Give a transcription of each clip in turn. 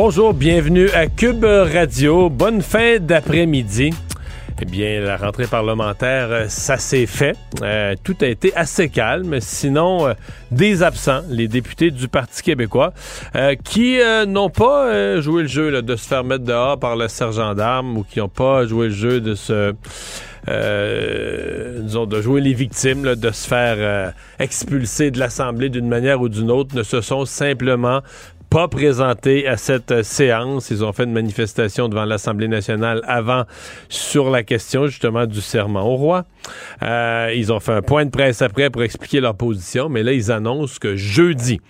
Bonjour, bienvenue à Cube Radio. Bonne fin d'après-midi. Eh bien, la rentrée parlementaire, euh, ça s'est fait. Euh, tout a été assez calme. Sinon, euh, des absents, les députés du Parti québécois, qui n'ont pas joué le jeu de se faire mettre dehors par le sergent d'armes ou qui n'ont pas joué le jeu de se... disons, de jouer les victimes, de se faire expulser de l'Assemblée d'une manière ou d'une autre, ne se sont simplement pas présentés à cette euh, séance. Ils ont fait une manifestation devant l'Assemblée nationale avant sur la question justement du serment au roi. Euh, ils ont fait un point de presse après pour expliquer leur position, mais là, ils annoncent que jeudi,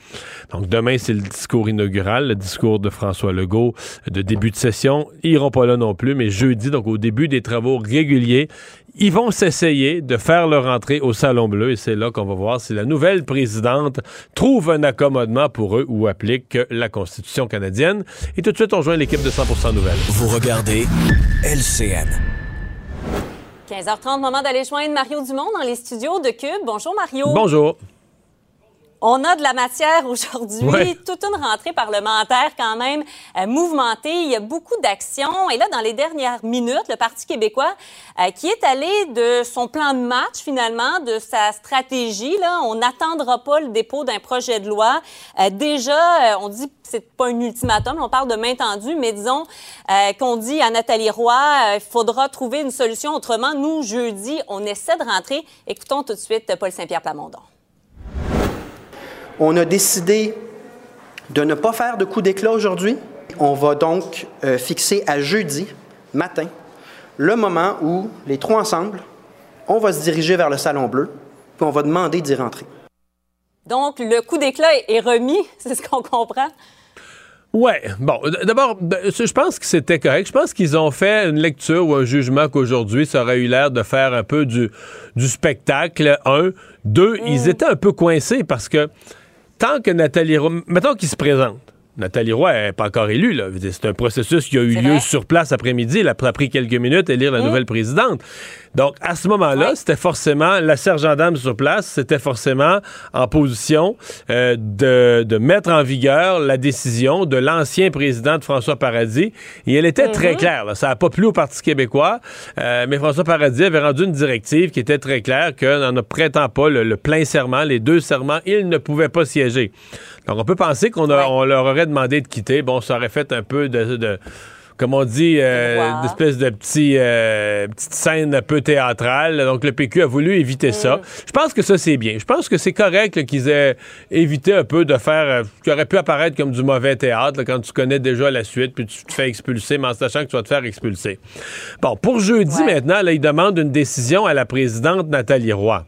donc demain, c'est le discours inaugural, le discours de François Legault de début de session. Ils iront pas là non plus, mais jeudi, donc au début des travaux réguliers, ils vont s'essayer de faire leur entrée au Salon Bleu et c'est là qu'on va voir si la nouvelle présidente trouve un accommodement pour eux ou applique la Constitution canadienne. Et tout de suite, on joint l'équipe de 100% Nouvelles. Vous regardez LCN. 15h30, moment d'aller joindre Mario Dumont dans les studios de Cube. Bonjour Mario. Bonjour. On a de la matière aujourd'hui, Ouais. toute une rentrée parlementaire quand même euh, mouvementée. Il y a beaucoup d'actions. Et là, dans les dernières minutes, le Parti québécois euh, qui est allé de son plan de match finalement, de sa stratégie. Là, on n'attendra pas le dépôt d'un projet de loi. Euh, déjà, on dit que c'est pas un ultimatum, on parle de main tendue, mais disons qu'on dit à Nathalie Roy, il faudra trouver une solution autrement. Nous, jeudi, on essaie de rentrer. Écoutons tout de suite Paul Saint-Pierre Plamondon. On a décidé de ne pas faire de coup d'éclat aujourd'hui. On va donc euh, fixer à jeudi matin le moment où les trois ensemble, on va se diriger vers le Salon Bleu, puis on va demander d'y rentrer. Donc, le coup d'éclat est remis, c'est ce qu'on comprend? Ouais, bon, d'abord, d- je pense que c'était correct. Je pense qu'ils ont fait une lecture ou un jugement qu'aujourd'hui, ça aurait eu l'air de faire un peu du, du spectacle. Un. Deux, ils étaient un peu coincés parce que tant que Nathalie Roy, mettons qu'ils se présentent. Nathalie Roy n'est pas encore élue. là. C'est un processus qui a eu lieu vrai. sur place après-midi. Elle a pr- pris quelques minutes à lire la nouvelle présidente. Donc, à ce moment-là, Ouais. c'était forcément, la sergent dame sur place, c'était forcément en position euh, de, de mettre en vigueur la décision de l'ancien président de François Paradis. Et elle était très claire. là. Ça n'a pas plu au Parti québécois, euh, mais François Paradis avait rendu une directive qui était très claire que, n'en prêtant pas le, le plein serment, les deux serments, il ne pouvait pas siéger. Donc, on peut penser qu'on Ouais. leur aurait demandé de quitter. Bon, ça aurait fait un peu de... de- comme on dit, euh, une espèce de petit, euh, petite scène un peu théâtrale. Donc, le PQ a voulu éviter ça. Je pense que ça, c'est bien. Je pense que c'est correct qu'ils aient évité un peu de faire euh, ce qui aurait pu apparaître comme du mauvais théâtre là, quand tu connais déjà la suite puis tu te fais expulser, mais en sachant que tu vas te faire expulser. Bon, pour jeudi Ouais. maintenant, là, ils demandent une décision à la présidente Nathalie Roy.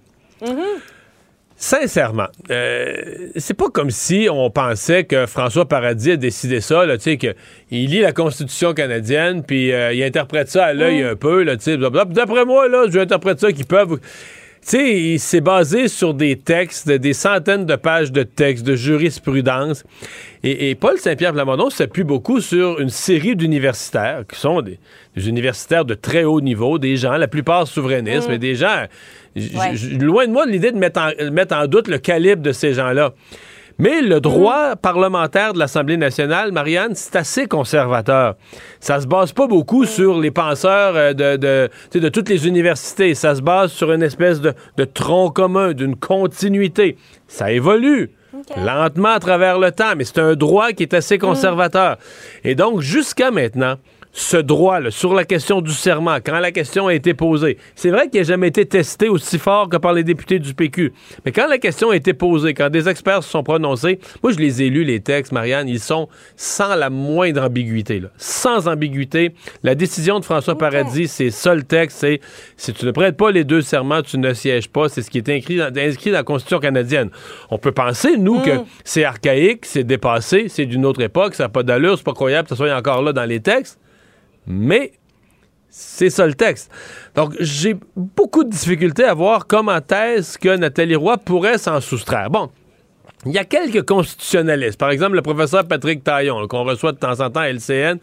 Sincèrement, euh, c'est pas comme si on pensait que François Paradis a décidé ça, là, tu sais, qu'il lit la Constitution canadienne, puis euh, il interprète ça à l'œil un peu, là, tu sais. D'après moi, là, je interprète ça qu'ils peuvent. tu sais, il s'est basé sur des textes, des centaines de pages de textes, de jurisprudence. Et, Paul Saint-Pierre Plamondon s'appuie beaucoup sur une série d'universitaires qui sont des, universitaires de très haut niveau, des gens, la plupart souverainistes, mm. mais des gens. Loin de moi l'idée de mettre mettre en doute le calibre de ces gens-là. Mais le droit parlementaire de l'Assemblée nationale, Marianne, c'est assez conservateur. Ça se base pas beaucoup sur les penseurs euh, de, de, toutes les universités. Ça se base sur une espèce de, tronc commun, d'une continuité. Ça évolue. Lentement à travers le temps, mais c'est un droit qui est assez conservateur. Et donc, jusqu'à maintenant, ce droit là, sur la question du serment, quand la question a été posée. C'est vrai qu'il n'a jamais été testé aussi fort que par les députés du PQ. Mais quand la question a été posée, quand des experts se sont prononcés, moi je les ai lus, les textes, Marianne, ils sont sans la moindre ambiguïté. Là. Sans ambiguïté. La décision de François Paradis, c'est ça le texte, c'est si tu ne prêtes pas les deux serments, tu ne sièges pas. C'est ce qui est inscrit dans, inscrit dans la Constitution canadienne. On peut penser, nous, que mm. c'est archaïque, c'est dépassé, c'est d'une autre époque, ça n'a pas d'allure, c'est pas croyable que ça soit encore là dans les textes. Mais c'est ça le texte. Donc, j'ai beaucoup de difficultés à voir comment est-ce que Nathalie Roy pourrait s'en soustraire. Bon, il y a quelques constitutionnalistes, par exemple le professeur Patrick Taillon, qu'on reçoit de temps en temps à LCN,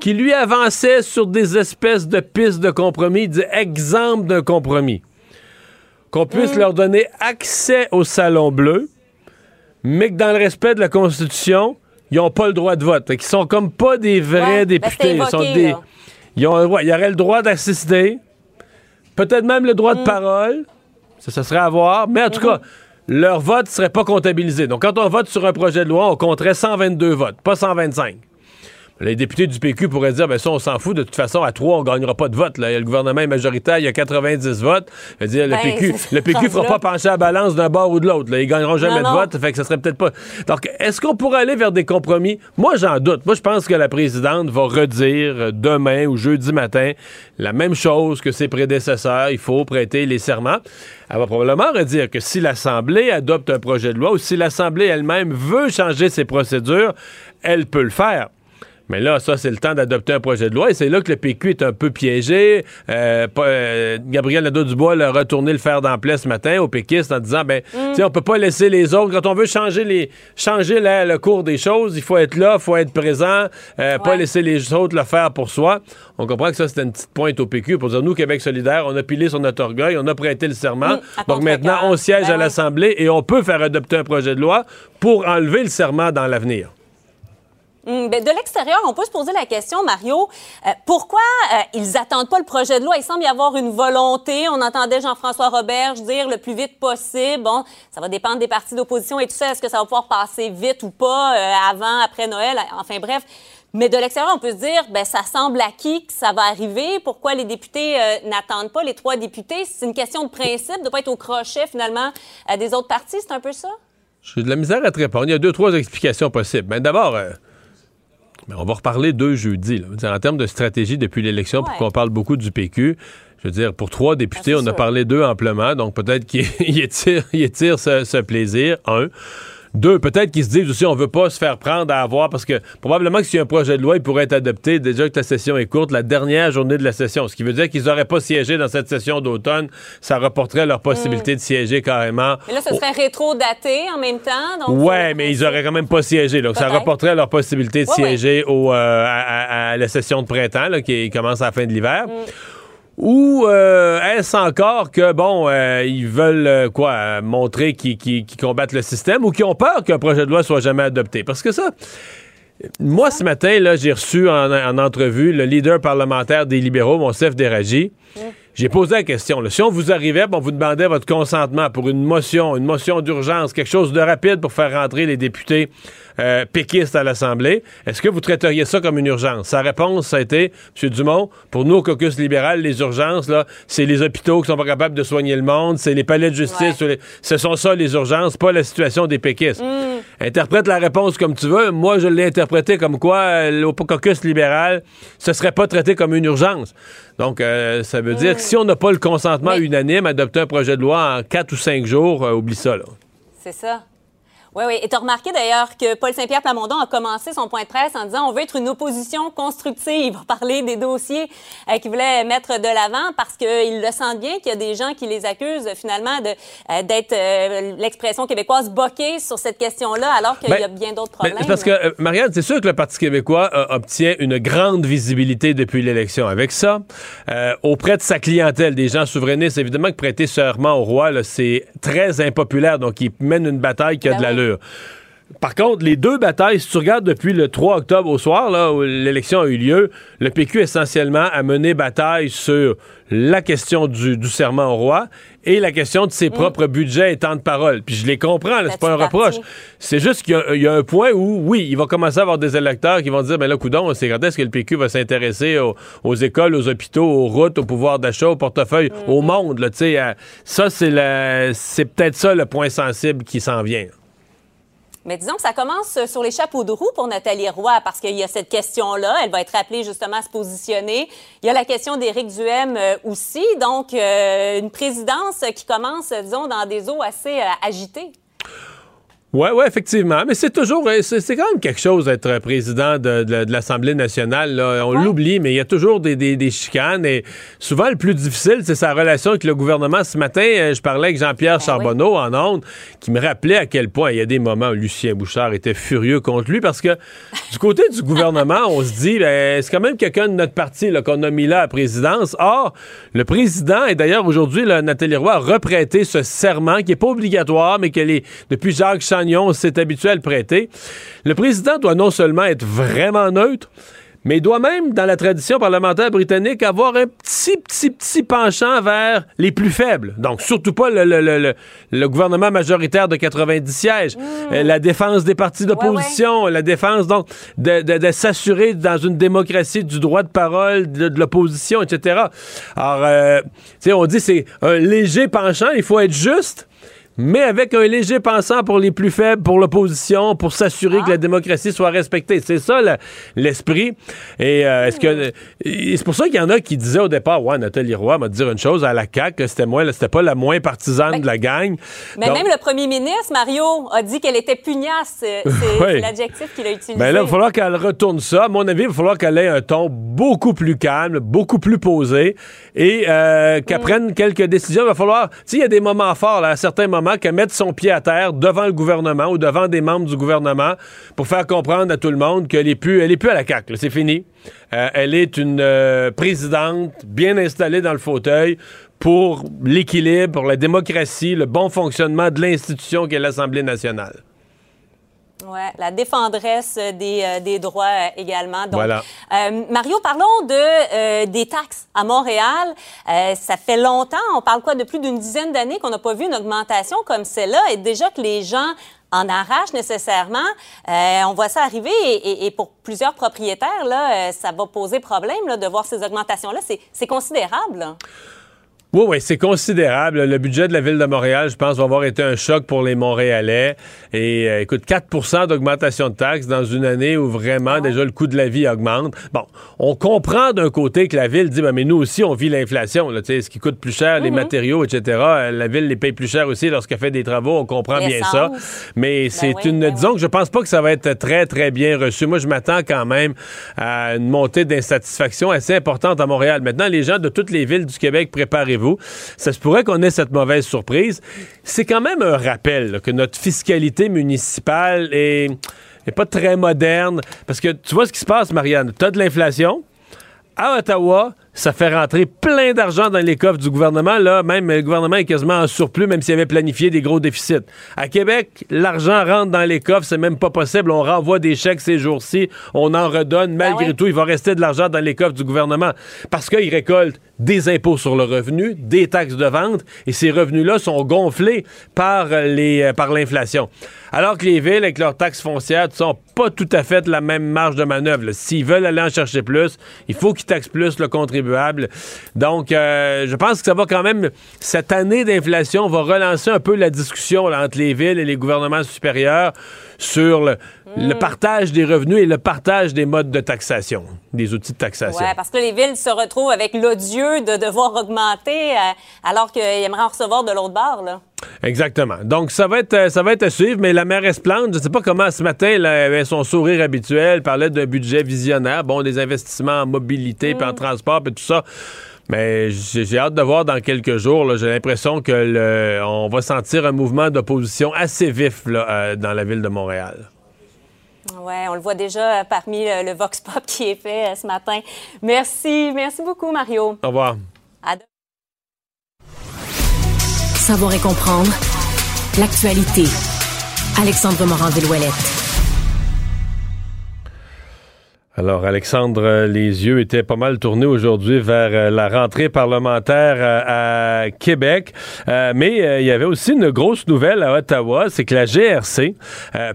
qui lui avançait sur des espèces de pistes de compromis, d'exemples d'un compromis. Qu'on puisse mm. leur donner accès au Salon Bleu, mais que dans le respect de la Constitution, ils n'ont pas le droit de vote. Ils sont comme pas des vrais ben, députés. ils, sont des, ils, ont, auraient le droit d'assister, peut-être même le droit de mm. parole. Ça, ça serait à voir. Mais en tout mm-hmm. cas, leur vote ne serait pas comptabilisé. Donc, quand on vote sur un projet de loi, on compterait 122 votes, pas 125. Les députés du PQ pourraient dire, ben ça, on s'en fout. De toute façon, à trois, on gagnera pas de vote. Là. Le gouvernement est majoritaire, il y a 90 votes. dire, le, ben, PQ, le PQ fera pas pencher la balance d'un bord ou de l'autre. Ils gagneront jamais de vote. Fait que ça serait peut-être pas. Donc, est-ce qu'on pourrait aller vers des compromis? Moi, j'en doute. Moi, je pense que la présidente va redire demain ou jeudi matin la même chose que ses prédécesseurs. Il faut prêter les serments. Elle va probablement redire que si l'Assemblée adopte un projet de loi ou si l'Assemblée elle-même veut changer ses procédures, elle peut le faire. Mais là, ça, c'est le temps d'adopter un projet de loi et c'est là que le PQ est un peu piégé. Euh, euh, Gabriel Nadeau-Dubois a retourné le fer d'emploi ce matin au péquiste en disant, ben, mm. sais, on peut pas laisser les autres. Quand on veut changer les changer le cours des choses, il faut être là, il faut être présent, euh, pas laisser les autres le faire pour soi. On comprend que ça, c'était une petite pointe au PQ pour dire, nous, Québec solidaire, on a pilé sur notre orgueil, on a prêté le serment. Mm, Donc maintenant, on siège ben à l'Assemblée et on peut faire adopter un projet de loi pour enlever le serment dans l'avenir. Hmm, ben, de l'extérieur, on peut se poser la question, Mario, euh, pourquoi euh, ils attendent pas le projet de loi? Il semble y avoir une volonté. On entendait Jean-François Roberge dire le plus vite possible. Bon, ça va dépendre des partis d'opposition et tout ça. Est-ce que ça va pouvoir passer vite ou pas euh, avant, après Noël? Enfin bref. Mais de l'extérieur, on peut se dire, ben ça semble acquis que ça va arriver. Pourquoi les députés n'attendent pas, les trois députés? C'est une question de principe, de ne pas être au crochet, finalement, des autres partis. C'est un peu ça? J'ai de la misère à te répondre. Il y a deux, trois explications possibles. Mais ben, d'abord, mais on va reparler deux jeudi. En termes de stratégie depuis l'élection, pour qu'on parle beaucoup du PQ, je veux dire, pour trois députés, ah, on a parlé d'eux amplement, donc peut-être qu'ils étirent, ce, plaisir, un. Deux, peut-être qu'ils se disent aussi on veut pas se faire prendre à avoir parce que probablement que si un projet de loi il pourrait être adopté déjà que la session est courte, la dernière journée de la session, ce qui veut dire qu'ils n'auraient pas siégé dans cette session d'automne, ça reporterait leur possibilité de siéger carrément. Mais là, ce serait rétro-daté en même temps. Donc ouais, mais ils auraient quand même pas siégé, donc ça reporterait leur possibilité de siéger Au, euh, à, la session de printemps là, qui commence à la fin de l'hiver. Mm. Ou euh, est-ce encore que, bon, euh, ils veulent euh, quoi, montrer qu'ils combattent le système ou qu'ils ont peur qu'un projet de loi soit jamais adopté? Parce que ça, moi, ce matin, là, j'ai reçu en, entrevue le leader parlementaire des libéraux, Monsef Déragi. J'ai posé la question. si on vous arrivait, on vous demandait votre consentement pour une motion, une motion d'urgence, quelque chose de rapide pour faire rentrer les députés euh, péquistes à l'Assemblée, est-ce que vous traiteriez ça comme une urgence? Sa réponse, ça a été, M. Dumont, pour nous, au caucus libéral, les urgences, là, c'est les hôpitaux qui sont pas capables de soigner le monde, c'est les palais de justice, ce sont ça les urgences, pas la situation des péquistes. Mm. Interprète la réponse comme tu veux. Moi, je l'ai interprété comme quoi, euh, au caucus libéral, ce serait pas traité comme une urgence. Donc, euh, ça veut dire que si on n'a pas le consentement unanime, adopter un projet de loi en quatre ou cinq jours, oublie ça. C'est ça. Oui, oui. Et tu as remarqué d'ailleurs que Paul Saint-Pierre Plamondon a commencé son point de presse en disant on veut être une opposition constructive, parler des dossiers euh, qu'il voulait mettre de l'avant parce qu'il le sent bien qu'il y a des gens qui les accusent finalement euh, d'être euh, l'expression québécoise boquée sur cette question-là alors qu'il y a ben, bien d'autres ben, problèmes. parce que, Marianne, c'est sûr que le Parti québécois obtient une grande visibilité depuis l'élection. Avec ça, auprès de sa clientèle, des gens souverainistes, évidemment que prêter serment au roi, c'est très impopulaire. Donc, il mène une bataille qui a ben de l'allure. Par contre, les deux batailles, si tu regardes depuis le 3 octobre au soir, là, où l'élection a eu lieu, le PQ essentiellement a mené bataille sur la question du, serment au roi et la question de ses mm. propres budgets et temps de parole. Puis je les comprends, c'est pas un reproche. C'est juste qu'il y, a un point où, oui, il va commencer à avoir des électeurs qui vont dire, ben là, coudon, c'est quand est-ce que le PQ va s'intéresser aux, écoles, aux hôpitaux, aux routes, au pouvoir d'achat, au portefeuille, mm. au monde, là, tu sais. ça, c'est c'est peut-être ça le point sensible qui s'en vient. Mais disons que ça commence sur les chapeaux de roue pour Nathalie Roy, parce qu'il y a cette question-là. Elle va être appelée justement à se positionner. Il y a la question d'Éric Duhem euh, aussi. Donc, euh, une présidence qui commence, disons, dans des eaux assez euh, agitées. Oui, oui, effectivement. Mais c'est toujours, c'est quand même quelque chose d'être président de, l'Assemblée nationale. On l'oublie, mais il y a toujours des, des, chicanes. Et souvent, le plus difficile, c'est sa relation avec le gouvernement. Ce matin, euh, je parlais avec Jean-Pierre ben Charbonneau en ondes, qui me rappelait à quel point il y a des moments où Lucien Bouchard était furieux contre lui parce que du côté du gouvernement, on se dit, ben, c'est quand même quelqu'un de notre parti qu'on a mis là à la présidence. Or, le président, et d'ailleurs aujourd'hui, Nathalie Roy a reprêté ce serment qui n'est pas obligatoire, mais qu'elle est depuis Jacques c'est habituel à prêter. Le président doit non seulement être vraiment neutre, mais il doit même, dans la tradition parlementaire britannique, avoir un petit, petit, petit penchant vers les plus faibles. Donc, surtout pas le, gouvernement majoritaire de 90 sièges. Hmm. Euh, la défense des partis d'opposition, la défense, donc, de, s'assurer dans une démocratie du droit de parole de, l'opposition, etc. Alors, euh, tu sais, on dit c'est un léger penchant, il faut être juste mais avec un léger pensant pour les plus faibles, pour l'opposition, pour s'assurer que la ah. démocratie soit respectée. C'est ça l'esprit. Et euh, est-ce que c'est pour ça qu'il y en a qui disaient au départ, ouais, Nathalie Roy m'a dit une chose à la CAC, c'était moi, c'était pas la moins partisane ben, de la gang. Mais même le premier ministre Mario a dit qu'elle était pugnace. C'est l'adjectif qu'il a utilisé. Mais ben là, il va falloir qu'elle retourne ça. À mon avis, il va falloir qu'elle ait un ton beaucoup plus calme, beaucoup plus posé et euh, qu'elle mm. prenne quelques décisions. Il va falloir, tu sais, il y a des moments forts là, à certains moments qu'à mettre son pied à terre devant le gouvernement ou devant des membres du gouvernement pour faire comprendre à tout le monde qu'elle est plus, elle est plus à la CAQ. C'est fini. Euh, elle est une euh, présidente bien installée dans le fauteuil pour l'équilibre, pour la démocratie, le bon fonctionnement de l'institution qu'est l'Assemblée nationale. Oui, la défendresse des, euh, des droits euh, également. Donc, voilà. Euh, Mario, parlons de des taxes à Montréal. ça fait longtemps, on parle quoi de plus d'une dizaine d'années qu'on n'a pas vu une augmentation comme celle-là et déjà que les gens en arrachent nécessairement. on voit ça arriver et, et, pour plusieurs propriétaires, là, ça va poser problème là, de voir ces augmentations-là. C'est considérable. Là. Oui, oui, c'est considérable. Le budget de la ville de Montréal, je pense, va avoir été un choc pour les Montréalais. Et euh, écoute, 4% d'augmentation de taxes dans une année où vraiment déjà le coût de la vie augmente. Bon, on comprend d'un côté que la ville dit, ben, mais nous aussi, on vit l'inflation. Ce qui coûte plus cher, les mhm. matériaux, etc. La ville les paye plus cher aussi lorsqu'elle fait des travaux. On comprend bien ça. Mais ben c'est une... Ben disons que je pense pas que ça va être très, très bien reçu. Moi, je m'attends quand même à une montée d'insatisfaction assez importante à Montréal. Maintenant, les gens de toutes les villes du Québec, préparez Ça se pourrait qu'on ait cette mauvaise surprise. C'est quand même un rappel que notre fiscalité municipale est, est pas très moderne. Parce que tu vois ce qui se passe, Marianne? Tu as de l'inflation. À Ottawa, ça fait rentrer plein d'argent dans les coffres du gouvernement. Là, même le gouvernement est quasiment en surplus, même s'il avait planifié des gros déficits. À Québec, l'argent rentre dans les coffres, c'est même pas possible. On renvoie des chèques ces jours-ci, on en redonne. Ben Malgré tout, il va rester de l'argent dans les coffres du gouvernement parce qu'il récolte des impôts sur le revenu, des taxes de vente, et ces revenus-là sont gonflés par les euh, par l'inflation. Alors que les villes, avec leurs taxes foncières, ne sont pas tout à fait la même marge de manœuvre. S'ils veulent aller en chercher plus, il faut qu'ils taxent plus le contribuable donc, euh, je pense que ça va quand même, cette année d'inflation va relancer un peu la discussion entre les villes et les gouvernements supérieurs sur le, mm. partage des revenus et le partage des modes de taxation, des outils de taxation. Oui, parce que les villes se retrouvent avec l'odieux de devoir augmenter euh, alors qu'ils aimeraient en recevoir de l'autre bord. Là. Exactement. Donc, ça va être, euh, ça va être à suivre, mais la mairesse Plante, je ne sais pas comment ce matin, elle avait son sourire habituel, parlait d'un budget visionnaire, bon, des investissements en mobilité, puis en mm. transport, puis tout ça. Mais j'ai hâte de voir dans quelques jours. J'ai l'impression que on va sentir un mouvement d'opposition assez vif euh, dans la ville de Montréal. Oui, on le voit déjà parmi le, Vox Pop qui est fait euh, ce matin. Merci. Merci beaucoup, Mario. Au revoir. Savoir et comprendre l'actualité. Alexandre Morand-Villouellette. Alors, Alexandre, euh, les yeux étaient pas mal tournés aujourd'hui vers euh, la rentrée parlementaire euh, à Québec. mais il y avait aussi une grosse nouvelle à Ottawa, c'est que la GRC,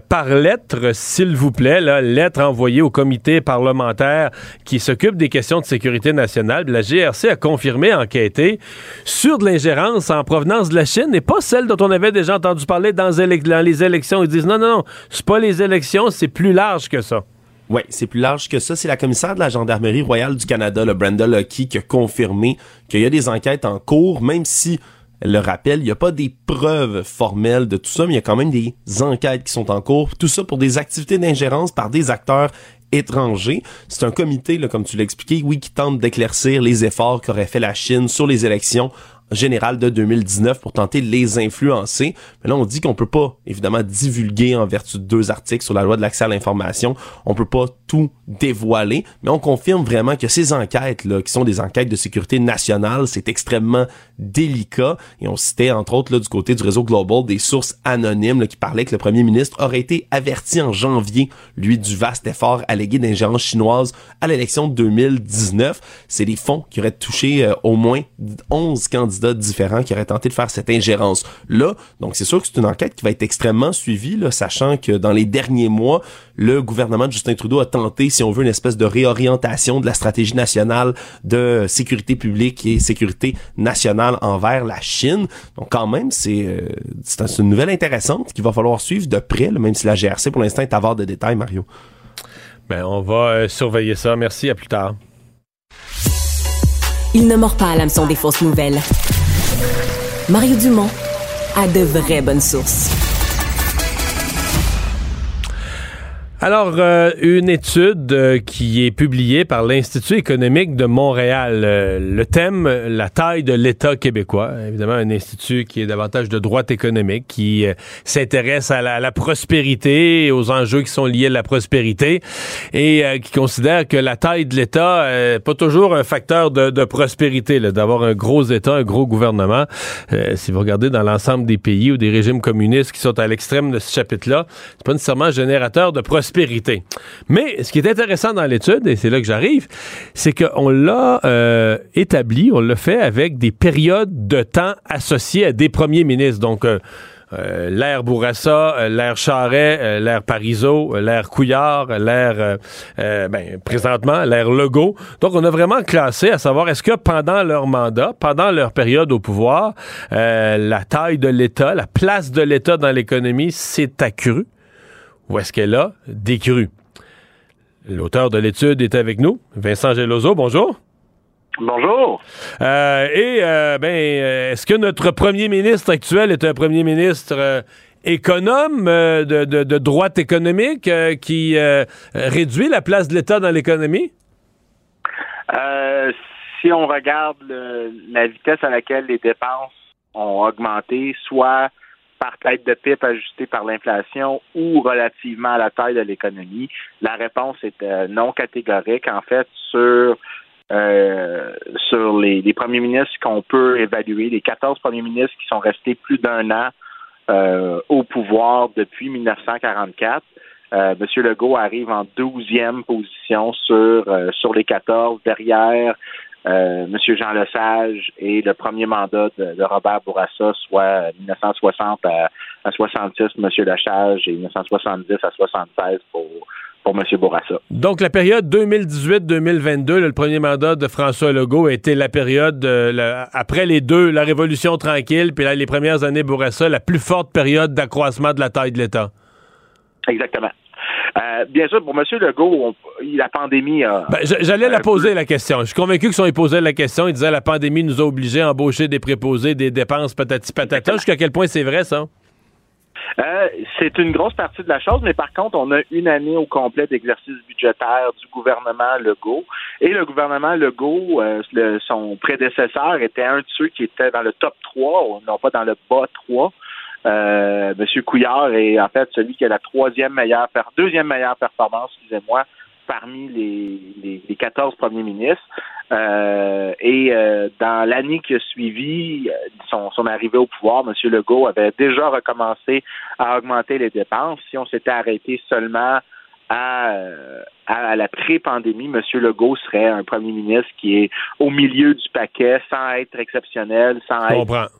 par lettre, s'il vous plaît, lettre envoyée au comité parlementaire qui s'occupe des questions de sécurité nationale, la GRC a confirmé, enquêté, sur de l'ingérence en provenance de la Chine et pas celle dont on avait déjà entendu parler dans, dans les élections. Ils disent non, non, non, c'est pas les élections, c'est plus large que ça. Oui, c'est plus large que ça. C'est la commissaire de la Gendarmerie royale du Canada, le Brenda Lucky, qui a confirmé qu'il y a des enquêtes en cours, même si, elle le rappelle, il n'y a pas des preuves formelles de tout ça, mais il y a quand même des enquêtes qui sont en cours. Tout ça pour des activités d'ingérence par des acteurs étrangers. C'est un comité, comme tu l'as expliqué, oui, qui tente d'éclaircir les efforts qu'aurait fait la Chine sur les élections générale de 2019 pour tenter de les influencer. Mais là, on dit qu'on peut pas, évidemment, divulguer en vertu de deux articles sur la loi de l'accès à l'information. On peut pas tout dévoiler, mais on confirme vraiment que ces enquêtes-là, qui sont des enquêtes de sécurité nationale, c'est extrêmement délicat. Et on citait, entre autres, là, du côté du réseau Global, des sources anonymes qui parlaient que le premier ministre aurait été averti en janvier, lui, du vaste effort allégué d'ingérence chinoise à l'élection de 2019. C'est des fonds qui auraient touché euh, au moins 11 candidats différents qui auraient tenté de faire cette ingérence-là. Donc, c'est sûr que c'est une enquête qui va être extrêmement suivie, là, sachant que dans les derniers mois, le gouvernement de Justin Trudeau a tenté, si on veut, une espèce de réorientation de la stratégie nationale de sécurité publique et sécurité nationale envers la Chine. Donc, quand même, c'est euh, c'est une nouvelle intéressante qu'il va falloir suivre de près, même si la GRC, pour l'instant, est avare de détails, Mario. Ben, on va euh, surveiller ça. Merci, à plus tard. Il ne mord pas à l'hameçon des fausses nouvelles. Mario Dumont a de vraies bonnes sources. Alors, euh, une étude euh, qui est publiée par l'Institut économique de Montréal. Euh, le thème, la taille de l'État québécois. Évidemment, un institut qui est davantage de droite économique, qui s'intéresse à, la, prospérité aux enjeux qui sont liés à la prospérité et qui considère que la taille de l'État n'est pas toujours un facteur de, prospérité, d'avoir un gros État, un gros gouvernement. si vous regardez dans l'ensemble des pays ou des régimes communistes qui sont à l'extrême de ce chapitre-là, c'est pas nécessairement générateur de prospérité mais ce qui est intéressant dans l'étude, et c'est là que j'arrive, c'est qu'on l'a euh, établi, on l'a fait avec des périodes de temps associées à des premiers ministres. Donc, euh, euh, l'ère Bourassa, l'ère Charret, l'ère Parizeau, l'ère Couillard, l'ère, ben, présentement, l'ère Legault. Donc, on a vraiment classé à savoir est-ce que pendant leur mandat, pendant leur période au pouvoir, la taille de l'État, la place de l'État dans l'économie s'est accrue? Ou est-ce qu'elle a décru? L'auteur de l'étude est avec nous, Vincent Gelozo. Bonjour. Bonjour. Euh, et euh, ben, euh, est-ce que notre premier ministre actuel est un premier ministre économe de, droite économique qui réduit la place de l'État dans l'économie? si on regarde la vitesse à laquelle les dépenses ont augmenté, soit par tête de pipe ajustée par l'inflation ou relativement à la taille de l'économie? La réponse est euh, non catégorique. En fait, sur euh, sur les, premiers ministres qu'on peut évaluer, les 14 premiers ministres qui sont restés plus d'un an euh, au pouvoir depuis 1944. Euh, M. Legault arrive en douzième position sur, sur les 14, derrière euh, M. Jean Lesage et le premier mandat de, Robert Bourassa, soit 1960 à, 66 M. Lesage et 1970 à 76 pour pour M. Bourassa. Donc, la période 2018-2022, le premier mandat de François Legault a été la période, euh, après les deux, la Révolution tranquille, puis là, les premières années Bourassa, la plus forte période d'accroissement de la taille de l'État. Exactement. Euh, bien sûr, pour M. Legault, la pandémie a. Ben, j'allais la poser la question. Je suis convaincu que si on lui posait la question, il disait la pandémie nous a obligés à embaucher des préposés, des dépenses patati patata. Jusqu'à quel point c'est vrai, ça? Euh, c'est une grosse partie de la chose, mais par contre, on a une année au complet d'exercice budgétaire du gouvernement Legault. Et le gouvernement Legault, euh, son prédécesseur, était un de ceux qui était dans le top 3, non pas dans le bas 3. Euh, Monsieur Couillard est en fait celui qui a la troisième meilleure, deuxième meilleure performance, excusez-moi, parmi les, les, 14 premiers ministres. Euh, et euh, dans l'année qui a suivi euh, son, son, arrivée au pouvoir, M. Legault avait déjà recommencé à augmenter les dépenses. Si on s'était arrêté seulement à, à, la pré-pandémie, M. Legault serait un premier ministre qui est au milieu du paquet, sans être exceptionnel, sans être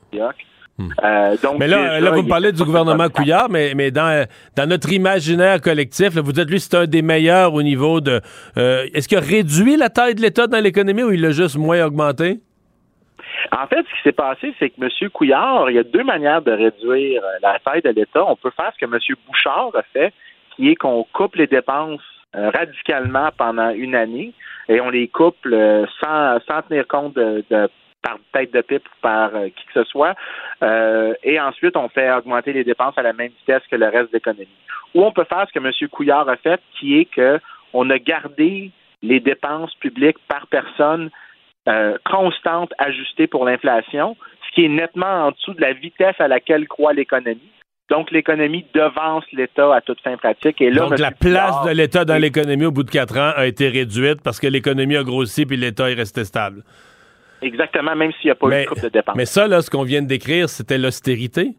Hmm. Euh, donc, mais là, là vous me parlez du gouvernement Couillard, mais, mais dans, dans notre imaginaire collectif, vous dites, lui, c'est un des meilleurs au niveau de... Euh, est-ce qu'il a réduit la taille de l'État dans l'économie ou il l'a juste moins augmenté? En fait, ce qui s'est passé, c'est que M. Couillard, il y a deux manières de réduire euh, la taille de l'État. On peut faire ce que M. Bouchard a fait, qui est qu'on coupe les dépenses radicalement pendant une année et on les coupe sans, sans tenir compte de, de par tête de pipe ou par euh, qui que ce soit. Euh, et ensuite, on fait augmenter les dépenses à la même vitesse que le reste de l'économie. Ou on peut faire ce que M. Couillard a fait, qui est qu'on a gardé les dépenses publiques par personne euh, constantes, ajustées pour l'inflation, ce qui est nettement en dessous de la vitesse à laquelle croît l'économie. Donc, l'économie devance l'État à toute fin pratique. Et là, Donc, la place de l'État dans l'économie au bout de quatre ans a été réduite parce que l'économie a grossi puis l'État est resté stable. Exactement, même s'il n'y a pas eu de coupe de dépenses. Mais ça, là, ce qu'on vient de décrire, c'était l'austérité.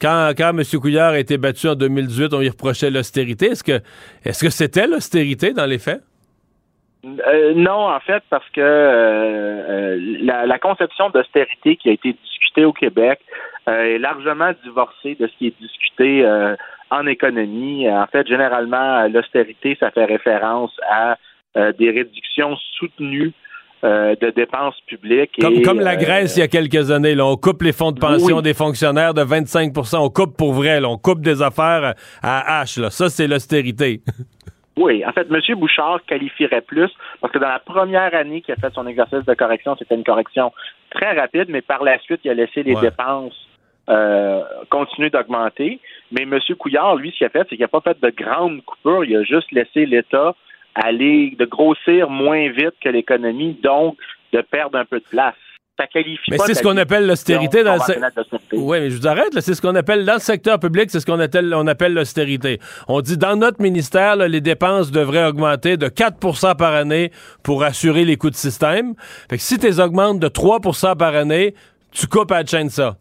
Quand, quand M. Couillard a été battu en 2018, on lui reprochait l'austérité. Est-ce que est-ce que c'était l'austérité dans les faits? Euh, non, en fait, parce que euh, euh, la, conception d'austérité qui a été discutée au Québec est largement divorcée de ce qui est discuté en économie. En fait, généralement, l'austérité, ça fait référence à des réductions soutenues euh, de dépenses publiques. Comme, comme la euh, Grèce il y a quelques années, là, on coupe les fonds de pension des fonctionnaires de 25% on coupe pour vrai, on coupe des affaires à H. Là. Ça, c'est l'austérité. Oui, en fait, M. Bouchard qualifierait plus parce que dans la première année qu'il a fait son exercice de correction, c'était une correction très rapide, mais par la suite, il a laissé les dépenses euh, continuer d'augmenter. Mais M. Couillard, lui, ce qu'il a fait, c'est qu'il n'a pas fait de grandes coupures, il a juste laissé l'État aller, de grossir moins vite que l'économie, donc de perdre un peu de place. Ça qualifie mais c'est ce qu'on appelle l'austérité dans le secteur. Oui, mais je vous arrête. C'est ce qu'on appelle dans le secteur public, c'est ce qu'on appelle, on appelle l'austérité. On dit dans notre ministère, les dépenses devraient augmenter de 4% par année pour assurer les coûts de système. Fait que si tu les augmentes de 3% par année, tu coupes à la chaîne ça.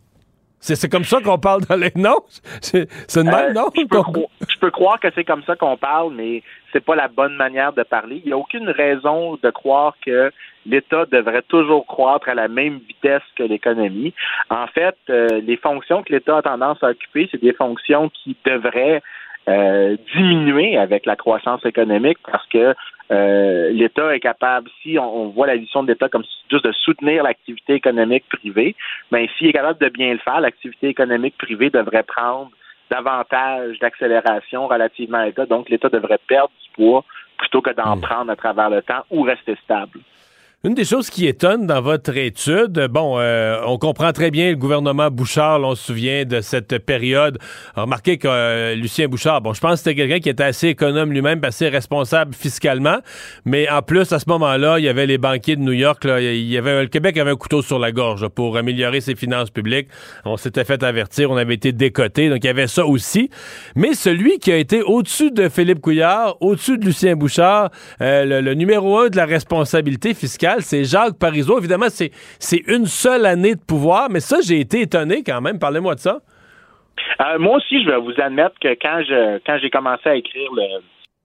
C'est comme ça qu'on parle dans les. Non? C'est une euh, non? Je peux, je peux, croire que c'est comme ça qu'on parle, mais c'est pas la bonne manière de parler. Il n'y a aucune raison de croire que l'État devrait toujours croître à la même vitesse que l'économie. En fait, euh, les fonctions que l'État a tendance à occuper, c'est des fonctions qui devraient euh, diminuer avec la croissance économique parce que euh, l'État est capable, si on, voit la vision de l'État comme juste de soutenir l'activité économique privée, mais ben, s'il est capable de bien le faire, l'activité économique privée devrait prendre davantage d'accélération relativement à l'État. Donc, l'État devrait perdre du poids plutôt que d'en hmm. prendre à travers le temps ou rester stable. Une des choses qui étonne dans votre étude, bon, euh, on comprend très bien le gouvernement Bouchard, on se souvient de cette période. Remarquez que euh, Lucien Bouchard, bon, je pense que c'était quelqu'un qui était assez économe lui-même, assez responsable fiscalement, mais en plus, à ce moment-là, il y avait les banquiers de New York, là, il y avait, le Québec avait un couteau sur la gorge pour améliorer ses finances publiques. On s'était fait avertir, on avait été décoté, donc il y avait ça aussi. Mais celui qui a été au-dessus de Philippe Couillard, au-dessus de Lucien Bouchard, euh, le, le numéro un de la responsabilité fiscale, c'est Jacques Parizeau. Évidemment, c'est une seule année de pouvoir, mais ça, j'ai été étonné quand même. Parlez-moi de ça. Euh, moi aussi, je vais vous admettre que quand j'ai commencé à écrire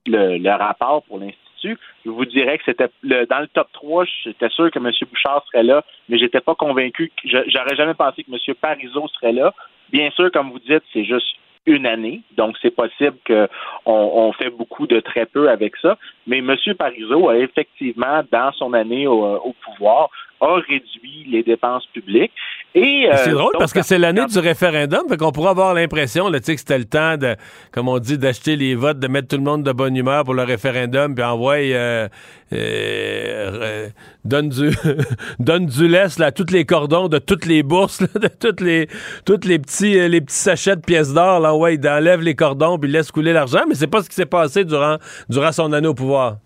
le, rapport pour l'Institut, je vous dirais que c'était dans le top 3, j'étais sûr que M. Bouchard serait là, mais j'étais pas convaincu, j'aurais jamais pensé que M. Parizeau serait là. Bien sûr, comme vous dites, c'est juste une année. Donc, c'est possible qu'on on fait beaucoup de très peu avec ça. Mais M. Parizeau a effectivement, dans son année au, pouvoir, a réduit les dépenses publiques. Et c'est euh, drôle donc, parce que c'est l'année du référendum, fait qu'on pourrait avoir l'impression là, que c'était le temps de, comme on dit, d'acheter les votes, de mettre tout le monde de bonne humeur pour le référendum, puis envoyer euh, euh, euh, donne du donne du laisse là, à tous les cordons de toutes les bourses, là, de toutes les toutes les petits euh, les petits sachets de pièces d'or, là, ouais, il enlève les cordons puis laisse couler l'argent, mais c'est pas ce qui s'est passé durant durant son année au pouvoir.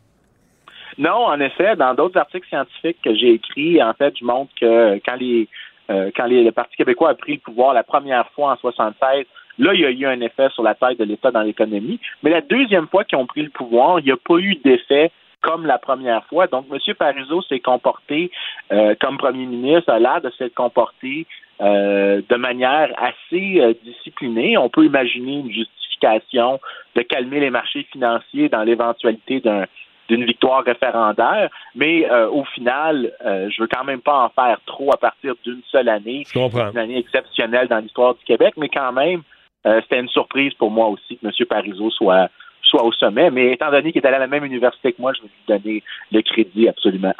Non, en effet, dans d'autres articles scientifiques que j'ai écrits, en fait, je montre que quand les euh, quand les- le Parti québécois a pris le pouvoir la première fois en 76, là, il y a eu un effet sur la taille de l'État dans l'économie. Mais la deuxième fois qu'ils ont pris le pouvoir, il n'y a pas eu d'effet comme la première fois. Donc, M. Parizeau s'est comporté euh, comme premier ministre, a l'air de s'être comporté euh, de manière assez euh, disciplinée. On peut imaginer une justification de calmer les marchés financiers dans l'éventualité d'un d'une victoire référendaire, mais euh, au final, euh, je veux quand même pas en faire trop à partir d'une seule année, Je comprends. une année exceptionnelle dans l'histoire du Québec, mais quand même, euh, c'était une surprise pour moi aussi que M. Parizeau soit soit au sommet, mais étant donné qu'il est allé à la même université que moi, je vais lui donner le crédit absolument.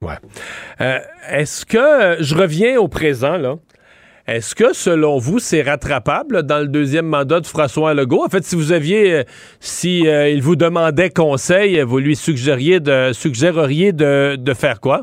Ouais. Euh, Est-ce que je reviens au présent là? Est-ce que, selon vous, c'est rattrapable dans le deuxième mandat de François Legault? En fait, si vous aviez, euh, si euh, il vous demandait conseil, vous lui suggériez de, suggéreriez de, faire quoi?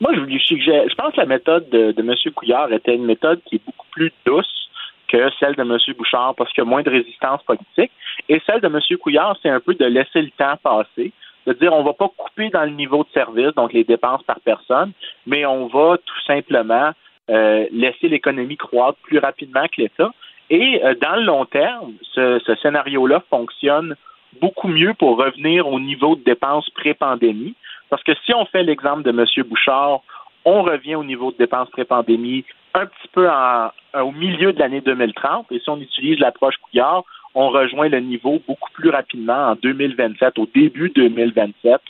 Moi, je, lui suggère- je pense que la méthode de, M. Couillard était une méthode qui est beaucoup plus douce que celle de M. Bouchard parce qu'il y a moins de résistance politique. Et celle de M. Couillard, c'est un peu de laisser le temps passer, de dire on va pas couper dans le niveau de service, donc les dépenses par personne, mais on va tout simplement laisser l'économie croître plus rapidement que l'État. Et euh, dans le long terme, ce, scénario-là fonctionne beaucoup mieux pour revenir au niveau de dépenses pré-pandémie. Parce que si on fait l'exemple de M. Bouchard, on revient au niveau de dépenses pré-pandémie un petit peu en- au milieu de l'année 2030. Et si on utilise l'approche Couillard, on rejoint le niveau beaucoup plus rapidement en 2027, au début 2027,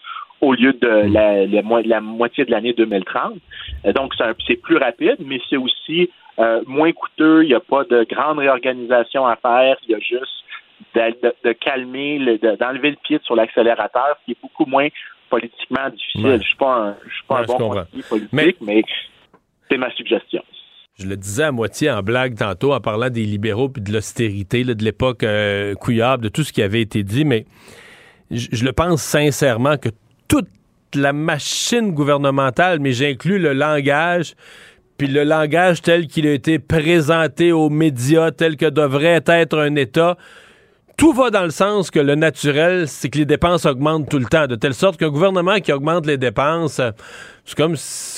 au lieu de la, la mo- la moitié de l'année 2030. Euh, Donc, c'est plus rapide, mais c'est aussi euh, moins coûteux. Il n'y a pas de grande réorganisation à faire. Il y a juste de, de- de calmer, le- de- d'enlever le pied sur l'accélérateur, ce qui est beaucoup moins politiquement difficile. Ouais. Je suis pas un, je suis pas Ouais, un bon politique, mais, c'est ma suggestion. Je le disais à moitié en blague tantôt en parlant des libéraux puis de l'austérité, de l'époque euh, couillable, de tout ce qui avait été dit, mais je, je le pense sincèrement que toute la machine gouvernementale, mais j'inclus le langage, puis le langage tel qu'il a été présenté aux médias, tel que devrait être un État, tout va dans le sens que le naturel, c'est que les dépenses augmentent tout le temps, de telle sorte qu'un gouvernement qui augmente les dépenses, c'est comme,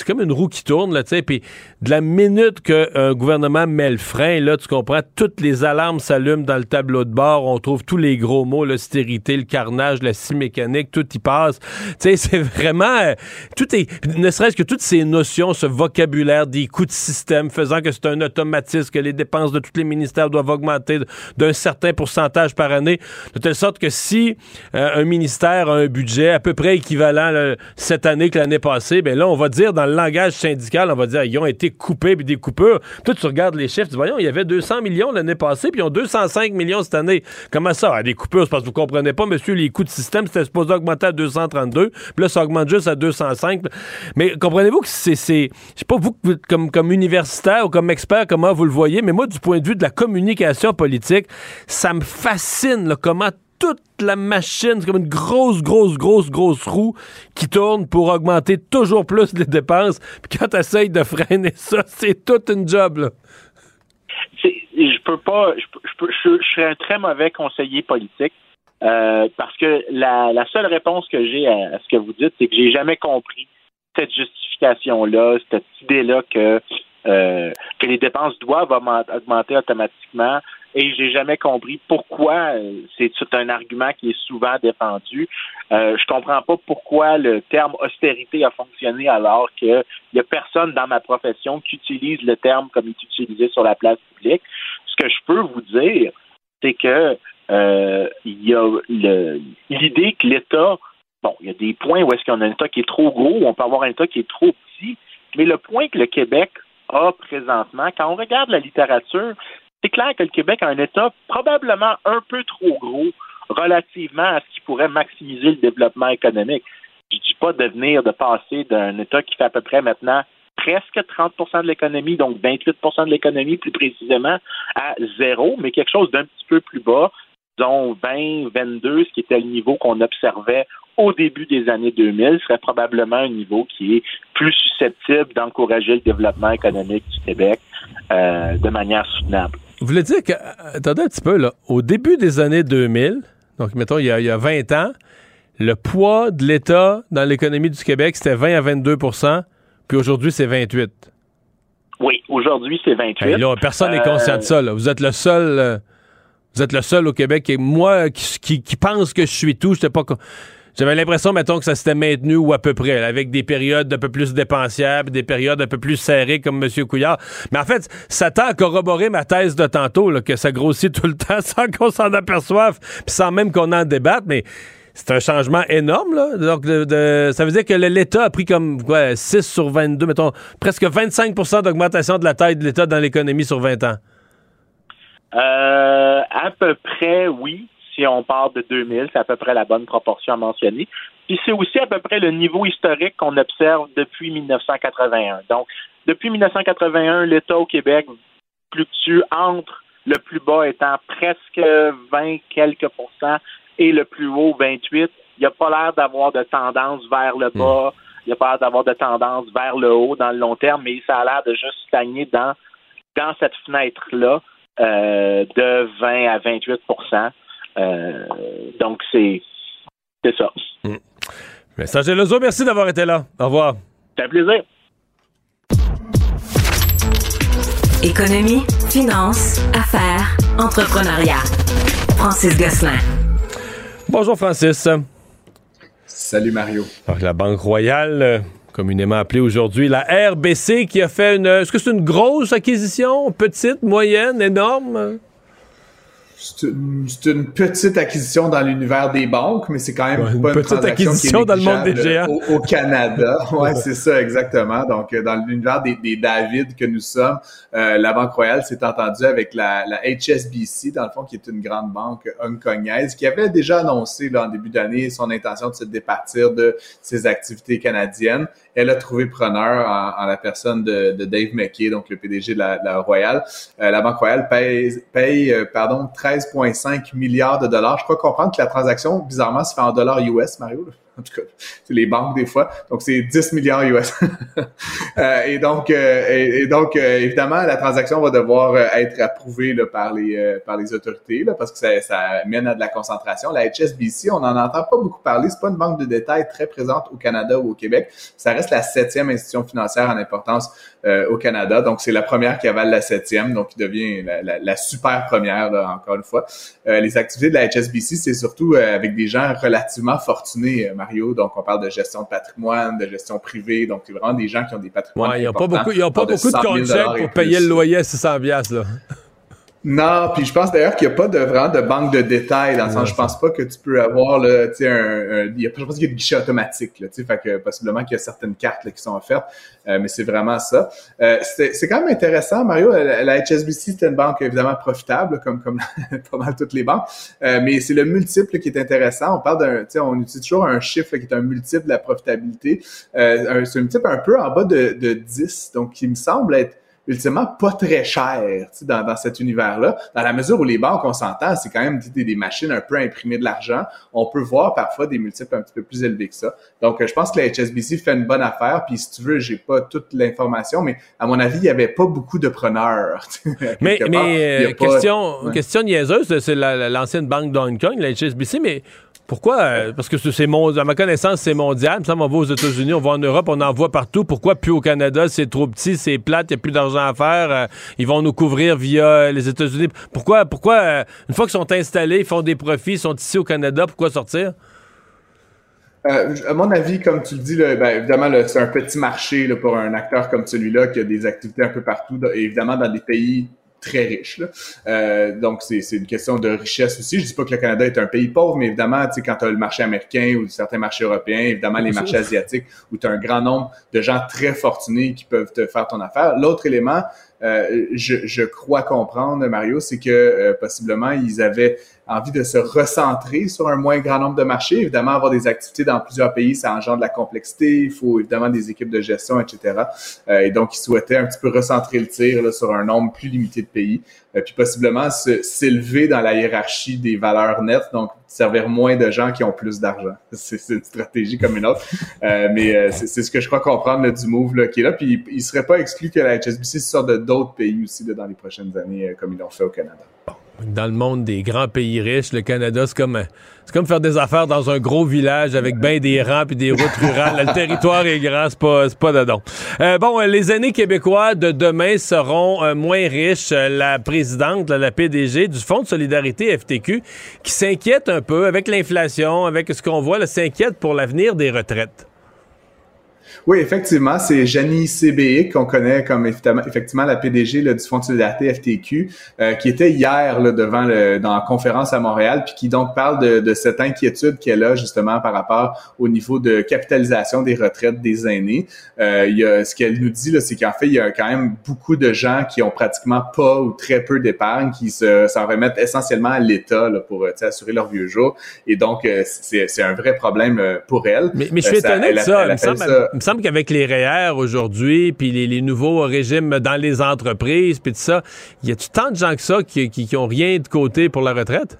comme une roue qui tourne, là, tu sais, puis de la minute qu'un gouvernement met le frein, là, tu comprends, toutes les alarmes s'allument dans le tableau de bord, on trouve tous les gros mots, l'austérité, le carnage, la scie mécanique, tout y passe. Tu sais, c'est vraiment, euh, tout est, ne serait-ce que toutes ces notions, ce vocabulaire des coûts de système faisant que c'est un automatisme, que les dépenses de tous les ministères doivent augmenter d'un certain pourcentage par année, de telle sorte que si euh, un ministère a un budget à peu près équivalent là, cette année que l'année passée, ben là, on va dire dans le langage syndical, on va dire ils ont été coupés puis des coupures. Toi, tu regardes les chiffres, tu dis, voyons, il y avait 200 millions l'année passée, puis ils ont 205 millions cette année. Comment ça? Ah, des coupures, c'est parce que vous comprenez pas, monsieur, les coûts de système, c'était supposé augmenter à 232, puis là, ça augmente juste à 205. Mais comprenez-vous que c'est, c'est je sais pas vous, comme, comme universitaire ou comme expert, comment vous le voyez, mais moi, du point de vue de la communication politique, ça me fascine, là, comment toute la machine, c'est comme une grosse, grosse, grosse, grosse roue qui tourne pour augmenter toujours plus les dépenses. Puis quand tu essayes de freiner ça, c'est toute une job. Là. Je peux pas, je, je, je, un très mauvais conseiller politique euh, parce que la, seule réponse que j'ai à, à ce que vous dites, c'est que j'ai jamais compris cette justification-là, cette idée-là que euh, que les dépenses doivent augmen- augmenter automatiquement. Et j'ai jamais compris pourquoi euh, c'est un argument qui est souvent défendu. Euh, je comprends pas pourquoi le terme austérité a fonctionné alors qu'il y a personne dans ma profession qui utilise le terme comme il est utilisé sur la place publique. Ce que je peux vous dire, c'est que euh, il y a l'idée que l'État, bon, il y a des points où est-ce qu'on a un État qui est trop gros, on peut avoir un État qui est trop petit, mais le point que le Québec a présentement, quand on regarde la littérature, c'est clair que le Québec a un État probablement un peu trop gros relativement à ce qui pourrait maximiser le développement économique. je dis pas de venir, de passer d'un État qui fait à peu près maintenant presque 30% de l'économie, donc 28% de l'économie plus précisément, à zéro, mais quelque chose d'un petit peu plus bas, disons 20, 22, ce qui était le niveau qu'on observait au début des années 2000, serait probablement un niveau qui est plus susceptible d'encourager le développement économique du Québec euh, de manière soutenable. Vous voulez dire que, attendez un petit peu, là, au début des années 2000, donc mettons il y a, il y a 20 ans, le poids de l'État dans l'économie du Québec, c'était 20 à 22% puis aujourd'hui, c'est 28 Oui, aujourd'hui, c'est 28 là, Personne n'est conscient de ça. Là. Vous êtes le seul... Euh, vous êtes le seul au Québec et moi qui, qui, pense que je suis tout, j'étais pas j'avais l'impression, mettons, que ça s'était maintenu ou à peu près, avec des périodes un peu plus dépensières, des périodes un peu plus serrées comme M. Couillard. Mais en fait, ça tend à corroborer ma thèse de tantôt, que ça grossit tout le temps sans qu'on s'en aperçoive, puis sans même qu'on en débatte, mais c'est un changement énorme, là. Donc, ça veut dire que l'État a pris comme quoi, 6 sur 22, mettons, presque 25% d'augmentation de la taille de l'État dans l'économie sur 20 ans. Euh, à peu près, oui si on part de 2000, c'est à peu près la bonne proportion à mentionner. Puis c'est aussi à peu près le niveau historique qu'on observe depuis 1981. Donc, depuis 1981, l'État au Québec fluctue entre le plus bas étant presque 20 quelques pourcents et le plus haut 28. Il n'y a pas l'air d'avoir de tendance vers le bas. Il n'y a pas l'air d'avoir de tendance vers le haut dans le long terme, mais ça a l'air de juste stagner dans, dans cette fenêtre-là euh, de 20 à 28 euh, donc, c'est ça. Mmh. Messager Lozo, merci d'avoir été là. Au revoir. C'est un plaisir. Économie, finance, affaires, entrepreneuriat. Francis Gosselin. Bonjour Francis. Salut Mario. la Banque Royale, euh, communément appelée aujourd'hui la RBC, qui a fait une... Est-ce que c'est une grosse acquisition? Petite, moyenne, énorme? C'est une, petite acquisition dans l'univers des banques, mais c'est quand même pas une, petite acquisition dans le monde des géants au, Canada. ouais, c'est ça exactement. Donc euh, dans l'univers des, des, David que nous sommes, euh, la Banque Royale s'est entendue avec la, la, HSBC dans le fond qui est une grande banque hongkongaise qui avait déjà annoncé là, en début d'année son intention de se départir de ses activités canadiennes elle a trouvé preneur en, la personne de, Dave McKay, donc le PDG de la, Royale. Euh, la Banque Royale paye, paye euh, pardon, 13,5 milliards de dollars. Je crois comprendre que la transaction, bizarrement, se fait en dollars US, Mario en tout cas, c'est les banques des fois. Donc, c'est 10 milliards US. euh, et donc, euh, et, euh, évidemment, la transaction va devoir euh, être approuvée là, par, les, par les autorités là, parce que ça, ça, mène à de la concentration. La HSBC, on n'en entend pas beaucoup parler. C'est pas une banque de détail très présente au Canada ou au Québec. Ça reste la septième institution financière en importance au Canada. Donc, c'est la première qui avale la septième, donc qui devient la, la, la super première, là, encore une fois. les activités de la HSBC, c'est surtout avec des gens relativement fortunés, Mario. Donc, on parle de gestion de patrimoine, de gestion privée. Donc, c'est vraiment des gens qui ont des patrimoines. Ouais, ils n'ont pas beaucoup, ils ont pas beaucoup de, de pour payer le loyer à 600 là. Non, puis je pense d'ailleurs qu'il n'y a pas de vraiment de banque de détails dans le sens, je pense pas que tu peux avoir là, tu sais, un, un, je pense qu'il y a des guichets automatiques, là, tu sais, fait que possiblement qu'il y a certaines cartes là, qui sont offertes, euh, mais c'est vraiment ça. Euh, c'est quand même intéressant, Mario. La, HSBC c'est une banque évidemment profitable, comme comme pas mal toutes les banques, euh, mais c'est le multiple qui est intéressant. On parle d'un, tu sais, on utilise toujours un chiffre qui est un multiple de la profitabilité. Euh, c'est un multiple un peu en bas de, de 10, donc qui me semble être ultimement pas très cher dans, dans cet univers-là. Dans la mesure où les banques, on s'entend, c'est quand même des, des, machines un peu à imprimer de l'argent. On peut voir parfois des multiples un petit peu plus élevés que ça. Donc, euh, je pense que la HSBC fait une bonne affaire. Puis, si tu veux, j'ai pas toute l'information, mais à mon avis, il y avait pas beaucoup de preneurs. mais mais euh, question, question niaiseuse, c'est l'ancienne banque d'Hong Kong, la HSBC, mais pourquoi? Euh, parce que c'est à ma connaissance, c'est mondial. Ça, on va aux États-Unis, on va en Europe, on en voit partout. Pourquoi plus au Canada? C'est trop petit, c'est plate, il n'y a plus d'argent à faire. Euh, ils vont nous couvrir via les États-Unis. Pourquoi, pourquoi euh, une fois qu'ils sont installés, ils font des profits, ils sont ici au Canada, pourquoi sortir? à mon avis, comme tu le dis, ben, évidemment, c'est un petit marché pour un acteur comme celui-là qui a des activités un peu partout, évidemment dans des pays très riche. Là. Euh, donc, c'est une question de richesse aussi. Je dis pas que le Canada est un pays pauvre, mais évidemment, tu sais, quand tu as le marché américain ou certains marchés européens, évidemment, les marchés asiatiques, où tu as un grand nombre de gens très fortunés qui peuvent te faire ton affaire. L'autre élément, euh, je, je, crois comprendre, Mario, c'est que euh, possiblement, ils avaient envie de se recentrer sur un moins grand nombre de marchés. Évidemment, avoir des activités dans plusieurs pays, ça engendre de la complexité. Il faut évidemment des équipes de gestion, etc. Euh, et donc, ils souhaitaient un petit peu recentrer le tir sur un nombre plus limité de pays. Euh, puis possiblement s'élever dans la hiérarchie des valeurs nettes, donc servir moins de gens qui ont plus d'argent. C'est une stratégie comme une autre. Euh, mais c'est ce que je crois comprendre là, du move là, qui est là. Puis il, serait pas exclu que la HSBC sorte d'autres pays aussi là, dans les prochaines années, comme ils l'ont fait au Canada dans le monde des grands pays riches, le Canada, c'est comme, c'est comme faire des affaires dans un gros village avec bien des rangs et des routes rurales. le territoire est grand, c'est pas, pas dedans. Euh, bon, les années québécois de demain seront euh, moins riches. La présidente, la PDG du Fonds de solidarité FTQ, qui s'inquiète un peu avec l'inflation, avec ce qu'on voit, s'inquiète pour l'avenir des retraites. Oui, effectivement, c'est Janie CBI qu'on connaît comme effectivement la PDG là, du Fonds de solidarité FTQ, euh, qui était hier là, devant le, dans la conférence à Montréal, puis qui donc parle de, de cette inquiétude qu'elle a justement par rapport au niveau de capitalisation des retraites des aînés. Euh, il y a, ce qu'elle nous dit, c'est qu'en fait, il y a quand même beaucoup de gens qui ont pratiquement pas ou très peu d'épargne, qui se, s'en remettent essentiellement à l'État pour euh, assurer leur vieux jour. Et donc, euh, c'est, c'est un vrai problème pour elle. Mais, mais je suis étonné de ça. Il me semble qu'avec les REER aujourd'hui, puis les, nouveaux régimes dans les entreprises, puis tout ça, y a-tu tant de gens que ça qui, qui, qui ont rien de côté pour la retraite?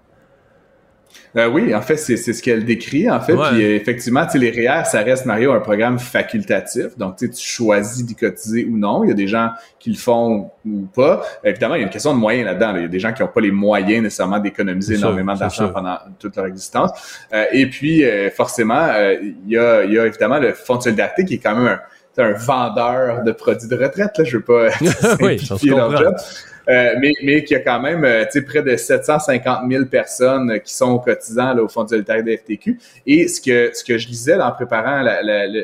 Euh, oui, en fait, c'est ce qu'elle décrit, en fait. Puis euh, effectivement, les REER, ça reste, Mario, un programme facultatif. Donc, tu choisis d'y cotiser ou non. Il y a des gens qui le font ou pas. Évidemment, il y a une question de moyens là-dedans. Il y a des gens qui n'ont pas les moyens nécessairement d'économiser énormément d'argent pendant toute leur existence. Euh, et puis, forcément, il y, a, il y a évidemment le Fonds de solidarité qui est quand même un un vendeur de produits de retraite, là, je veux pas simplifier leur job. Euh, mais, mais qu'il y a quand même euh, près de 750 000 personnes qui sont cotisants là, au Fonds de solidarité de FTQ. Et ce que, ce que je disais en préparant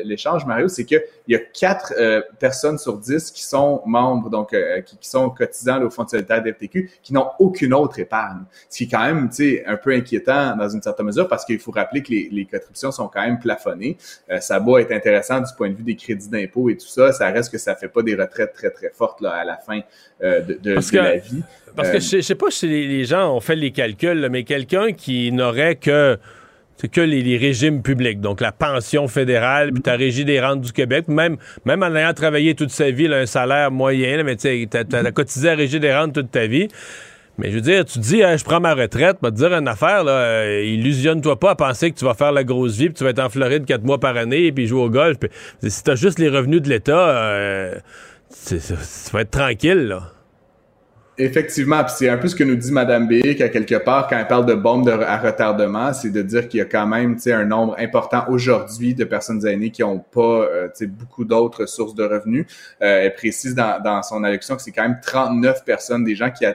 l'échange, Mario, c'est qu'il y a quatre euh, personnes sur dix qui sont membres, donc qui, sont cotisants au Fonds de solidarité de FTQ, qui n'ont aucune autre épargne. Ce qui est quand même un peu inquiétant dans une certaine mesure parce qu'il faut rappeler que les, les contributions sont quand même plafonnées. ça va être intéressant du point de vue des crédits d'impôt et tout ça. Ça reste que ça fait pas des retraites très, très fortes là, à la fin de, de que je, sais pas si les, gens ont fait les calculs, mais quelqu'un qui n'aurait que que les, régimes publics, donc la pension fédérale, puis ta régie des rentes du Québec, même, même en ayant travaillé toute sa vie, un salaire moyen, mais tu as, cotisé à la régie des rentes toute ta vie. Mais je veux dire, tu dis, je prends ma retraite, va te dire une affaire, là, euh, illusionne-toi pas à penser que tu vas faire la grosse vie, puis tu vas être en Floride quatre mois par année, puis jouer au golf. si tu as juste les revenus de l'État, euh, tu vas être tranquille, là. Effectivement, c'est un peu ce que nous dit Madame B, qu'à quelque part, quand elle parle de bombes à retardement, c'est de dire qu'il y a quand même un nombre important aujourd'hui de personnes aînées qui n'ont pas euh, beaucoup d'autres sources de revenus. Euh, elle précise dans, son allocution que c'est quand même 39 personnes, des gens qui,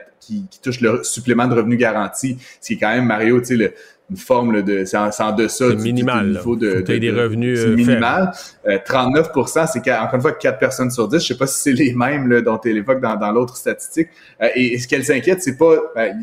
touchent le supplément de revenus garanti, ce qui est quand même, Mario, tu sais, une forme de c'est en, en, deçà du, minimal, niveau de, de, des revenus euh, minimal. 39 euh, c'est encore une fois 4 personnes sur 10. Je sais pas si c'est les mêmes là, dont elle évoque dans, dans l'autre statistique. Euh, et, ce qu'elle s'inquiète, c'est pas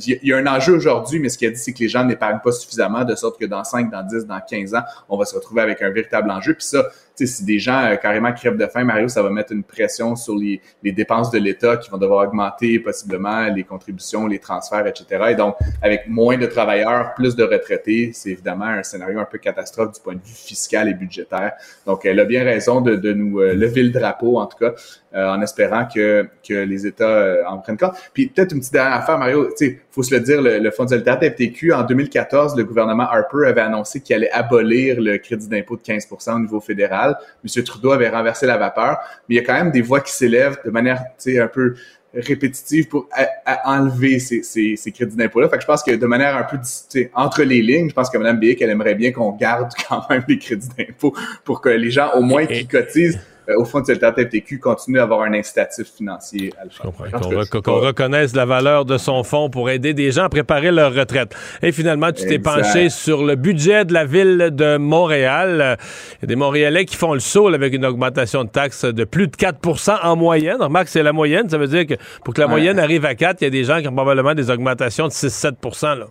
il y, a un enjeu aujourd'hui, mais ce qu'elle dit, c'est que les gens n'épargnent pas suffisamment, de sorte que dans 5, dans 10, dans 15 ans, on va se retrouver avec un véritable enjeu. Puis ça, si des gens euh, carrément crèvent de faim, Mario, ça va mettre une pression sur les, dépenses de l'État qui vont devoir augmenter possiblement les contributions, les transferts, etc. Et donc, avec moins de travailleurs, plus de retraités, c'est évidemment un scénario un peu catastrophe du point de vue fiscal et budgétaire. Donc, elle a bien raison de, nous euh, lever le drapeau, en tout cas, en espérant que, que les États en prennent compte. Puis peut-être une petite dernière affaire, Mario, tu sais, faut se le dire, le, Fonds de solidarité FTQ, en 2014, le gouvernement Harper avait annoncé qu'il allait abolir le crédit d'impôt de 15% au niveau fédéral. M. Trudeau avait renversé la vapeur, mais il y a quand même des voix qui s'élèvent de manière, tu sais, un peu répétitive pour enlever ces, ces, crédits d'impôt-là. Fait que je pense que de manière un peu entre les lignes, je pense que Mme Bick, elle aimerait bien qu'on garde quand même les crédits d'impôt pour que les gens, au moins, qui cotisent, euh, au fond de cette FTQ continue à avoir un incitatif financier à le faire. Qu'on reconnaisse la valeur de son fonds pour aider des gens à préparer leur retraite. Et finalement, tu t'es penché sur le budget de la ville de Montréal. Il y a des Montréalais qui font le saut avec une augmentation de taxes de plus de 4% en moyenne. Remarque, c'est la moyenne. Ça veut dire que pour que la moyenne arrive à 4, il y a des gens qui ont probablement des augmentations de 6-7 là.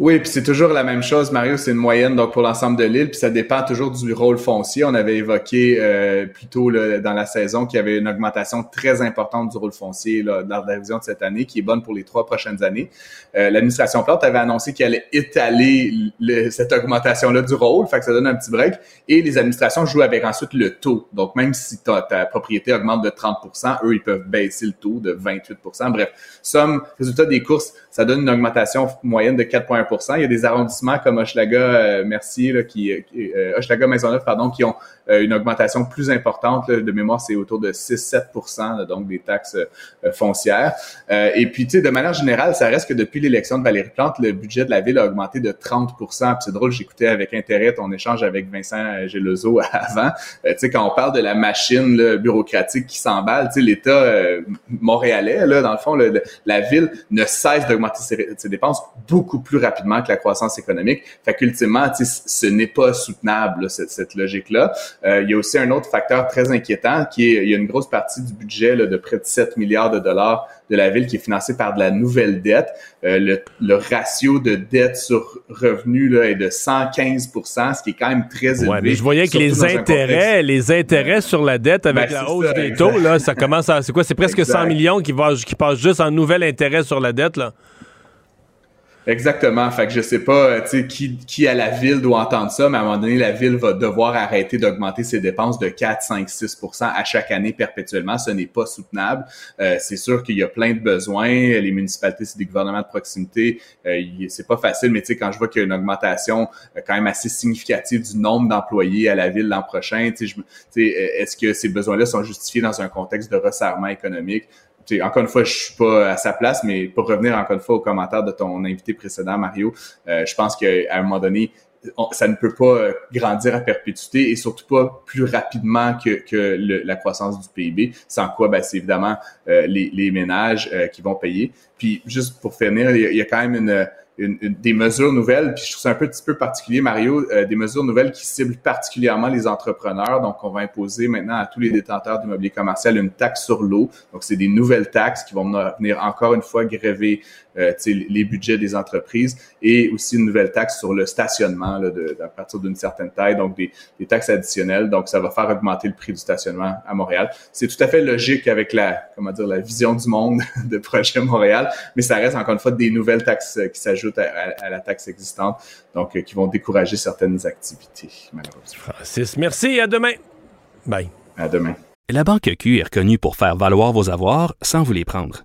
Oui, puis c'est toujours la même chose, Mario, c'est une moyenne donc pour l'ensemble de l'île, puis ça dépend toujours du rôle foncier. On avait évoqué euh, plus tôt là, dans la saison qu'il y avait une augmentation très importante du rôle foncier là, dans la révision de cette année, qui est bonne pour les trois prochaines années. Euh, L'administration Plante avait annoncé qu'elle allait étaler le, cette augmentation-là du rôle, fait que ça donne un petit break. Et les administrations jouent avec ensuite le taux. Donc même si ta, ta propriété augmente de 30% eux, ils peuvent baisser le taux de 28% Bref, somme, résultat des courses, ça donne une augmentation moyenne de 4,1 il y a des arrondissements comme Hochelaga, euh, Mercier, là, qui, euh, Hochelaga Maisonneuve, pardon, qui ont euh, une augmentation plus importante. de mémoire, c'est autour de 6-7 donc des taxes euh, foncières. et puis, tu sais, de manière générale, ça reste que depuis l'élection de Valérie Plante, le budget de la ville a augmenté de 30 Puis c'est drôle, j'écoutais avec intérêt ton échange avec Vincent Gelozo avant. tu sais, quand on parle de la machine là, bureaucratique qui s'emballe, tu sais, l'État montréalais, là, dans le fond, la ville ne cesse d'augmenter ses, ses dépenses beaucoup plus rapidement que la croissance économique. Fait qu'ultimement, ce n'est pas soutenable, cette, cette logique-là. Euh, il y a aussi un autre facteur très inquiétant qui est, il y a une grosse partie du budget là, de près de 7 milliards de dollars de la ville qui est financée par de la nouvelle dette. Euh, le, le, ratio de dette sur revenu là, est de 115% ce qui est quand même très élevé. Ouais, mais je voyais que les intérêts, les intérêts sur la dette avec ben, la hausse des taux, là, ça commence à... C'est quoi? C'est presque 100 millions qui, va, qui passent juste en nouvel intérêt sur la dette, là. Exactement. Fait que je sais pas, euh, qui, qui à la ville doit entendre ça, mais à un moment donné, la ville va devoir arrêter d'augmenter ses dépenses de 4, 5, 6% à chaque année perpétuellement. Ce n'est pas soutenable. Euh, c'est sûr qu'il y a plein de besoins. Les municipalités, c'est des gouvernements de proximité. Euh, c'est pas facile, mais tu sais, quand je vois qu'il y a une augmentation euh, quand même assez significative du nombre d'employés à la ville l'an prochain, tu sais, est-ce que ces besoins-là sont justifiés dans un contexte de resserrement économique? Encore une fois, je suis pas à sa place, mais pour revenir encore une fois au commentaire de ton invité précédent, Mario, euh, je pense qu'à un moment donné, ça ne peut pas grandir à perpétuité et surtout pas plus rapidement que, que la croissance du PIB, sans quoi ben, c'est évidemment euh, les, les, ménages euh, qui vont payer. Puis juste pour finir, il y a, il y a quand même une des mesures nouvelles, puis je trouve ça un petit peu particulier, Mario, euh, des mesures nouvelles qui ciblent particulièrement les entrepreneurs. Donc, on va imposer maintenant à tous les détenteurs d'immobilier commercial une taxe sur l'eau. Donc, c'est des nouvelles taxes qui vont venir encore une fois gréver euh, les budgets des entreprises et aussi une nouvelle taxe sur le stationnement là, de, à partir d'une certaine taille, donc des, des, taxes additionnelles. Donc, ça va faire augmenter le prix du stationnement à Montréal. C'est tout à fait logique avec la, comment dire, la vision du monde de Projet Montréal, mais ça reste encore une fois des nouvelles taxes qui s'ajoutent à, la taxe existante, donc euh, qui vont décourager certaines activités, malheureusement. Francis, merci et à demain. Bye. À demain. La Banque Q est reconnue pour faire valoir vos avoirs sans vous les prendre.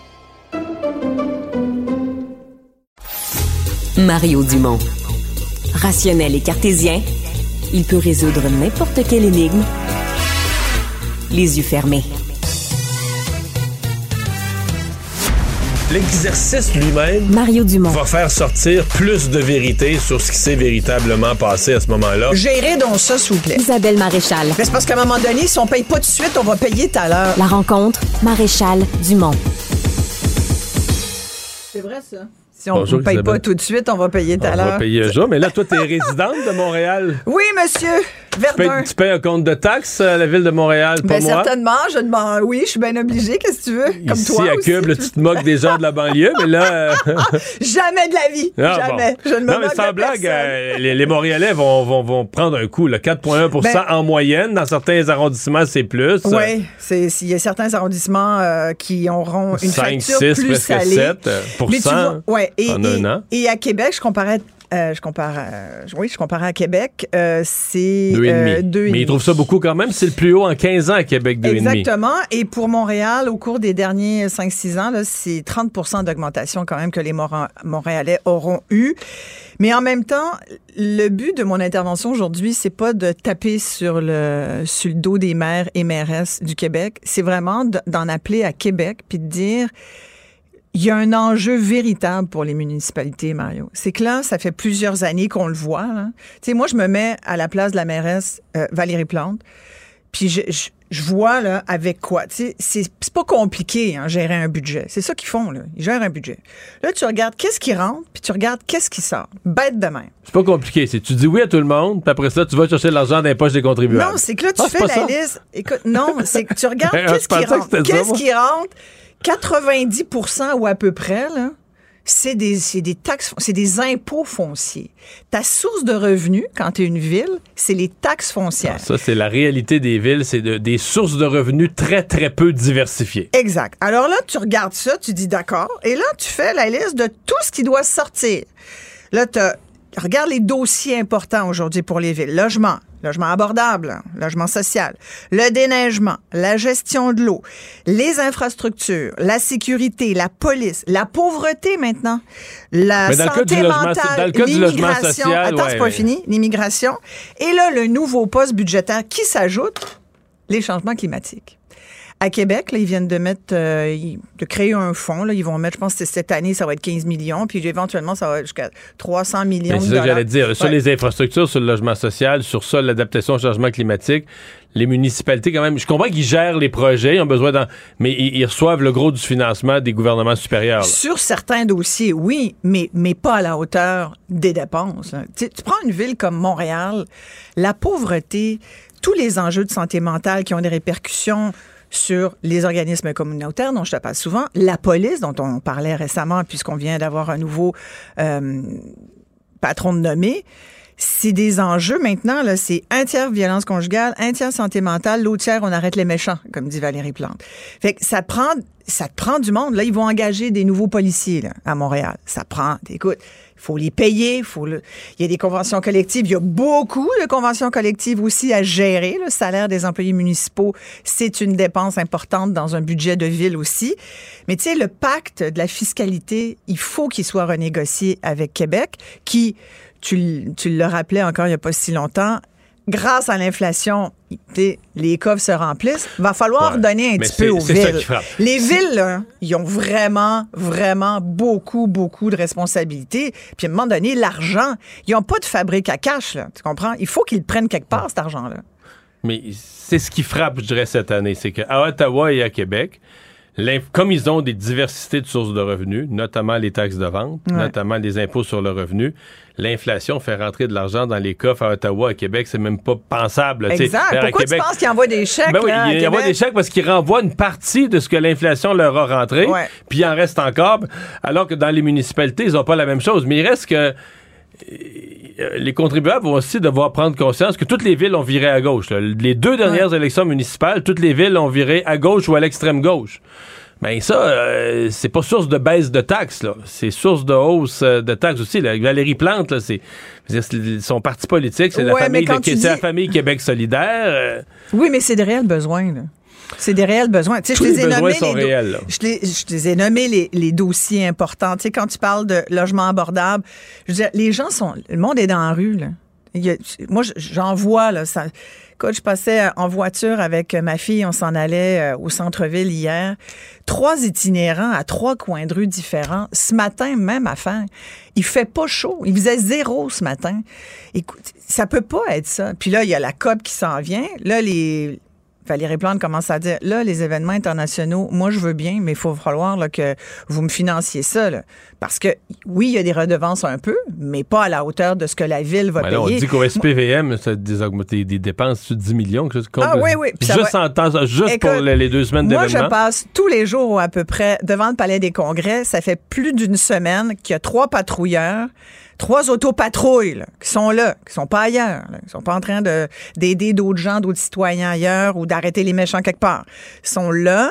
Mario Dumont. Rationnel et cartésien, il peut résoudre n'importe quelle énigme les yeux fermés. L'exercice lui-même Mario Dumont. va faire sortir plus de vérité sur ce qui s'est véritablement passé à ce moment-là. Gérez donc ça, s'il vous plaît. Isabelle Maréchal. Mais c'est parce qu'à un moment donné, si on paye pas tout de suite, on va payer tout à l'heure. La rencontre, Maréchal Dumont. C'est vrai, ça. Si on ne paye pas tout de suite, on va payer tout à l'heure. On va payer un jour. Mais là, toi, tu es résidente de Montréal. Oui, monsieur. Verdun. Tu payes, un compte de taxes à la ville de Montréal, pas ben, moi? Certainement. Je demande, oui, je suis bien obligée. Qu'est-ce que tu veux? Comme Ici, toi à Cube, là, tu te moques des gens de la banlieue, mais là... euh, Jamais de la vie. Ah, Jamais. bon. Je ne me non, mais sans blague, euh, les, les Montréalais vont, vont, vont prendre un coup. là, 4,1 Ben- en moyenne. Dans certains arrondissements, c'est plus. Oui, s'il y a certains arrondissements euh, qui auront une 5, facture 6, plus presque salée. 7 euh, pour Mais tu vois, ouais, et, en et- un an. et à Québec, je comparais euh, je compare, à, oui, je compare à Québec, euh, c'est Deux et demi. euh, deux Mais ils trouvent ça beaucoup quand même. C'est le plus haut en 15 ans à Québec, deux et demi. Exactement. Et pour Montréal, au cours des derniers 5-6 ans, c'est 30% d'augmentation quand même que les Montréalais auront eu. Mais en même temps, le but de mon intervention aujourd'hui, c'est pas de taper sur le, sur le dos des maires et mairesses du Québec. C'est vraiment de- d'en appeler à Québec puis de dire il y a un enjeu véritable pour les municipalités, Mario. C'est que là, ça fait plusieurs années qu'on le voit. là. Tu sais, moi, je me mets à la place de la mairesse euh, Valérie Plante, puis je, je, je vois là avec quoi. Tu sais, c'est pas compliqué, hein, gérer un budget. C'est ça qu'ils font là. Ils gèrent un budget. Là, tu regardes qu'est-ce qui rentre, puis tu regardes qu'est-ce qui sort. Bête de même. C'est pas compliqué. C'est tu dis oui à tout le monde, puis après ça, tu vas chercher l'argent dans les poches des contribuables. Non, c'est que là, tu Ah, fais la ça? liste. Écoute, non, c'est que tu regardes qu'est-ce qui rentre. Qu'est-ce qui rentre? 90% ou à peu près, là. C'est des, c'est des taxes, c'est des impôts fonciers. Ta source de revenus, quand tu es une ville, c'est les taxes foncières. Ça, c'est la réalité des villes. C'est de- des sources de revenus très, très peu diversifiées. Exact. Alors là, tu regardes ça, tu dis d'accord, et là, tu fais la liste de tout ce qui doit sortir. Là, tu regarde les dossiers importants aujourd'hui pour les villes. Logement, logement abordable, logement social, le déneigement, la gestion de l'eau, les infrastructures, la sécurité, la police, la pauvreté maintenant, la Mais le santé mentale, l'immigration. Attends, ouais, c'est pas mais- fini. L'immigration. Et là, le nouveau poste budgétaire qui s'ajoute, les changements climatiques. À Québec, là, ils viennent de mettre, euh, de créer un fonds. Là, ils vont mettre, je pense que cette année, ça va être 15 millions, puis éventuellement, ça va jusqu'à 300 millions c'est ça que j'allais dire. Sur les infrastructures, sur le logement social, sur ça, l'adaptation au changement climatique, les municipalités, quand même, je comprends qu'ils gèrent les projets, ils ont besoin d'en. Mais ils, ils reçoivent le gros du financement des gouvernements supérieurs. là. Sur certains dossiers, oui, mais, mais pas à la hauteur des dépenses. hein. Tu, tu prends une ville comme Montréal, la pauvreté, tous les enjeux de santé mentale qui ont des répercussions sur les organismes communautaires dont je te parle souvent, la police dont on parlait récemment puisqu'on vient d'avoir un nouveau euh, patron de nommé. C'est des enjeux maintenant, là, c'est un tiers violence conjugale, un tiers santé mentale, l'autre tiers on arrête les méchants, comme dit Valérie Plante. Fait que ça prend, ça prend du monde. Là, ils vont engager des nouveaux policiers là, à Montréal. Ça prend, écoute, il faut les payer, faut le, il y a des conventions collectives, il y a beaucoup de conventions collectives aussi à gérer. Le salaire des employés municipaux, c'est une dépense importante dans un budget de ville aussi. Mais tu sais, le pacte de la fiscalité, il faut qu'il soit renégocié avec Québec, qui tu, le rappelais encore il n'y a pas si longtemps, grâce à l'inflation, les coffres se remplissent. Va falloir Ouais. donner un Mais petit peu aux villes. Les villes, là, ils ont vraiment, vraiment beaucoup, beaucoup de responsabilités. Puis à un moment donné, l'argent, ils n'ont pas de fabrique à cash, là, tu comprends? Il faut qu'ils le prennent quelque part, cet argent-là. Mais c'est ce qui frappe, je dirais, cette année. C'est qu'à Ottawa et à Québec, comme ils ont des diversités de sources de revenus, notamment les taxes de vente, Ouais. notamment les impôts sur le revenu, l'inflation fait rentrer de l'argent dans les coffres à Ottawa, à Québec, c'est même pas pensable. Exact. À Pourquoi Québec- tu penses qu'ils envoient des chèques? Ben oui, là, à des chèques parce qu'ils renvoient une partie de ce que l'inflation leur a rentré, puis il en reste encore, alors que dans les municipalités, ils n'ont pas la même chose. Mais il reste que les contribuables vont aussi devoir prendre conscience que toutes les villes ont viré à gauche. là. Les deux dernières élections municipales, toutes les villes ont viré à gauche ou à l'extrême gauche. Ben ça, euh, c'est pas source de baisse de taxes, là. C'est source de hausse euh, de taxes aussi. Là. Valérie Plante, là, c'est, son parti politique, c'est la Ouais, mais famille, de- la Québec solidaire. euh, Oui, mais c'est des réels besoins, là. C'est des réels besoins. Tu sais, Tous je les les ai besoins nommés sont les do- réels. Je, les, je les ai nommés les, les dossiers importants. Tu sais, quand tu parles de logement abordable, je veux dire, les gens sont. Le monde est dans la rue, là. Il y a- moi, je- j'en vois, là. Ça, écoute, je passais en voiture avec ma fille, on s'en allait euh, au centre-ville hier. Trois itinérants à trois coins de rue différents. Ce matin, même affaire. Il fait pas chaud. Il faisait zéro ce matin. Écoute, ça peut pas être ça. Puis là, il y a la COP qui s'en vient. Là, les. Valérie Plante commence à dire, là, les événements internationaux, moi, je veux bien, mais il faut falloir là, que vous me financiez ça. là. Parce que, oui, il y a des redevances un peu, mais pas à la hauteur de ce que la ville va Ben là, on payer. dit qu'au SPVM, ça a des, augmenté- des dépenses de 10 millions. chose Ah oui, oui, puis Juste, va- en temps- juste pour les, les deux semaines Moi, je d'événements. passe tous les jours à peu près devant le Palais des Congrès. Ça fait plus d'une semaine qu'il y a trois patrouilleurs, trois autopatrouilles là, qui sont là, qui sont pas ailleurs, là, qui sont pas en train de d'aider d'autres gens, d'autres citoyens ailleurs ou d'arrêter les méchants quelque part. Ils sont là,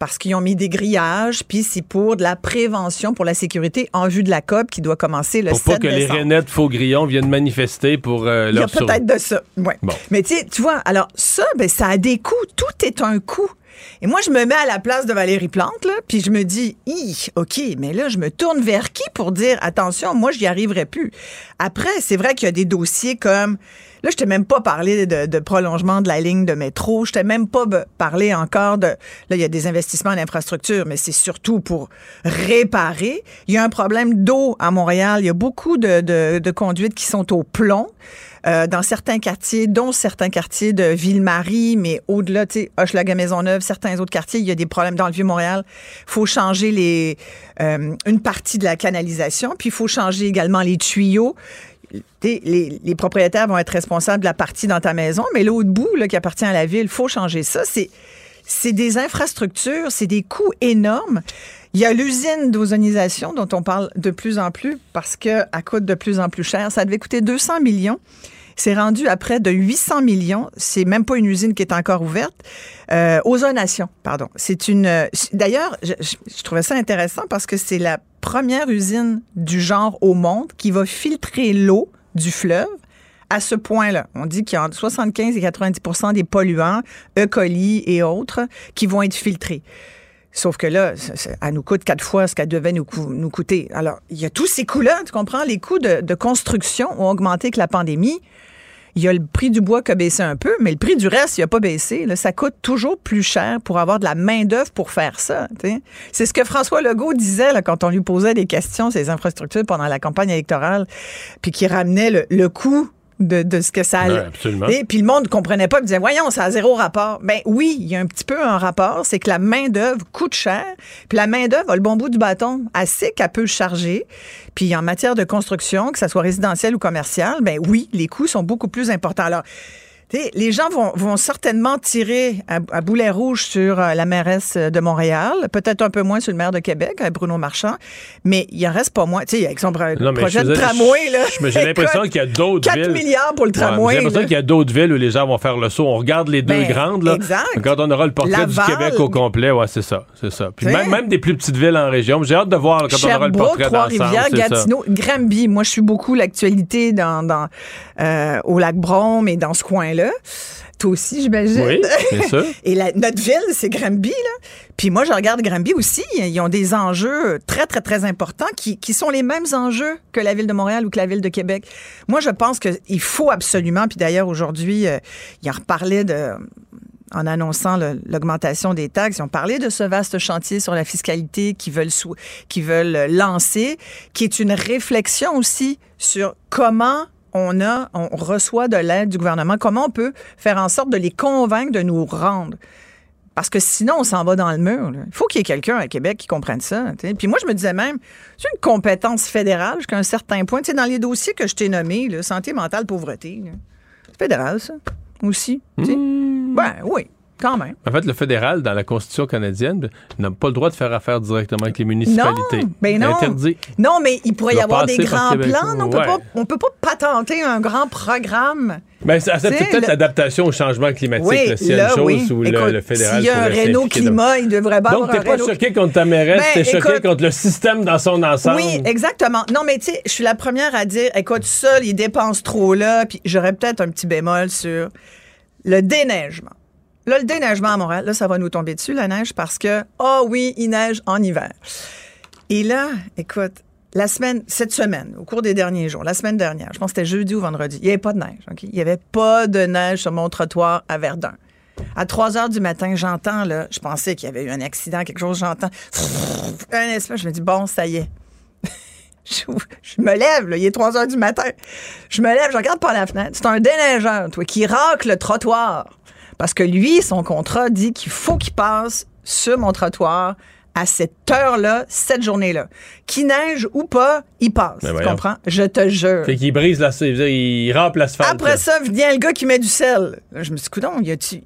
parce qu'ils ont mis des grillages, puis c'est pour de la prévention, pour la sécurité en vue de la COP qui doit commencer le Pour 7 pas que les. Rainettes faux grillons viennent manifester pour euh, Il y a leur peut-être de ça. Ouais. Bon. Mais tu vois, alors ça, ben, ça a des coûts. Tout est un coût. Et moi, je me mets à la place de Valérie Plante, puis je me dis, Hi, OK, mais là, je me tourne vers qui pour dire, attention, moi, je n'y arriverai plus. Après, c'est vrai qu'il y a des dossiers comme, là, je t'ai même pas parlé de, prolongement de la ligne de métro, je t'ai même pas parlé encore de, là, il y a des investissements en infrastructure, mais c'est surtout pour réparer. Il y a un problème d'eau à Montréal. Il y a beaucoup de conduites qui sont au plomb. Euh, dans certains quartiers, dont certains quartiers de Ville-Marie, mais au-delà, tu sais, Hochelaga Maisonneuve, certains autres quartiers, il y a des problèmes dans le Vieux-Montréal. faut changer les, euh, une partie de la canalisation, puis il faut changer également les tuyaux. Les, les propriétaires vont être responsables de la partie dans ta maison, mais l'autre bout là, qui appartient à la ville, il faut changer ça. C'est des infrastructures, c'est des coûts énormes. Il y a l'usine d'ozonisation dont on parle de plus en plus parce qu'elle coûte de plus en plus cher. Ça devait coûter 200 millions. C'est rendu à près de 800 millions. C'est même pas une usine qui est encore ouverte. Euh, ozonation, pardon. C'est une. euh, D'ailleurs, je, trouvais ça intéressant parce que c'est la première usine du genre au monde qui va filtrer l'eau du fleuve à ce point-là. On dit qu'il y a entre 75 et 90% des polluants, E. coli et autres, qui vont être filtrés. Sauf que là, elle nous coûte quatre fois ce qu'elle devait nous, coûter. Alors, il y a tous ces coûts-là, tu comprends? Les coûts de, construction ont augmenté avec la pandémie. Il y a le prix du bois qui a baissé un peu, mais le prix du reste, il n'a pas baissé. Là, ça coûte toujours plus cher pour avoir de la main-d'œuvre pour faire ça. C'est ce que François Legault disait quand on lui posait des questions sur les infrastructures pendant la campagne électorale, puis qui ramenait le coût de, de ce que ça allait. Et puis le monde ne comprenait pas, il disait voyons, ça a zéro rapport. Ben oui, il y a un petit peu un rapport, c'est que la main d'œuvre coûte cher, puis la main d'œuvre a le bon bout du bâton, assez qu'elle peut charger. Puis en matière de construction, que ça soit résidentiel ou commercial, ben oui, les coûts sont beaucoup plus importants. Alors les gens vont, vont certainement tirer à, à boulet rouge sur euh, la mairesse de Montréal, peut-être un peu moins sur le maire de Québec, euh, Bruno Marchand, mais il en reste pas moins. Tu sais, avec son Non, projet je de tramway, là. J'ai l'impression qu'il y a d'autres 4 villes. milliards pour le Ouais, tramway. J'ai l'impression qu'il y a d'autres villes où les gens vont faire le saut. On regarde les deux Ben, grandes, là. exact. Quand on aura le portrait Laval. du Québec au complet, ouais, c'est ça. C'est ça. Puis même, même des plus petites villes en région. J'ai hâte de voir là, quand on aura le portrait. Trois-Rivières. Gatineau, Granby. Moi, je suis beaucoup l'actualité dans, dans euh, au lac Brome et dans ce coin-là. Toi aussi, j'imagine. Oui, bien sûr. Et la- notre ville, c'est Granby, là. Puis moi, je regarde Granby aussi. Ils ont des enjeux très, très, très importants qui, qui sont les mêmes enjeux que la ville de Montréal ou que la ville de Québec. Moi, je pense qu'il faut absolument, puis d'ailleurs, aujourd'hui, euh, il en reparlait de en annonçant l'augmentation des taxes, ils ont parlé de ce vaste chantier sur la fiscalité qu'ils veulent, veulent lancer, qui est une réflexion aussi sur comment on a, on reçoit de l'aide du gouvernement, comment on peut faire en sorte de les convaincre de nous rendre? Parce que sinon, on s'en va dans le mur. là. Il faut qu'il y ait quelqu'un à Québec qui comprenne ça. Puis moi, je me disais même, c'est une compétence fédérale jusqu'à un certain point. Dans les dossiers que je t'ai nommés, là, santé mentale, pauvreté, c'est fédéral, ça, aussi. Ben oui, quand même. En fait, le fédéral, dans la Constitution canadienne, n'a pas le droit de faire affaire directement avec les municipalités. Non, ben non. Interdit. Non, mais il pourrait y avoir des grands plans. non, On Ouais. on peut pas patenter un grand programme. Ben, c'est peut-être l'adaptation au changement climatique. Oui, S'il y a là, une chose oui. où le- Écoute, le, fédéral s'il y a un Renault climat, il devrait bien Donc, avoir t'es pas Renault- choqué contre ta mairesse, Ben, t'es choqué contre le système dans son ensemble. Oui, exactement. Non, mais tu sais, je suis la première à dire, écoute, ça, ils dépensent trop là, puis j'aurais peut-être un petit bémol sur le déneigement. Là, le déneigement à Montréal, là, ça va nous tomber dessus, la neige, parce que, oh oui, il neige en hiver. Et là, écoute, la semaine, cette semaine, au cours des derniers jours, la semaine dernière, je pense que c'était jeudi ou vendredi, il n'y avait pas de neige. OK? Il n'y avait pas de neige sur mon trottoir à Verdun. À 3 heures du matin, j'entends, là, je pensais qu'il y avait eu un accident, quelque chose, j'entends un espèce, je me dis, bon, ça y est. Je, je me lève, là, il est 3 heures du matin. Je me lève, je regarde par la fenêtre. C'est un déneigeur, toi, qui racle le trottoir. Parce que lui, son contrat dit qu'il faut qu'il passe sur mon trottoir à cette heure-là, cette journée-là. Qu'il neige ou pas, il passe. Ben tu comprends? Je te jure. Fait qu'il brise la, il, rampe l'asphalte. Après ça, vient le gars qui met du sel. Je me suis dit, y a-tu.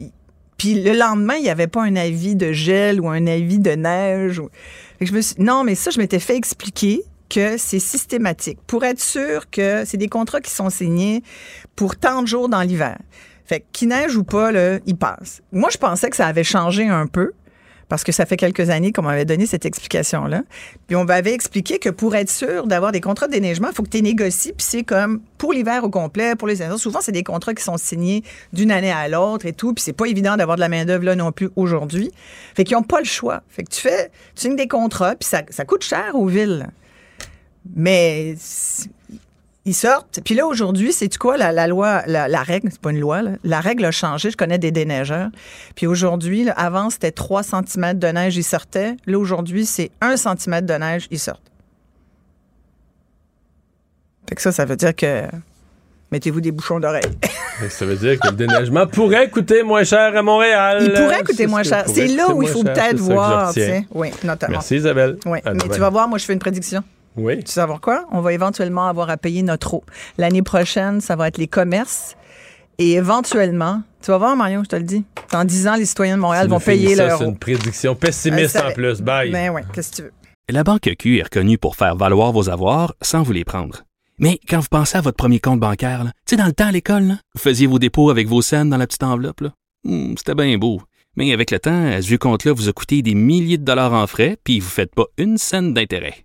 Puis le lendemain, il n'y avait pas un avis de gel ou un avis de neige. ou- Fait que je me suis... Non, mais ça, je m'étais fait expliquer que c'est systématique pour être sûr que c'est des contrats qui sont signés pour tant de jours dans l'hiver. Fait neige ou pas, là, il passe. Moi, je pensais que ça avait changé un peu parce que ça fait quelques années qu'on m'avait donné cette explication-là. Puis on m'avait expliqué que pour être sûr d'avoir des contrats de déneigement, il faut que tu négocies, puis c'est comme pour l'hiver au complet, pour les saisons. Souvent, c'est des contrats qui sont signés d'une année à l'autre et tout, puis c'est pas évident d'avoir de la main-d'œuvre là non plus aujourd'hui. Fait qu'ils n'ont pas le choix. Fait que tu fais, tu signes des contrats, puis ça, ça coûte cher aux villes. Mais ils sortent. Puis là, aujourd'hui, c'est quoi? La, la loi, la, la règle, c'est pas une loi, là. la règle a changé. Je connais des déneigeurs. Puis aujourd'hui, là, avant, c'était 3 cm de neige, ils sortaient. Là, aujourd'hui, c'est 1 cm de neige, ils sortent. Fait que ça, ça veut dire que mettez-vous des bouchons d'oreille. Ça veut dire que le déneigement pourrait coûter moins cher à Montréal. Il pourrait coûter moins cher. C'est là où il faut cher, peut-être voir. Oui, notamment. Merci Isabelle. Oui, mais demain. tu vas voir, moi, je fais une prédiction. Oui. Tu sais savoir quoi? On va éventuellement avoir à payer notre eau. L'année prochaine, ça va être les commerces. Et éventuellement, tu vas voir, Marion, je te le dis, dans 10 ans, les citoyens de Montréal vont payer ça, leur C'est eau. une prédiction pessimiste en plus. Bye. Ben oui, qu'est-ce que tu veux? La Banque Q est reconnue pour faire valoir vos avoirs sans vous les prendre. Mais quand vous pensez à votre premier compte bancaire, tu sais, dans le temps à l'école, vous faisiez vos dépôts avec vos scènes dans la petite enveloppe. là. Hmm, C'était bien beau. Mais avec le temps, à ce compte-là vous a coûté des milliers de dollars en frais, puis vous ne faites pas une scène d'intérêt.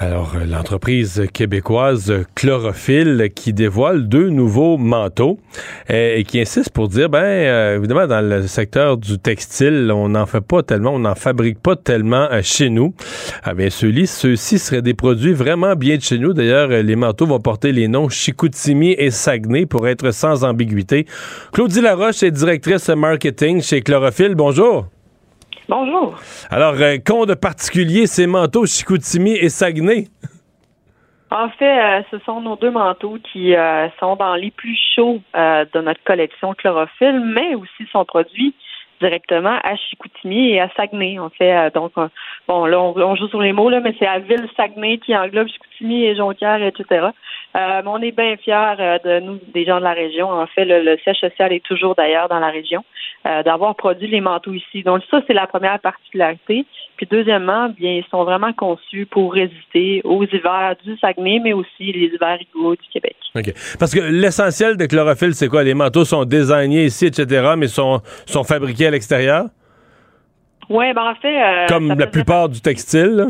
Alors, euh, l'entreprise québécoise Chlorophylle qui dévoile deux nouveaux manteaux euh, et qui insiste pour dire, ben, euh, évidemment, dans le secteur du textile, on n'en fait pas tellement, on n'en fabrique pas tellement chez nous. Ah bien, ceux-ci, seraient des produits vraiment bien de chez nous. D'ailleurs, les manteaux vont porter les noms Chicoutimi et Saguenay pour être sans ambiguïté. Claudie Laroche est directrice marketing chez Chlorophylle. Bonjour. Bonjour. Alors, euh, qu'ont de particulier ces manteaux Chicoutimi et Saguenay? En fait, euh, ce sont nos deux manteaux qui euh, sont dans les plus chauds euh, de notre collection chlorophylle, mais aussi sont produits directement à Chicoutimi et à Saguenay. En fait, donc bon là on, on joue sur les mots là, mais c'est à ville Saguenay qui englobe Chicoutimi et Jonquière, etc. Euh, on est bien fiers euh, de nous, des gens de la région. En fait, le, le siège social est toujours d'ailleurs dans la région, euh, d'avoir produit les manteaux ici. Donc ça, c'est la première particularité. Puis deuxièmement, bien, ils sont vraiment conçus pour résister aux hivers du Saguenay, mais aussi les hivers rigoureux du Québec. OK. Parce que l'essentiel de chlorophylle, c'est quoi? Les manteaux sont désignés ici, etc., mais sont, sont fabriqués à l'extérieur? Oui, ben en fait. euh, Comme la plupart du textile. là?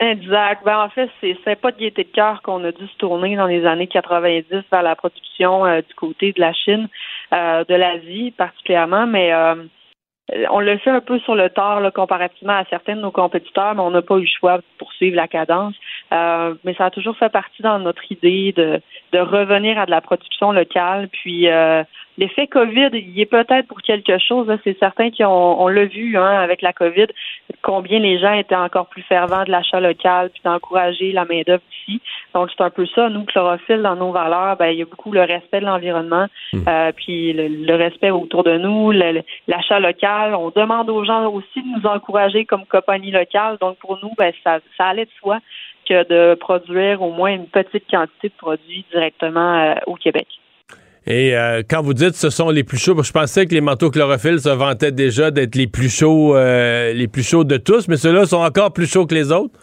Exact. Ben, en fait, c'est pas de gaieté de cœur qu'on a dû se tourner dans les années 90 vers la production euh, du côté de la Chine, euh, de l'Asie particulièrement, mais euh, on le fait un peu sur le tard là, comparativement à certains de nos compétiteurs, mais on n'a pas eu le choix de poursuivre la cadence. Euh, mais ça a toujours fait partie dans notre idée de, de revenir à de la production locale. Puis euh, l'effet COVID, il est peut-être pour quelque chose. C'est certain qu'on on l'a vu hein, avec la COVID, combien les gens étaient encore plus fervents de l'achat local puis d'encourager la main-d'œuvre ici. Donc c'est un peu ça, nous, chlorophylle, dans nos valeurs, ben, il y a beaucoup le respect de l'environnement, euh, puis le, le respect autour de nous, l'achat local. On demande aux gens aussi de nous encourager comme compagnie locale. Donc pour nous, ben, ça, ça allait de soi que de produire au moins une petite quantité de produits directement euh, au Québec. Et euh, quand vous dites ce sont les plus chauds, je pensais que les manteaux chlorophylle se vantaient déjà d'être les plus chauds, euh, les plus chauds de tous, mais ceux-là sont encore plus chauds que les autres?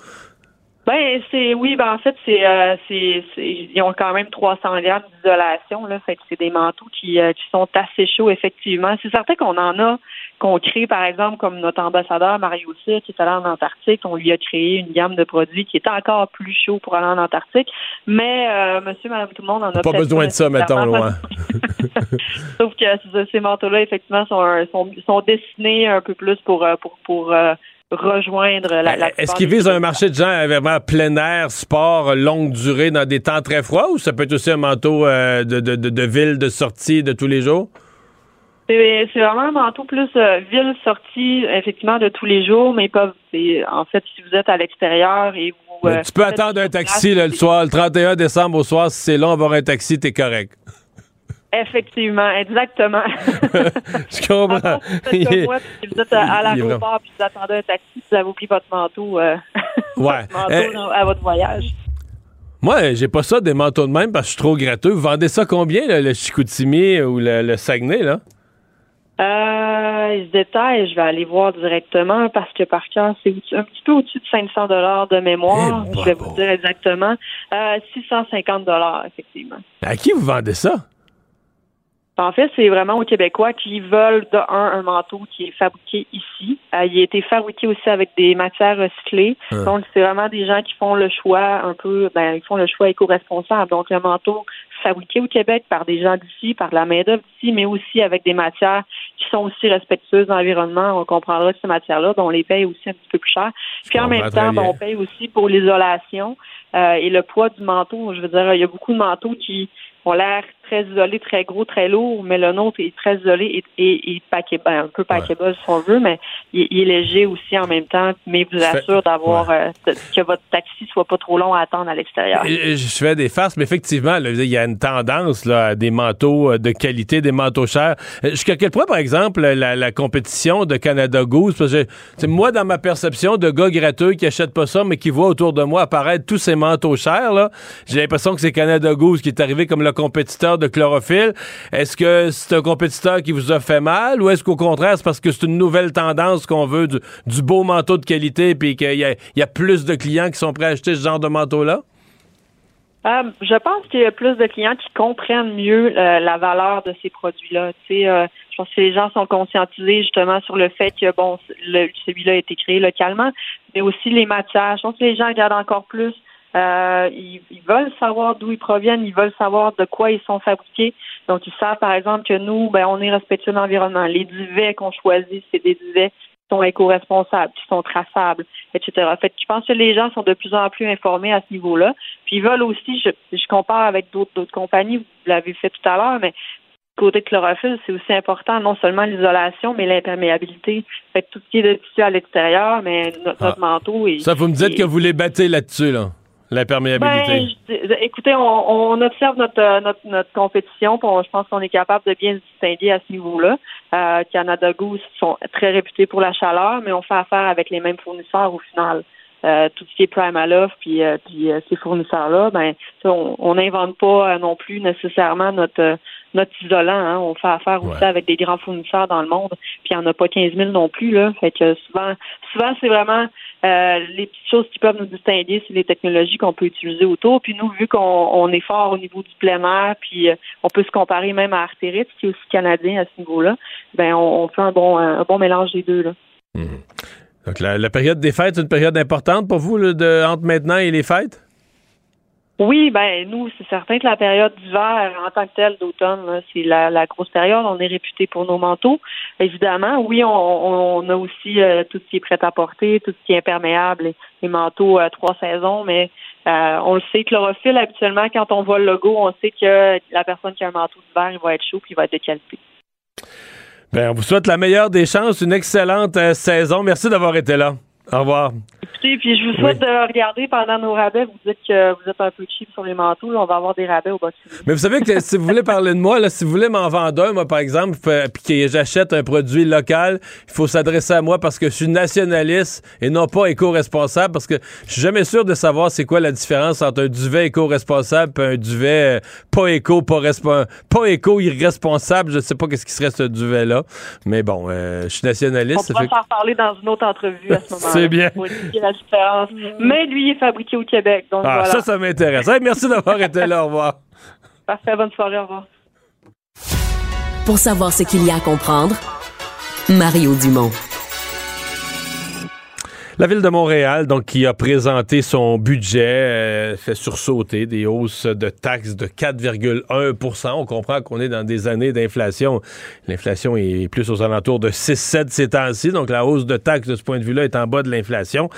Ben c'est oui, ben en fait c'est euh, ils ont quand même 300 grammes d'isolation là, fait que c'est des manteaux qui euh, qui sont assez chauds effectivement. C'est certain qu'on en a qu'on crée par exemple comme notre ambassadeur Mario Cyr qui est allé en Antarctique, on lui a créé une gamme de produits qui est encore plus chaud pour aller en Antarctique, mais euh, monsieur madame tout le monde en a Pas besoin de ça, mettons, loin. Sauf que ces manteaux-là, effectivement, sont, sont, sont dessinés un peu plus pour, euh, pour, pour euh, rejoindre la, la Est-ce qu'ils visent un marché de gens vraiment plein air, sport, longue durée, dans des temps très froids, ou ça peut être aussi un manteau euh, de, de, de, de ville, de sortie de tous les jours? C'est vraiment un manteau plus euh, ville sortie, effectivement, de tous les jours, mais pas. En fait, si vous êtes à l'extérieur et vous. Euh, tu peux attendre un taxi là, le soir, le 31 décembre au soir, si c'est long, avoir un taxi, t'es correct. Effectivement, exactement. Je comprends. Si vous êtes à, l'aéroport puis vous attendez un taxi, vous avez oublié votre manteau, euh, Ouais. manteau Eh, dans- à votre voyage. moi, j'ai pas ça des manteaux de même parce que je suis trop gratteux. Vous vendez ça combien, là, le Chicoutimi ou le, le Saguenay, là? Euh, détails, je vais aller voir directement parce que par cœur, c'est un petit peu au-dessus de 500 dollars de mémoire. Eh, je vais vous dire exactement. Euh, 650 dollars, effectivement. À qui vous vendez ça? En fait, c'est vraiment aux Québécois qui veulent de un un manteau qui est fabriqué ici. Euh, il a été fabriqué aussi avec des matières recyclées. Hein. Donc, c'est vraiment des gens qui font le choix un peu, ben, ils font le choix éco-responsable. Donc, un manteau fabriqué au Québec par des gens d'ici, par de la main-d'œuvre d'ici, mais aussi avec des matières qui sont aussi respectueuses de l'environnement. On comprendra ces matières-là, ben, on les paye aussi un petit peu plus cher. Puis en même comprends temps, ben, on paye aussi pour l'isolation euh, et le poids du manteau. Je veux dire, il y a beaucoup de manteaux qui ont l'air très isolés, très gros, très lourds, mais le nôtre est très isolé et, et, et paquet- ben, un peu paquetable si on veut, mais il, il est léger aussi en même temps, mais vous assure d'avoir euh, que votre taxi soit pas trop long à attendre à l'extérieur. Je fais des farces, mais effectivement, là, il y a une tendance là, à des manteaux euh, de qualité, des manteaux chers. Euh, Jusqu'à quel point, par exemple, la, la compétition de Canada Goose, parce que moi, dans ma perception de gars gratteux qui achètent pas ça, mais qui voient autour de moi apparaître tous ces manteaux chers, j'ai l'impression que c'est Canada Goose qui est arrivé comme le compétiteur de chlorophylle. Est-ce que c'est un compétiteur qui vous a fait mal ou est-ce qu'au contraire, c'est parce que c'est une nouvelle tendance qu'on veut du, beau manteau de qualité puis qu'il y a, plus de clients qui sont prêts à acheter ce genre de manteau-là? Euh, je pense qu'il y a plus de clients qui comprennent mieux la valeur de ces produits-là. Euh, je pense que les gens sont conscientisés justement sur le fait que bon, celui-là a été créé localement, mais aussi les matières. Je pense que les gens regardent encore plus. Euh, ils, ils veulent savoir d'où ils proviennent, ils veulent savoir de quoi ils sont fabriqués. Donc, ils savent, par exemple, que nous, ben, on est respectueux de l'environnement. Les duvets qu'on choisit, c'est des duvets qui sont éco-responsables, qui sont traçables, etc. Fait que je pense que les gens sont de plus en plus informés à ce niveau-là. Puis ils veulent aussi, je, je compare avec d'autres compagnies, vous l'avez fait tout à l'heure, mais côté chlorophylle, c'est aussi important, non seulement l'isolation, mais l'imperméabilité. Fait que tout ce qui est de tissu à l'extérieur, mais notre, notre manteau est. Ça, vous me dites que vous les battez là-dessus, là. L'imperméabilité. ben, dis- écoutez, on, on observe notre, euh, notre, notre compétition, on- je pense qu'on est capable de bien se distinguer à ce niveau-là. Euh, Canada Goose sont très réputés pour la chaleur, mais on fait affaire avec les mêmes fournisseurs au final. Euh, tout ce qui est puis, euh, puis euh, ces fournisseurs-là, ben, on n'invente pas euh, non plus nécessairement notre notre isolant. hein. On fait affaire aussi avec des grands fournisseurs dans le monde, puis il n'y en a pas 15 000 non plus. Là. Fait que souvent, souvent c'est vraiment euh, les petites choses qui peuvent nous distinguer, c'est les technologies qu'on peut utiliser autour. Puis nous, vu qu'on on est fort au niveau du plein air, puis euh, on peut se comparer même à Arterit, qui est aussi canadien à ce niveau-là, ben on, on fait un bon un bon mélange des deux. Là. Donc, la, la période des fêtes, c'est une période importante pour vous, là, de, entre maintenant et les fêtes? Oui, ben nous, c'est certain que la période d'hiver, en tant que telle, d'automne, c'est la, la grosse période. On est réputé pour nos manteaux. Évidemment, oui, on, on a aussi euh, tout ce qui est prêt à porter, tout ce qui est imperméable, les, manteaux à trois saisons, mais euh, on le sait, chlorophylle, habituellement, quand on voit le logo, on sait que la personne qui a un manteau d'hiver, il va être chaud puis il va être de qualité. Ben, on vous souhaite la meilleure des chances, une excellente euh, saison. Merci d'avoir été là. Au revoir. Écoutez, puis je vous souhaite de regarder pendant nos rabais. Vous dites que vous êtes un peu cheap sur les manteaux. Là, on va avoir des rabais au box. Mais vous savez que si vous voulez parler de moi, là, si vous voulez m'en vendre un, moi, par exemple, f- puis que j'achète un produit local, il faut s'adresser à moi parce que je suis nationaliste et non pas éco-responsable parce que je suis jamais sûr de savoir c'est quoi la différence entre un duvet éco-responsable et un duvet euh, pas éco, pas, pas éco, irresponsable. Je sais pas qu'est-ce qui serait ce duvet-là. Mais bon, euh, je suis On nationaliste. ça pourra fait- s'en reparler dans une autre entrevue à ce moment-là. C'est bien. Mais lui, il est fabriqué au Québec. Donc Ah, voilà. ça, ça m'intéresse. Hey, merci d'avoir été là. Au revoir. Parfait. Bonne soirée. Au revoir. Pour savoir ce qu'il y a à comprendre, Mario Dumont. La ville de Montréal, donc, qui a présenté son budget, euh, fait sursauter des hausses de taxes de 4,1% On comprend qu'on est dans des années d'inflation. L'inflation est plus aux alentours de 6-7 ces temps-ci, donc la hausse de taxes de ce point de vue-là est en bas de l'inflation.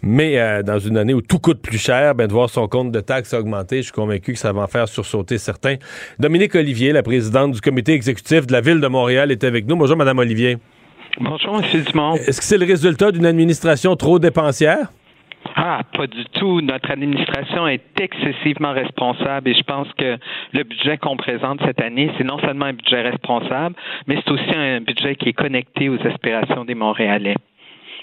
Mais euh, dans une année où tout coûte plus cher, ben, de voir son compte de taxes augmenter, je suis convaincu que ça va en faire sursauter certains. Dominique Olivier, la présidente du comité exécutif de la ville de Montréal, est avec nous. Bonjour, Madame Olivier. Bonjour, M. Dumont. Est-ce que c'est le résultat d'une administration trop dépensière? Ah, pas du tout. Notre administration est excessivement responsable et je pense que le budget qu'on présente cette année, c'est non seulement un budget responsable, mais c'est aussi un budget qui est connecté aux aspirations des Montréalais.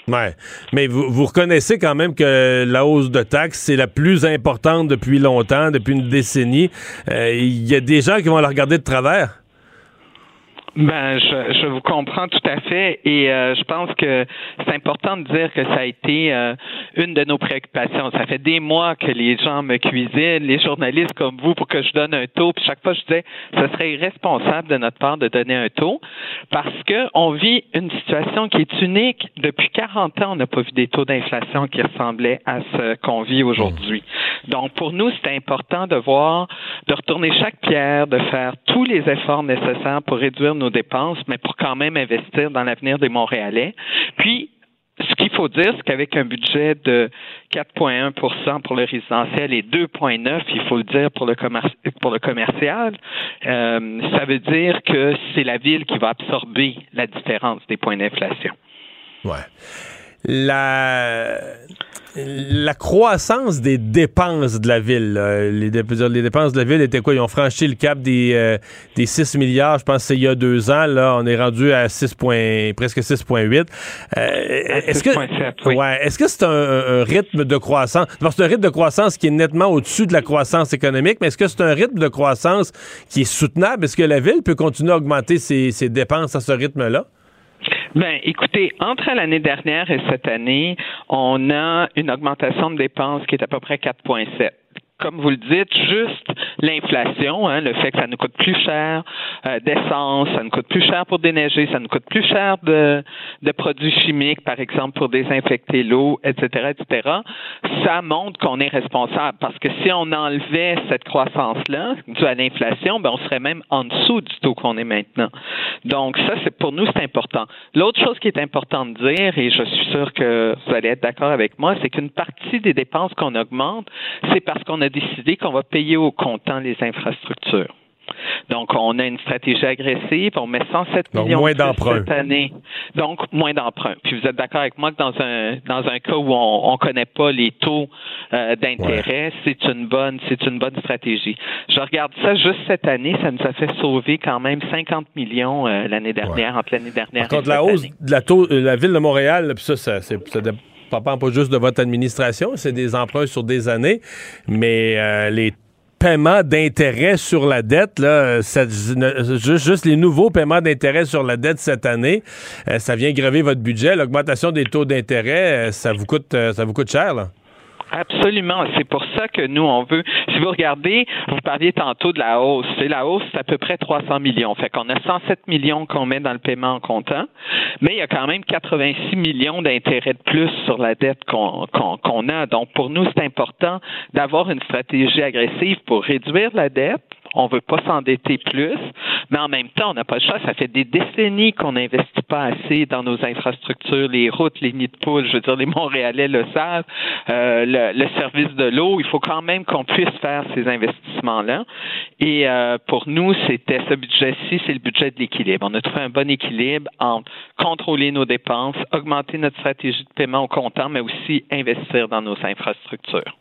Ouais. Mais vous, vous reconnaissez quand même que la hausse de taxes, c'est la plus importante depuis longtemps, depuis une décennie. Euh, Il y a des gens qui vont la regarder de travers. Ben, je, je vous comprends tout à fait et euh, je pense que c'est important de dire que ça a été euh, une de nos préoccupations. Ça fait des mois que les gens me cuisinent, les journalistes comme vous, pour que je donne un taux. Puis chaque fois, je disais, ce serait irresponsable de notre part de donner un taux parce que on vit une situation qui est unique. Depuis 40 ans, on n'a pas vu des taux d'inflation qui ressemblaient à ce qu'on vit aujourd'hui. Donc, pour nous, c'est important de voir, de retourner chaque pierre, de faire tous les efforts nécessaires pour réduire nos dépenses, mais pour quand même investir dans l'avenir des Montréalais. Puis, ce qu'il faut dire, c'est qu'avec un budget de 4,1 pour le résidentiel et 2,9, il faut le dire pour le, commercial, euh, ça veut dire que c'est la ville qui va absorber la différence des points d'inflation. Ouais. La la croissance des dépenses de la ville, les, les, dépenses de la ville étaient quoi? Ils ont franchi le cap des, euh, des 6 milliards, je pense c'est il y a deux ans. Là, on est rendu à 6 presque 6,8. Euh, est-ce que, ouais, est-ce que c'est un, rythme de croissance? C'est un rythme de croissance qui est nettement au-dessus de la croissance économique, mais est-ce que c'est un rythme de croissance qui est soutenable? Est-ce que la ville peut continuer à augmenter ses, ses dépenses à ce rythme-là? Ben, écoutez, entre l'année dernière et cette année, on a une augmentation de dépenses qui est à peu près 4,7 comme vous le dites, juste l'inflation, hein, le fait que ça nous coûte plus cher euh, d'essence, ça nous coûte plus cher pour déneiger, ça nous coûte plus cher de, de produits chimiques, par exemple, pour désinfecter l'eau, etc., etc., ça montre qu'on est responsable. Parce que si on enlevait cette croissance-là, due à l'inflation, ben, on serait même en dessous du taux qu'on est maintenant. Donc, ça, c'est pour nous, c'est important. L'autre chose qui est importante de dire, et je suis sûr que vous allez être d'accord avec moi, c'est qu'une partie des dépenses qu'on augmente, c'est parce qu'on a décidé qu'on va payer au comptant les infrastructures. Donc, on a une stratégie agressive. On met 107 Donc, millions moins cette année. Donc, moins d'emprunts. Puis, vous êtes d'accord avec moi que dans un dans un cas où on ne connaît pas les taux euh, d'intérêt, c'est une bonne c'est une bonne stratégie. Je regarde ça juste cette année, ça nous a fait sauver quand même 50 millions euh, l'année dernière entre l'année dernière. Par contre, la hausse de la taux, euh, la ville de Montréal, ça, ça, ça, ça pas juste de votre administration, c'est des emprunts sur des années, mais euh, les paiements d'intérêt sur la dette, là, juste, les nouveaux paiements d'intérêt sur la dette cette année, euh, ça vient grever votre budget. L'augmentation des taux d'intérêt, euh, ça vous coûte, ça vous coûte cher, là. Absolument. C'est pour ça que nous, on veut. Si vous regardez, vous parliez tantôt de la hausse. C'est la hausse, c'est à peu près 300 millions. Fait qu'on a 107 millions qu'on met dans le paiement en comptant, mais il y a quand même 86 millions d'intérêts de plus sur la dette qu'on qu'on a. Donc, pour nous, c'est important d'avoir une stratégie agressive pour réduire la dette on veut pas s'endetter plus, mais en même temps, on n'a pas le choix. Ça fait des décennies qu'on n'investit pas assez dans nos infrastructures, les routes, les nids de poules. Je veux dire, les Montréalais le savent. Euh, le, service de l'eau, il faut quand même qu'on puisse faire ces investissements-là. Et euh, pour nous, c'était ce budget-ci, c'est le budget de l'équilibre. On a trouvé un bon équilibre entre contrôler nos dépenses, augmenter notre stratégie de paiement au comptant, mais aussi investir dans nos infrastructures.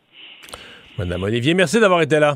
Madame Olivier, merci d'avoir été là.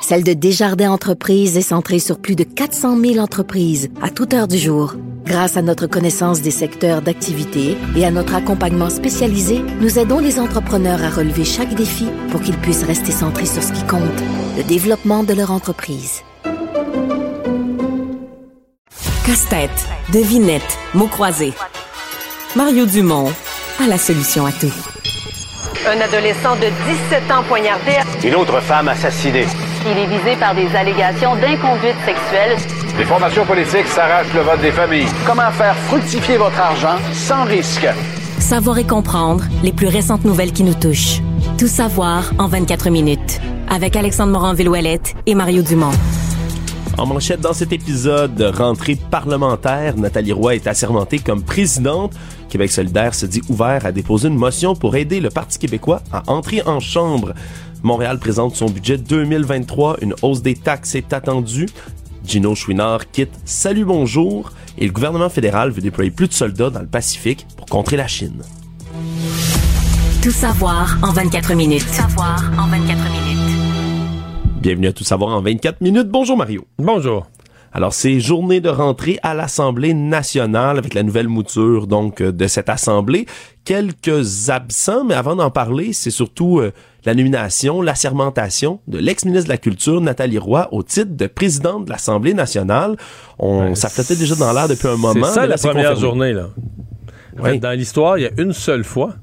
celle de Desjardins Entreprises est centrée sur plus de 400 000 entreprises à toute heure du jour. Grâce à notre connaissance des secteurs d'activité et à notre accompagnement spécialisé, nous aidons les entrepreneurs à relever chaque défi pour qu'ils puissent rester centrés sur ce qui compte, le développement de leur entreprise. Casse-tête, devinette, mots croisés. Mario Dumont a la solution à tout. Un adolescent de 17 ans poignardé. Une autre femme assassinée. Il est visé par des allégations d'inconduite sexuelle. Les formations politiques s'arrachent le vote des familles. Comment faire fructifier votre argent sans risque? Savoir et comprendre les plus récentes nouvelles qui nous touchent. Tout savoir en 24 minutes. Avec Alexandre Morin-Villouellette et Mario Dumont. En manchette dans cet épisode de rentrée parlementaire, Nathalie Roy est assermentée comme présidente. Québec solidaire se dit ouvert à déposer une motion pour aider le Parti québécois à entrer en chambre. Montréal présente son budget 2023. Une hausse des taxes est attendue. Gino Chouinard quitte Salut Bonjour et le gouvernement fédéral veut déployer plus de soldats dans le Pacifique pour contrer la Chine. Tout savoir en 24 minutes. Tout savoir en 24 minutes. Bienvenue à Tout savoir en 24 minutes. Bonjour Mario. Bonjour. Alors, c'est journée de rentrée à l'Assemblée nationale avec la nouvelle mouture donc euh, de cette assemblée. Quelques absents, mais avant d'en parler, c'est surtout euh, la nomination, l'assermentation de l'ex-ministre de la Culture, Nathalie Roy, au titre de présidente de l'Assemblée nationale. On, Ben, ça flottait déjà dans l'air depuis un moment. C'est ça la première confirmé. journée, là. En fait, Oui. dans l'histoire, il y a une seule fois,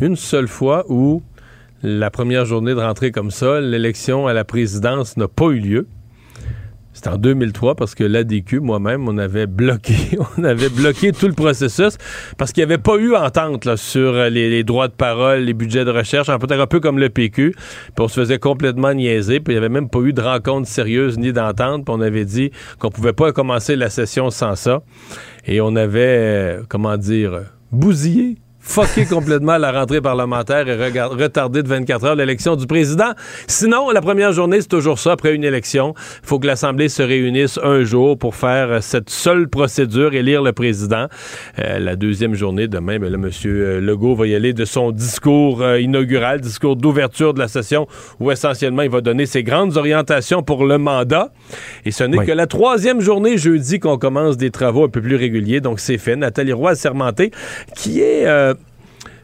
une seule fois où la première journée de rentrée comme ça, l'élection à la présidence n'a pas eu lieu. C'était en 2003 parce que l'ADQ, moi-même, on avait bloqué, on avait bloqué tout le processus parce qu'il n'y avait pas eu entente sur euh, les, droits de parole, les budgets de recherche, un peu, un peu comme le PQ. Puis on se faisait complètement niaiser. Puis il n'y avait même pas eu de rencontre sérieuse ni d'entente. Puis on avait dit qu'on pouvait pas commencer la session sans ça. Et on avait, euh, comment dire, bousillé fucké complètement la rentrée parlementaire et retardé de 24 heures l'élection du président. Sinon, la première journée, c'est toujours ça. Après une élection, il faut que l'Assemblée se réunisse un jour pour faire euh, cette seule procédure, élire le président. Euh, la deuxième journée, demain, ben là, M. Legault va y aller de son discours euh, inaugural, discours d'ouverture de la session, où essentiellement, il va donner ses grandes orientations pour le mandat. Et ce n'est Oui. que la troisième journée, jeudi, qu'on commence des travaux un peu plus réguliers. Donc, c'est fait. Nathalie Roy assermentée, qui est... euh,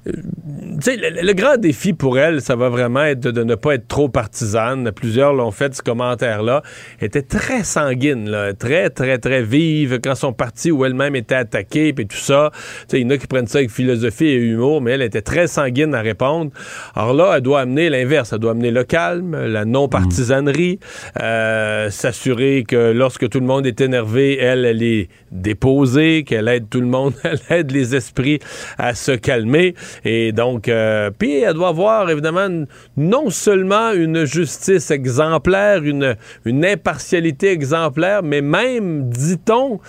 le, le grand défi pour elle, ça va vraiment être de, de ne pas être trop partisane. Plusieurs l'ont fait, ce commentaire-là. Elle était très sanguine, là, très, très, très vive quand son parti ou elle-même était attaquée, puis tout ça. Il y en a qui prennent ça avec philosophie et humour, mais elle était très sanguine à répondre. Alors là, elle doit amener l'inverse. Elle doit amener le calme, la non-partisanerie, euh, s'assurer que lorsque tout le monde est énervé, elle, elle est déposée, qu'elle aide tout le monde, elle aide les esprits à se calmer. Et donc, euh, puis elle doit avoir évidemment non seulement une justice exemplaire, une, une impartialité exemplaire, mais même, dit-on,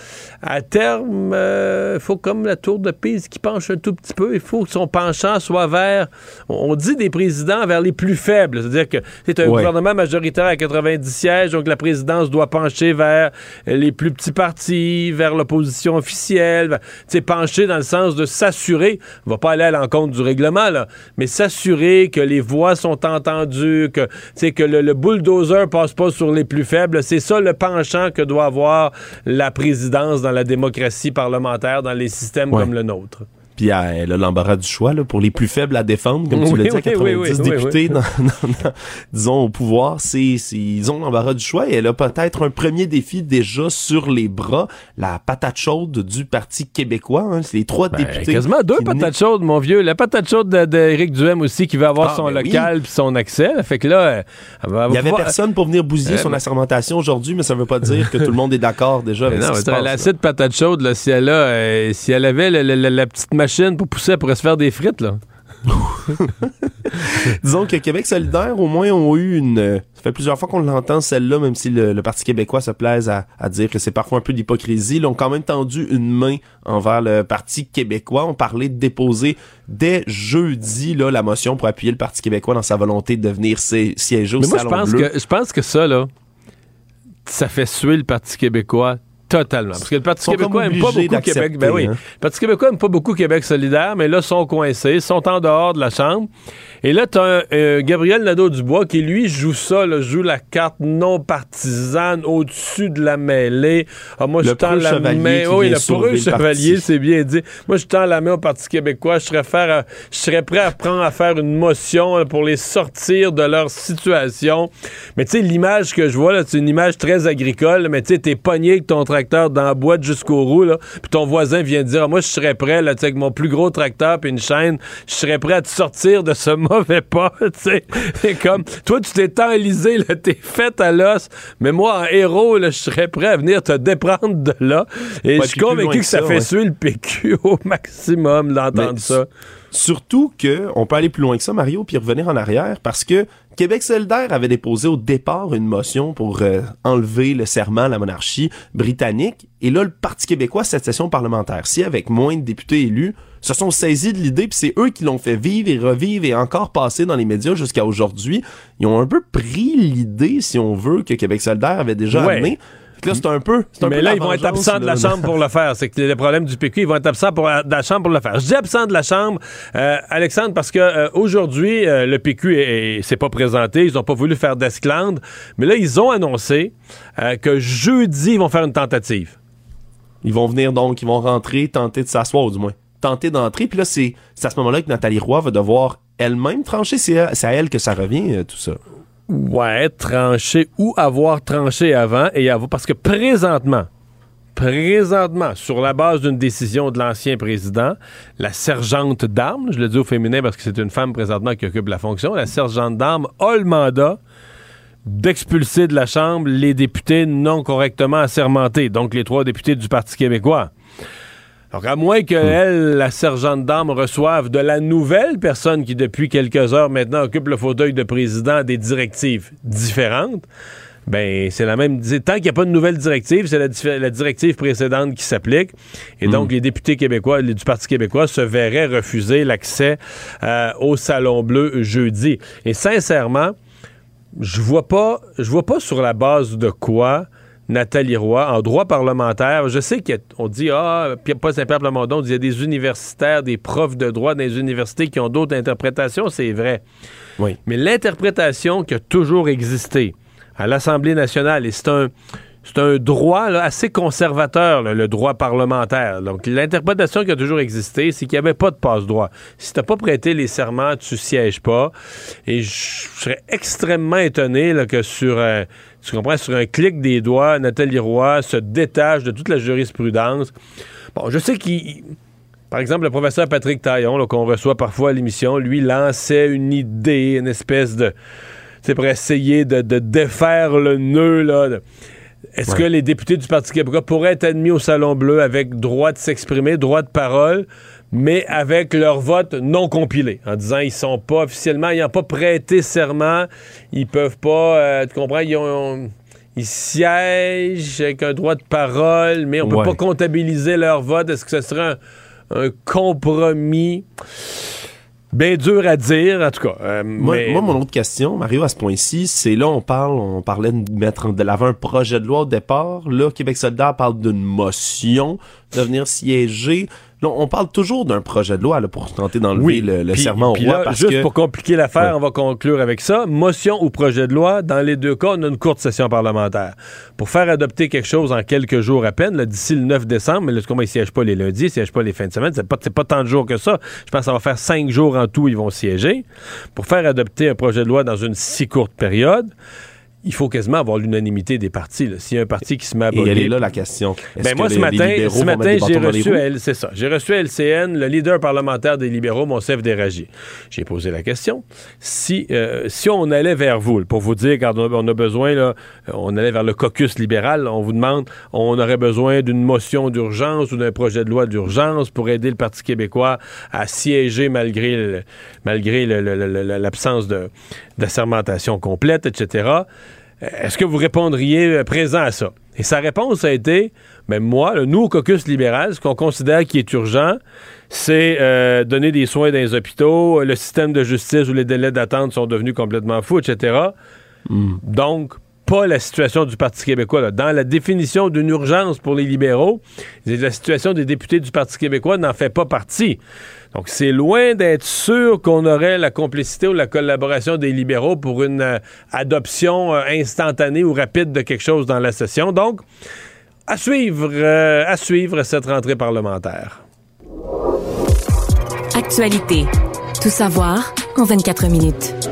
à terme, il faut comme la tour de Pise qui penche un tout petit peu, il faut que son penchant soit vers, on dit des présidents vers les plus faibles, c'est-à-dire que c'est un Ouais. gouvernement majoritaire à 90 sièges, donc la présidence doit pencher vers les plus petits partis, vers l'opposition officielle, sais, pencher dans le sens de s'assurer, on va pas aller à l'encontre du règlement, là, mais s'assurer que les voix sont entendues, que, que le, le bulldozer passe pas sur les plus faibles. C'est ça le penchant que doit avoir la présidence dans la démocratie parlementaire, dans les systèmes Ouais. comme le nôtre. Puis euh, elle a l'embarras du choix là, pour les plus faibles à défendre, comme tu Oui, l'as dit, oui, 90 oui, oui, oui, députés oui. Dans, dans- dans- disons au pouvoir, c'est, ils ont l'embarras du choix et elle a peut-être un premier défi déjà sur les bras, la patate chaude du Parti québécois. hein. c'est les trois Ben, députés. quasiment deux patates chaudes, mon vieux. La patate chaude de- d'Éric Duhem aussi, qui va avoir Ah, son ben local puis son accès. Fait que là, euh, elle va, elle Il y va avait pouvoir- personne pour venir bousiller Euh, son mais- assermentation aujourd'hui, mais ça veut pas dire que tout le monde est d'accord déjà avec non, ce qui se mais passe, la là. acide patate chaude, là, si elle a, euh, si elle avait le- le- le- la petite machine pour pousser, elle pourrait se faire des frites, là. Disons que Québec solidaire, au moins, ont eu une... Ça fait plusieurs fois qu'on l'entend, celle-là, même si le, le Parti québécois se plaise à, à dire que c'est parfois un peu d'hypocrisie. Ils ont quand même tendu une main envers le Parti québécois. On parlait de déposer dès jeudi là, la motion pour appuyer le Parti québécois dans sa volonté de venir si- siéger au Mais moi, je Salon pense Bleu. que, je pense que ça, là, ça fait suer le Parti québécois Totalement. Parce que le Parti québécois n'aime pas beaucoup Québec. Ben oui. hein. Le Parti québécois n'aime pas beaucoup Québec solidaire, mais là, sont coincés, sont en dehors de la Chambre. Et là, tu as Gabriel Nadeau-Dubois qui, lui, joue ça, là, joue la carte non partisane au-dessus de la mêlée. Ah, moi, je tends la main. qui Oui, le preux chevalier, c'est bien dit. Moi, je tends la main au Parti québécois. Je serais, faire, à- je serais prêt à prendre à faire une motion là, pour les sortir de leur situation. Mais tu sais, l'image que je vois, là, c'est une image très agricole. Mais tu sais, t'es pogné avec ton tracteur dans la boîte jusqu'au roue, là, puis ton voisin vient te dire, Ah, moi, je serais prêt, là, tu sais, avec mon plus gros tracteur puis une chaîne, je serais prêt à te sortir de ce mauvais pas, tu sais. C'est comme, toi, tu t'es enlisé, là, t'es fait à l'os, mais moi, en héros, là, je serais prêt à venir te déprendre de là. Et Ouais, je suis convaincu que ça, ça, fait ouais. suer le PQ au maximum d'entendre ça. Surtout que on peut aller plus loin que ça, Mario, puis revenir en arrière, parce que Québec solidaire avait déposé au départ une motion pour euh, enlever le serment à la monarchie britannique, et là, le Parti québécois, cette session parlementaire-ci, avec moins de députés élus, se sont saisis de l'idée, puis c'est eux qui l'ont fait vivre et revivre et encore passer dans les médias jusqu'à aujourd'hui. Ils ont un peu pris l'idée, si on veut, que Québec solidaire avait déjà Ouais. amené. Là, c'est un peu. un Mais peu là, ils vont être absents de la. Chambre pour le faire. C'est que le problème du PQ, ils vont être absents pour de la Chambre pour le faire. Je dis absents de la Chambre, euh, Alexandre, parce que euh, aujourd'hui, euh, le PQ est- est- s'est pas présenté. Ils ont pas voulu faire d'esclandre. Mais là, ils ont annoncé que jeudi, ils vont faire une tentative. Ils vont venir donc, ils vont rentrer, tenter de s'asseoir, du moins, tenter d'entrer. Puis là, c'est à ce moment-là que Nathalie Roy va devoir elle-même trancher. C'est à, c'est à elle que ça revient, euh, tout ça. Ouais, trancher ou avoir tranché avant et avoir. Parce que présentement, présentement, sur la base d'une décision de l'ancien président, la sergente d'armes, je le dis au féminin parce que c'est une femme présentement qui occupe la fonction, la sergente d'armes a le mandat d'expulser de la Chambre les députés non correctement assermentés, donc les trois députés du Parti québécois. Donc, à moins que elle, la sergente d'armes, reçoive de la nouvelle personne qui, depuis quelques heures maintenant, occupe le fauteuil de président des directives différentes, ben c'est la même. Tant qu'il n'y a pas de nouvelle directive, c'est la, directive précédente qui s'applique. Et donc, les députés québécois les- du Parti québécois se verraient refuser l'accès euh, au Salon Bleu jeudi. Et sincèrement, je vois pas, je vois pas sur la base de quoi Nathalie Roy, en droit parlementaire, je sais qu'on dit, ah, pas Saint-Pierre Plamondon, il y a des universitaires, des profs de droit dans les universités qui ont d'autres interprétations, c'est vrai. Oui. Mais l'interprétation qui a toujours existé à l'Assemblée nationale, et c'est un, c'est un droit là, assez conservateur, là, le droit parlementaire. Donc, l'interprétation qui a toujours existé, c'est qu'il n'y avait pas de passe-droit. Si tu n'as pas prêté les serments, tu sièges pas. Et je serais extrêmement étonné là, que sur, euh, tu comprends, sur un clic des doigts, Nathalie Roy se détache de toute la jurisprudence. Bon, je sais qu'il... Par exemple, le professeur Patrick Taillon, qu'on reçoit parfois à l'émission, lui lançait une idée, une espèce de... C'est pour essayer de, de défaire le nœud, là. de- Est-ce que les députés du Parti québécois pourraient être admis au Salon Bleu avec droit de s'exprimer, droit de parole, mais avec leur vote non compilé, en disant ils sont pas officiellement, ils n'ont pas prêté serment, ils peuvent pas, euh, tu comprends, ils ont... Ils siègent avec un droit de parole, mais on peut Ouais. pas comptabiliser leur vote. Est-ce que ce serait un, un compromis? Bien dur à dire, en tout cas. Euh, Moi, mais- moi, mon autre question, Mario, à ce point-ci, c'est là, on parle, on parlait de mettre de l'avant un projet de loi au départ. Là, Québec solidaire parle d'une motion de venir siéger. Là, on parle toujours d'un projet de loi là, pour tenter d'enlever le, le serment au puis roi. là, parce juste que... pour compliquer l'affaire, Ouais. on va conclure avec ça. Motion ou projet de loi, dans les deux cas, on a une courte session parlementaire. Pour faire adopter quelque chose en quelques jours à peine, d'ici le 9 décembre, mais comment ils siègent pas les lundis, ils siègent pas les fins de semaine, c'est pas, c'est pas tant de jours que ça. Je pense que ça va faire cinq jours en tout, ils vont siéger. Pour faire adopter un projet de loi dans une si courte période, il faut quasiment avoir l'unanimité des partis. S'il y a un parti qui se met à Et elle est là, la question. Est-ce ben que moi, les- ce matin, ce matin j'ai reçu, à ça, j'ai reçu à LCN le leader parlementaire des libéraux, Monsef Déragi. J'ai posé la question. Si, euh, si on allait vers vous, pour vous dire, quand on a, besoin, là, euh, on allait vers le caucus libéral, on vous demande, on aurait besoin d'une motion d'urgence ou d'un projet de loi d'urgence pour aider le Parti québécois à siéger malgré, le- malgré l'absence de, d'assermentation complète, etc. Est-ce que vous répondriez euh, présent à ça? Et sa réponse a été, ben moi, là, nous, au caucus libéral, ce qu'on considère qui est urgent, c'est euh, donner des soins dans les hôpitaux, le système de justice où les délais d'attente sont devenus complètement fous, etc. Donc, pas la situation du Parti québécois. Dans la définition d'une urgence pour les libéraux, la situation des députés du Parti québécois n'en fait pas partie. Donc, c'est loin d'être sûr qu'on aurait la complicité ou la collaboration des libéraux pour une euh, adoption euh, instantanée ou rapide de quelque chose dans la session. Donc, à suivre, euh, à suivre cette rentrée parlementaire. Actualité. Tout savoir en 24 minutes.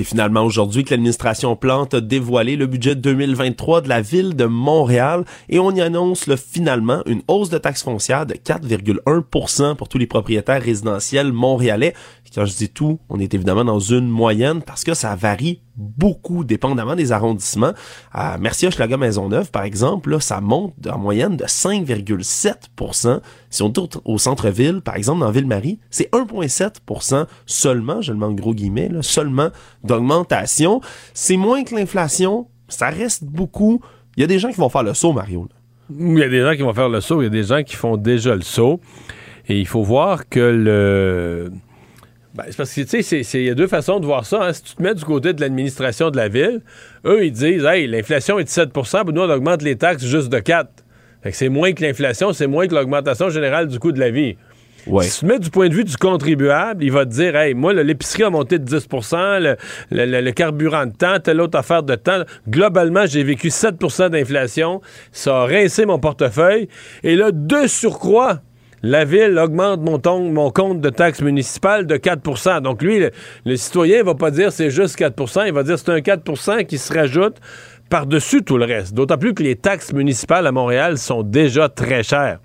C'est finalement aujourd'hui que l'administration Plante a dévoilé le budget 2023 de la ville de Montréal et on y annonce finalement une hausse de taxes foncières de 4,1% pour tous les propriétaires résidentiels montréalais. Quand je dis tout, on est évidemment dans une moyenne parce que ça varie beaucoup dépendamment des arrondissements. À Mercier Hochelaga Maisonneuve, par exemple, là, ça monte en moyenne de 5,7% Si on tourne au centre-ville, par exemple, dans Ville-Marie, c'est 1,7% seulement, je le mets en gros guillemets, seulement d'augmentation. C'est moins que l'inflation, ça reste beaucoup. Il y a des gens qui vont faire le saut, Mario. Il y a des gens qui vont faire le saut, il y a des gens qui font déjà le saut. Et il faut voir que le. Ben, c'est parce que, tu sais, il y a deux façons de voir ça. hein. Si tu te mets du côté de l'administration de la ville, eux, ils disent, hey, l'inflation est de 7% puis nous, on augmente les taxes juste de 4 Fait que c'est moins que l'inflation, c'est moins que l'augmentation générale du coût de la vie. Si tu te mets du point de vue du contribuable, il va te dire Hey, moi, l'épicerie a monté de 10 le, le- le- le carburant de temps, telle autre affaire de temps. Globalement, j'ai vécu 7% d'inflation. Ça a rincé mon portefeuille. Et là, de surcroît, la ville augmente mon, ton- mon compte de taxes municipales de 4% Donc, lui, le, le citoyen va pas dire c'est juste 4% il va dire c'est un 4% qui se rajoute par-dessus tout le reste. D'autant plus que les taxes municipales à Montréal sont déjà très chères.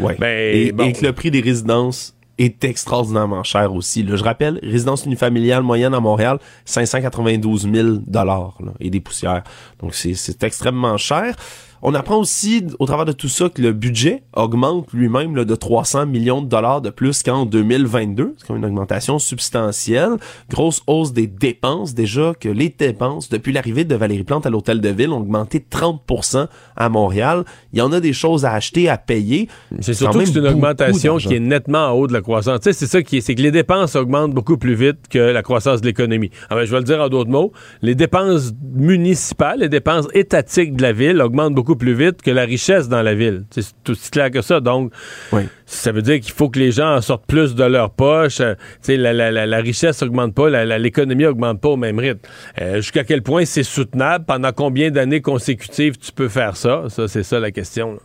Ouais. Ben, et, bon. et que le prix des résidences est extraordinairement cher aussi. Là, je rappelle, résidence unifamiliale moyenne à Montréal, 592 000 dollars et des poussières. Donc c'est extrêmement cher. On apprend aussi au travers de tout ça que le budget augmente lui-même de 300 millions de dollars de plus qu'en 2022. C'est comme une augmentation substantielle. Grosse hausse des dépenses. Déjà que les dépenses, depuis l'arrivée de Valérie Plante à l'hôtel de ville, ont augmenté de 30 à Montréal. Il y en a des choses à acheter, à payer. C'est quand surtout même que c'est une augmentation qui est nettement en haut de la croissance. Tu sais, c'est ça qui est, c'est que les dépenses augmentent beaucoup plus vite que la croissance de l'économie. Ah ben, je vais le dire en d'autres mots. Les dépenses municipales, les dépenses étatiques de la ville augmentent beaucoup plus vite que la richesse dans la ville. C'est tout aussi clair que ça. Donc, ça veut dire qu'il faut que les gens en sortent plus de leur poche. Euh, la, la, la, la richesse augmente pas, l'économie augmente pas au même rythme. Euh, Jusqu'à quel point c'est soutenable? Pendant combien d'années consécutives tu peux faire ça? Ça, c'est ça la question. là.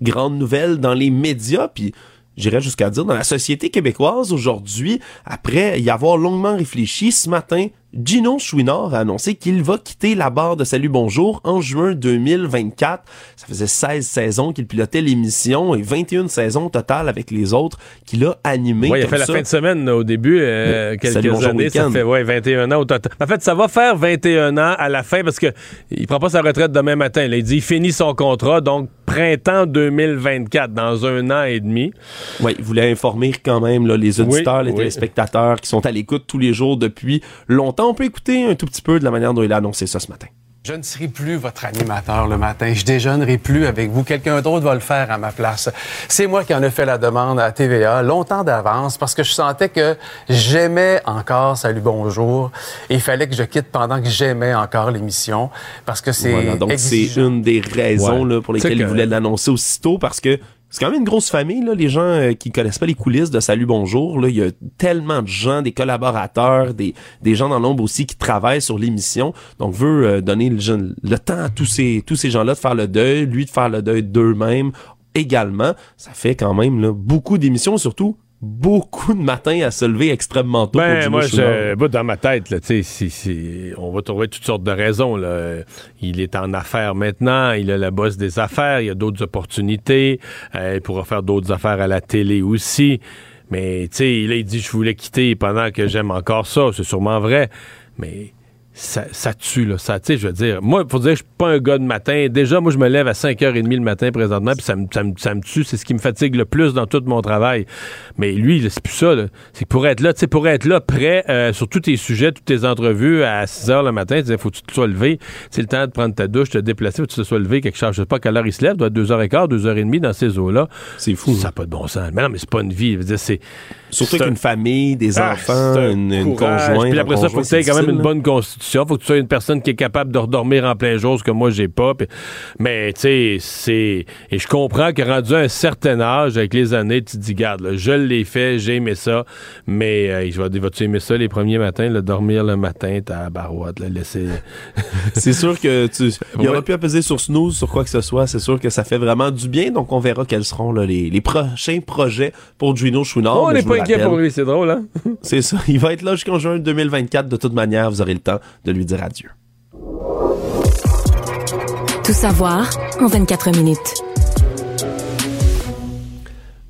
grande nouvelle dans les médias, puis j'irais jusqu'à dire dans la société québécoise aujourd'hui, après y avoir longuement réfléchi, ce matin, Gino Chouinard a annoncé qu'il va quitter la barre de Salut Bonjour en juin 2024. Ça faisait 16 saisons qu'il pilotait l'émission et 21 saisons au total avec les autres qu'il a animé. Ouais, il a fait la fin de semaine là, au début, euh, quelques Salut, bonjour, années. Ça fait ouais, 21 ans au total. En fait, ça va faire 21 ans à la fin parce que il prend pas sa retraite demain matin. là. Il dit il finit son contrat, donc printemps 2024, dans un an et demi. Oui, il voulait informer quand même là, les auditeurs, Oui, les oui. téléspectateurs qui sont à l'écoute tous les jours depuis longtemps. On peut écouter un tout petit peu de la manière dont il a annoncé ça ce matin. Je ne serai plus votre animateur le matin. Je déjeunerai plus avec vous. Quelqu'un d'autre va le faire à ma place. C'est moi qui en ai fait la demande à TVA longtemps d'avance parce que je sentais que j'aimais encore Salut Bonjour et il fallait que je quitte pendant que j'aimais encore l'émission parce que c'est Voilà, donc c'est exigeant. une des raisons Ouais. là, pour lesquelles il voulait l'annoncer aussitôt parce que c'est quand même une grosse famille là, les gens euh, qui connaissent pas les coulisses de Salut Bonjour là, il y a tellement de gens, des collaborateurs, des, des gens dans l'ombre aussi qui travaillent sur l'émission. Donc veut euh, donner le, le temps à tous ces tous ces gens-là de faire le deuil, lui de faire le deuil d'eux-mêmes également. Ça fait quand même beaucoup d'émissions surtout beaucoup de matins à se lever extrêmement tôt. Ben, moi, je, bah, dans ma tête, là, on va trouver toutes sortes de raisons. Là. Il est en affaires maintenant, il a la bosse des affaires, il y a d'autres opportunités, euh, il pourra faire d'autres affaires à la télé aussi. Mais, tu sais, il dit je voulais quitter pendant que j'aime encore ça, c'est sûrement vrai. Mais ça, ça tue, là. Ça, tu sais, je veux dire, moi, faut dire que je suis pas un gars de matin. Déjà, moi, je me lève à 5h30 le matin présentement, puis ça me, ça, me, ça me tue. C'est ce qui me fatigue le plus dans tout mon travail. Mais lui, c'est plus ça, là. C'est pour être là, tu sais, pour être là, prêt euh, sur tous tes sujets, toutes tes entrevues à 6h le matin, tu faut que tu te sois levé. C'est le temps de prendre ta douche, te déplacer, faut que tu te sois levé quelque chose. Je sais pas à quelle heure il se lève, doit être 2h15, 2h30 dans ces eaux-là. C'est fou. Ça n'a pas de bon sens. Mais non, mais c'est pas une vie. Je veux dire, c'est. Surtout c'est avec un- une famille, des Ah, enfants, une, une conjointe. Puis après ça, faut que tu quand même une bonne constitution. Faut que tu sois une personne qui est capable de redormir en plein jour, ce que moi, j'ai pas. Mais, tu sais, c'est. Et je comprends que rendu à un certain âge, avec les années, tu te dis, garde, là, je l'ai fait, j'ai aimé ça. Mais, euh, je vais dire, vas-tu aimer ça les premiers matins, le dormir le matin, ta barouette, là, laisser. C'est sûr que tu. Il Ouais. aurait pu apaiser sur snooze, sur quoi que ce soit. C'est sûr que ça fait vraiment du bien. Donc, on verra quels seront là, les, les prochains projets pour Gino Chouinard. Oh, on n'est pas inquiet pour lui, c'est drôle, hein? C'est ça. Il va être là jusqu'en juin 2024. De toute manière, vous aurez le temps de lui dire adieu. Tout savoir en 24 minutes.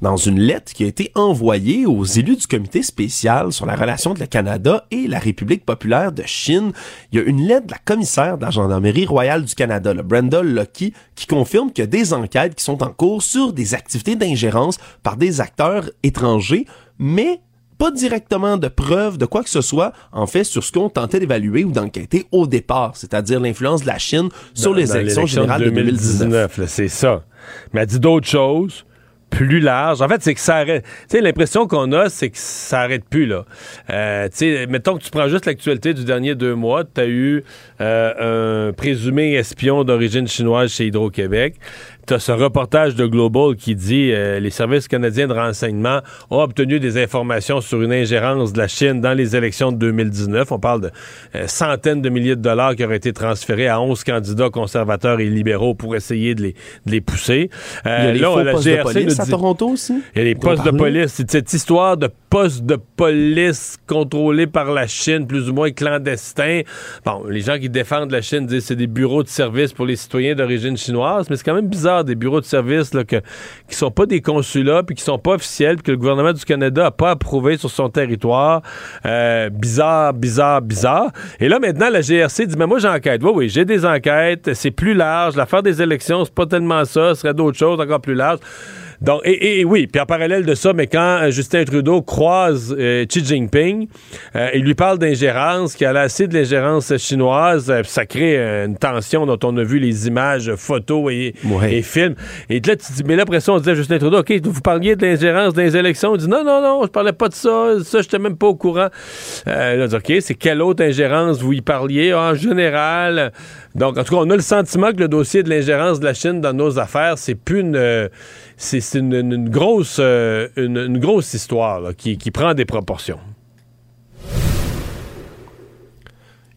Dans une lettre qui a été envoyée aux élus du comité spécial sur la relation de le Canada et la République populaire de Chine, il y a une lettre de la commissaire de la Gendarmerie royale du Canada, le Brenda Lucky, qui confirme qu'il y a des enquêtes qui sont en cours sur des activités d'ingérence par des acteurs étrangers, mais pas directement de preuves de quoi que ce soit, en fait, sur ce qu'on tentait d'évaluer ou d'enquêter au départ, c'est-à-dire l'influence de la Chine sur Dans- les dans élections générales de 2019. là, c'est ça. Mais elle dit d'autres choses plus larges. En fait, c'est que ça arrête. Tu sais, l'impression qu'on a, c'est que ça arrête plus, là. Euh, tu sais, mettons que tu prends juste l'actualité du dernier deux mois, tu as eu euh, un présumé espion d'origine chinoise chez Hydro-Québec. Tu as ce reportage de Global qui dit euh, les services canadiens de renseignement ont obtenu des informations sur une ingérence de la Chine dans les élections de 2019. On parle de euh, centaines de milliers de dollars qui auraient été transférés à 11 candidats conservateurs et libéraux pour essayer de les, de les pousser. Euh, Il y a les là, faux la postes de police à Toronto aussi? il y a les postes de police. C'est cette histoire de postes de police contrôlés par la Chine, plus ou moins clandestins. Bon, les gens qui défendent la Chine disent que c'est des bureaux de service pour les citoyens d'origine chinoise, mais c'est quand même bizarre des bureaux de service là, que, qui sont pas des consulats puis qui sont pas officiels puis que le gouvernement du Canada a pas approuvé sur son territoire. Euh, bizarre, bizarre, bizarre. Et là maintenant la GRC dit mais moi j'enquête. Oui oui, j'ai des enquêtes, c'est plus large, l'affaire des élections, c'est pas tellement ça, ce serait d'autres choses encore plus larges. Donc, et, oui, puis en parallèle de ça, mais quand euh, Justin Trudeau croise euh, Xi Jinping, euh, il lui parle d'ingérence, qu'il a assez de l'ingérence chinoise, ça crée une tension dont on a vu les images, photos et, et films. Et là, tu dis, mais là, après ça, on disait à Justin Trudeau, OK, vous parliez de l'ingérence dans les élections. Il dit, non, non, non, je parlais pas de ça, ça, j'étais même pas au courant. Euh, là, on dit, OK, c'est quelle autre ingérence vous y parliez? En général. Donc, en tout cas, on a le sentiment que le dossier de l'ingérence de la Chine dans nos affaires, c'est plus une. euh, c'est euh, une, grosse histoire qui prend des proportions.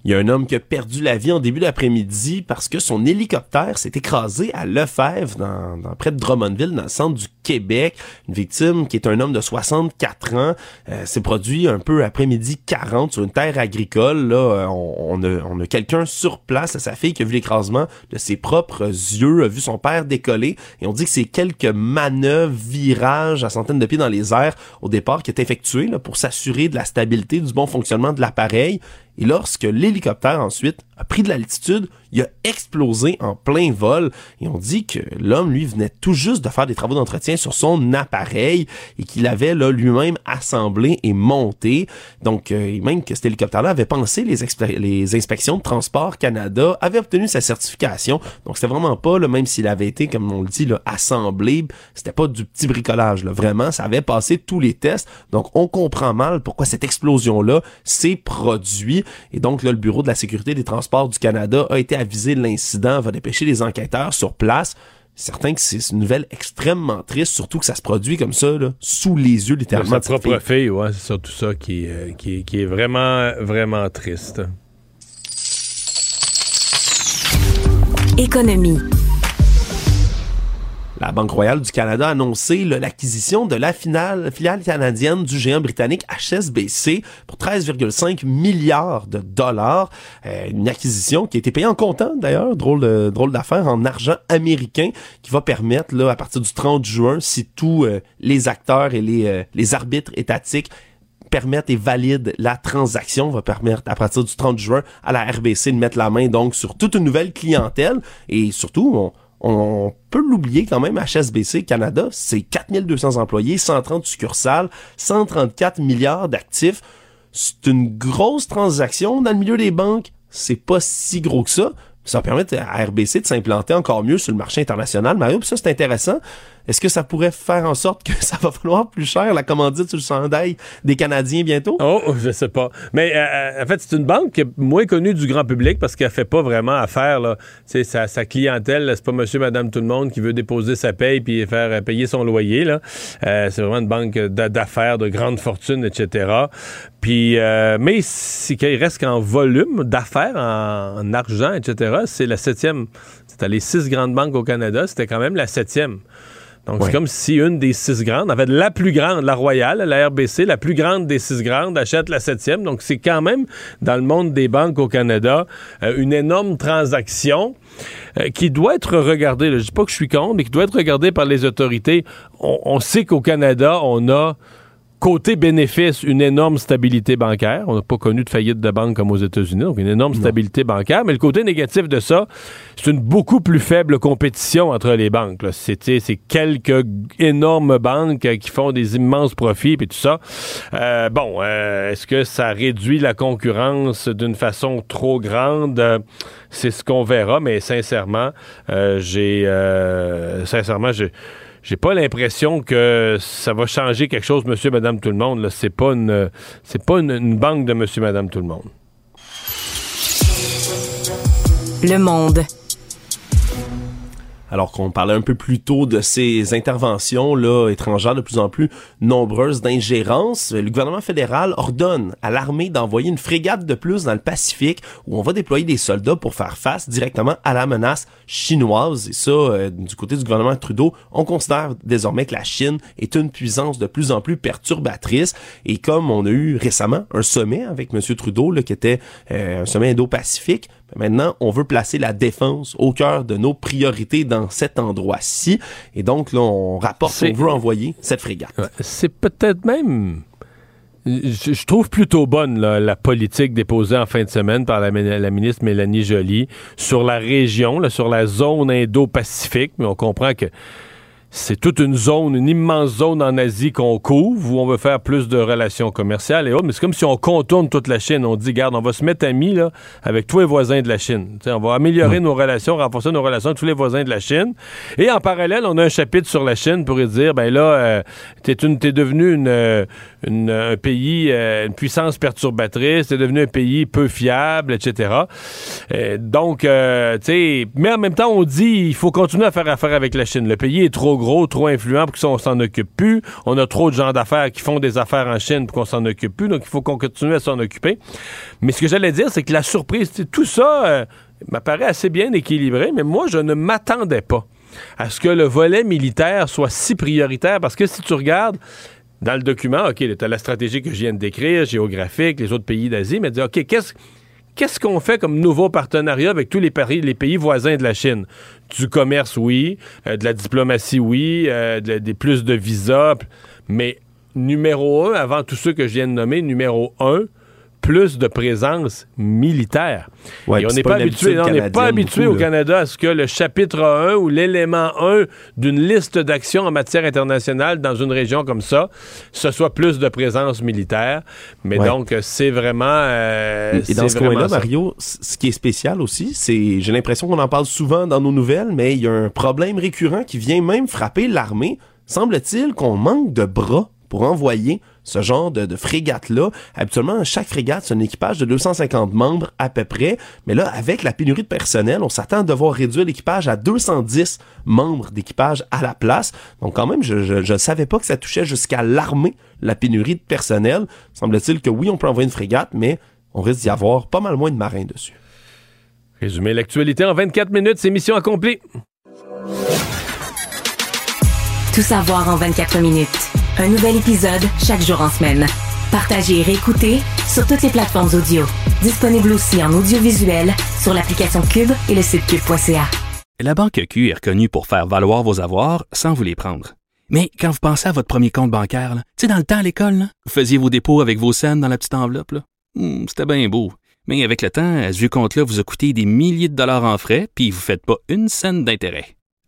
Il y a un homme qui a perdu la vie en début d'après-midi parce que son hélicoptère s'est écrasé à Lefebvre, dans, près de Drummondville, dans le centre du Québec. Une victime qui est un homme de 64 ans euh, s'est produit un peu après-midi 40 sur une terre agricole. Là, euh, on, on a quelqu'un sur place, sa fille qui a vu l'écrasement de ses propres yeux, a vu son père décoller. Et on dit que c'est quelques manœuvres, virages à centaines de pieds dans les airs au départ qui est effectué là, pour s'assurer de la stabilité, du bon fonctionnement de l'appareil. Et lorsque l'hélicoptère ensuite a pris de l'altitude, il a explosé en plein vol. Et on dit que l'homme, lui, venait tout juste de faire des travaux d'entretien sur son appareil et qu'il avait lui-même assemblé et monté. Donc, euh, même que cet hélicoptère-là avait pensé les, inspections de Transport Canada, avait obtenu sa certification. Donc, c'était vraiment pas, là, même s'il avait été, comme on le dit, là, assemblé, c'était pas du petit bricolage. Vraiment, ça avait passé tous les tests. Donc, on comprend mal pourquoi cette explosion-là s'est produite. Et donc, là, le Bureau de la sécurité des transports du Canada a été avisé de l'incident, va dépêcher les enquêteurs sur place. Certain que c'est une nouvelle extrêmement triste, surtout que ça se produit comme ça, là, sous les yeux littéralement. Sa de cette propre fille. fille, ouais, c'est surtout ça qui, euh, qui, qui est vraiment, vraiment triste. Économie. La Banque royale du Canada a annoncé l'acquisition de la finale, filiale canadienne du géant britannique HSBC pour 13,5 milliards de dollars. Euh, une acquisition qui a été payée en comptant d'ailleurs, drôle drôle d'affaire, en argent américain qui va permettre à partir du 30 juin, si tous euh, les acteurs et les, euh, les arbitres étatiques permettent et valident la transaction, va permettre à partir du 30 juin à la RBC de mettre la main donc sur toute une nouvelle clientèle et surtout on, on peut l'oublier quand même, HSBC Canada, c'est 4200 employés, 130 succursales, 134 milliards d'actifs. C'est une grosse transaction dans le milieu des banques. C'est pas si gros que ça. Ça permet à RBC de s'implanter encore mieux sur le marché international. Mario, ça, c'est intéressant. Est-ce que ça pourrait faire en sorte que ça va falloir plus cher la commandite sur le sandail des Canadiens bientôt? Oh, je sais pas. Mais euh, en fait, c'est une banque qui est moins connue du grand public parce qu'elle fait pas vraiment affaire. Là. Sa, sa clientèle, c'est pas monsieur, madame, tout le monde qui veut déposer sa paye puis faire euh, payer son loyer. Là. Euh, c'est vraiment une banque d'affaires, de grande fortune, etc. Puis, mais c'est qu'il reste qu'en volume d'affaires, en, en, argent, etc., c'est la septième. C'était les six grandes banques au Canada, c'était quand même la septième. Donc, c'est comme si une des six grandes, en fait, la plus grande, la Royale, la RBC, la plus grande des six grandes, achète la septième. Donc, c'est quand même, dans le monde des banques au Canada, euh, une énorme transaction euh, qui doit être regardée. Là, je dis pas que je suis contre, mais qui doit être regardée par les autorités. On, on sait qu'au Canada, on a côté bénéfice, une énorme stabilité bancaire. On n'a pas connu de faillite de banque comme aux États-Unis, donc une énorme stabilité bancaire. Mais le côté négatif de ça, c'est une beaucoup plus faible compétition entre les banques. C'est quelques énormes banques qui font des immenses profits et tout ça. Euh, bon, euh, est-ce que ça réduit la concurrence d'une façon trop grande? c'est ce qu'on verra, mais sincèrement, euh, j'ai sincèrement, j'ai j'ai pas l'impression que ça va changer quelque chose, monsieur, madame, tout le monde. C'est pas une c'est pas une, banque de monsieur, madame, tout le monde. Le monde alors qu'on parlait un peu plus tôt de ces interventions là étrangères de plus en plus nombreuses d'ingérence, le gouvernement fédéral ordonne à l'armée d'envoyer une frégate de plus dans le Pacifique où on va déployer des soldats pour faire face directement à la menace chinoise. Et ça, euh, du côté du gouvernement Trudeau, on considère désormais que la Chine est une puissance de plus en plus perturbatrice. Et comme on a eu récemment un sommet avec M. Trudeau, là, qui était euh, un sommet Indo-Pacifique, Maintenant, on veut placer la défense au cœur de nos priorités dans cet endroit-ci. Et donc, là, on rapporte qu'on veut envoyer cette frégate. C'est peut-être même... Je, trouve plutôt bonne la politique déposée en fin de semaine par la, ministre Mélanie Joly sur la région, sur la zone Indo-Pacifique, mais on comprend que c'est toute une zone, une immense zone en Asie qu'on couvre où on veut faire plus de relations commerciales et autres. Mais c'est comme si on contourne toute la Chine. On dit, garde, on va se mettre amis là, avec tous les voisins de la Chine. on va améliorer nos relations, renforcer nos relations avec tous les voisins de la Chine. Et en parallèle, on a un chapitre sur la Chine pour dire, ben là, euh, t'es, une, t'es devenu une, euh, une, un pays, euh, une puissance perturbatrice, t'es devenu un pays peu fiable, etc. donc, tu sais, mais en même temps, on dit, il faut continuer à faire affaire avec la Chine. Le pays est trop gros, trop influent pour qu'on s'en occupe plus. On a trop de gens d'affaires qui font des affaires en Chine pour qu'on s'en occupe plus. Donc, il faut qu'on continue à s'en occuper. Mais ce que j'allais dire, c'est que la surprise, tout ça euh, m'apparaît assez bien équilibré, mais moi, je ne m'attendais pas à ce que le volet militaire soit si prioritaire parce que si tu regardes dans le document, OK, tu as la stratégie que je viens de décrire, géographique, les autres pays d'Asie, mais dis, OK, qu'est-ce qu'on fait comme nouveau partenariat avec tous les les pays voisins de la Chine? Du commerce, oui. Euh, de la diplomatie, oui. Euh, des plus de visas. Mais numéro un, avant tous ceux que je viens de nommer, numéro un, plus de présence militaire. on n'est pas, habitué, on n'est pas habitué au Canada à ce que le chapitre 1 ou l'élément 1 d'une liste d'actions en matière internationale dans une région comme ça, ce soit plus de présence militaire. Mais donc, c'est vraiment. Euh, Et dans ce coin-là, Mario, ce qui est spécial aussi, c'est, j'ai l'impression qu'on en parle souvent dans nos nouvelles, mais il y a un problème récurrent qui vient même frapper l'armée. Semble-t-il qu'on manque de bras pour envoyer ce genre de, frégate-là. Habituellement, chaque frégate, c'est un équipage de 250 membres à peu près. Mais là, avec la pénurie de personnel, on s'attend à devoir réduire l'équipage à 210 membres d'équipage à la place. Donc quand même, je ne savais pas que ça touchait jusqu'à l'armée, la pénurie de personnel. Semble-t-il que oui, on peut envoyer une frégate, mais on risque d'y avoir pas mal moins de marins dessus. Résumer l'actualité en 24 minutes, c'est mission accomplie. Tout savoir en 24 minutes. Un nouvel épisode chaque jour en semaine. Partagez et réécoutez sur toutes les plateformes audio. Disponible aussi en audiovisuel sur l'application Cube et le site cube.ca. La Banque Q est reconnue pour faire valoir vos avoirs sans vous les prendre. Mais quand vous pensez à votre premier compte bancaire, tu sais, dans le temps à l'école, vous faisiez vos dépôts avec vos scènes dans la petite enveloppe. Hmm, C'était bien beau. Mais avec le temps, à ce compte-là vous a coûté des milliers de dollars en frais, puis vous ne faites pas une scène d'intérêt.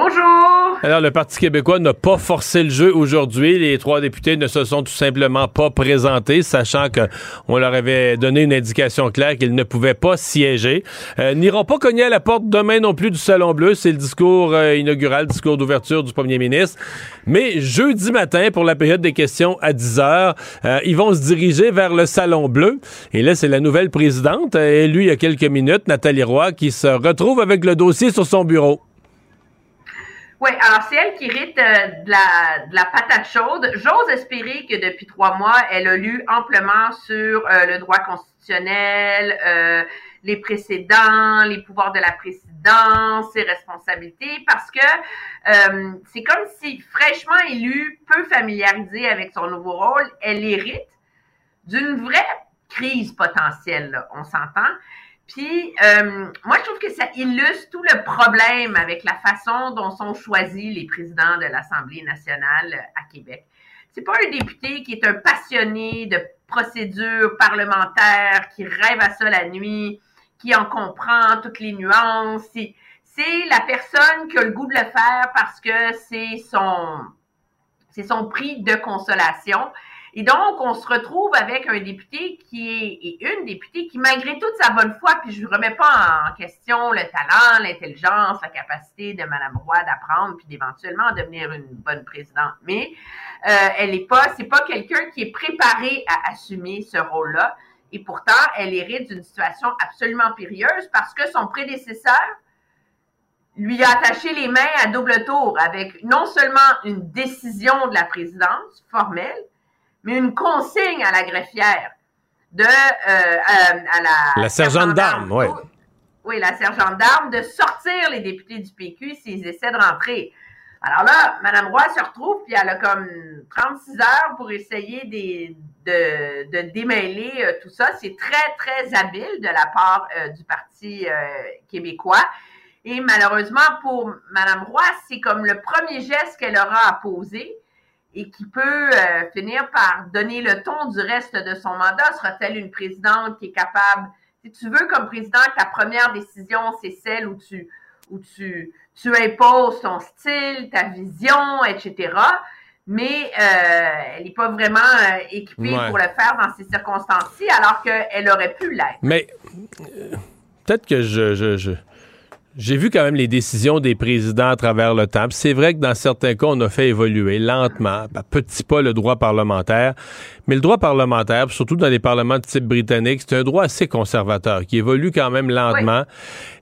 Bonjour. Alors, le Parti québécois n'a pas forcé le jeu aujourd'hui. Les trois députés ne se sont tout simplement pas présentés, sachant qu'on leur avait donné une indication claire qu'ils ne pouvaient pas siéger. Euh, N'iront pas cogner à la porte demain non plus du Salon Bleu. C'est le discours euh, inaugural, le discours d'ouverture du premier ministre. Mais jeudi matin, pour la période des questions à 10 heures, euh, ils vont se diriger vers le Salon Bleu. Et là, c'est la nouvelle présidente, élue il y a quelques minutes, Nathalie Roy, qui se retrouve avec le dossier sur son bureau. Oui, alors c'est elle qui hérite euh, de, la, de la patate chaude. J'ose espérer que depuis trois mois, elle a lu amplement sur euh, le droit constitutionnel, euh, les précédents, les pouvoirs de la présidence, ses responsabilités, parce que c'est comme si fraîchement élue, peu familiarisée avec son nouveau rôle, elle hérite d'une vraie crise potentielle, là, on s'entend. Puis, euh, moi, je trouve que ça illustre tout le problème avec la façon dont sont choisis les présidents de l'Assemblée nationale euh, à Québec. C'est pas un député qui est un passionné de procédures parlementaires, qui rêve à ça la nuit, qui en comprend toutes les nuances. C'est, la personne qui a le goût de le faire parce que c'est son, c'est son prix de consolation. Et donc, on se retrouve avec un député qui est, et une députée qui, malgré toute sa bonne foi, puis je ne remets pas en question le talent, l'intelligence, la capacité de Mme Roy d'apprendre, puis d'éventuellement devenir une bonne présidente. Mais euh, elle n'est pas, c'est pas quelqu'un qui est préparé à assumer ce rôle-là. Et pourtant, elle hérite d'une situation absolument périlleuse parce que son prédécesseur lui a attaché les mains à double tour avec non seulement une décision de la présidence formelle, mais une consigne à la greffière de euh, à, à la La sergente d'armes, oui. oui, la sergente d'armes de sortir les députés du PQ s'ils essaient de rentrer. Alors là, Mme Roy se retrouve, puis elle a comme 36 heures pour essayer des- de, de démêler euh, tout ça. C'est très, très habile de la part euh, du Parti euh, québécois. Et malheureusement, pour Mme Roy, c'est comme le premier geste qu'elle aura à poser et qui peut euh, finir par donner le ton du reste de son mandat. Sera-t-elle une présidente qui est capable, si tu veux comme président, que ta première décision, c'est celle où tu, où tu, tu imposes ton style, ta vision, etc. Mais euh, elle n'est pas vraiment euh, équipée Ouais. pour le faire dans ces circonstances-ci, alors qu'elle aurait pu l'être. Mais peut-être que je, je- je- j'ai vu quand même les décisions des présidents à travers le temps. C'est vrai que dans certains cas, on a fait évoluer lentement, à petits pas, le droit parlementaire. Mais le droit parlementaire, surtout dans les parlements de type britannique, c'est un droit assez conservateur qui évolue quand même lentement.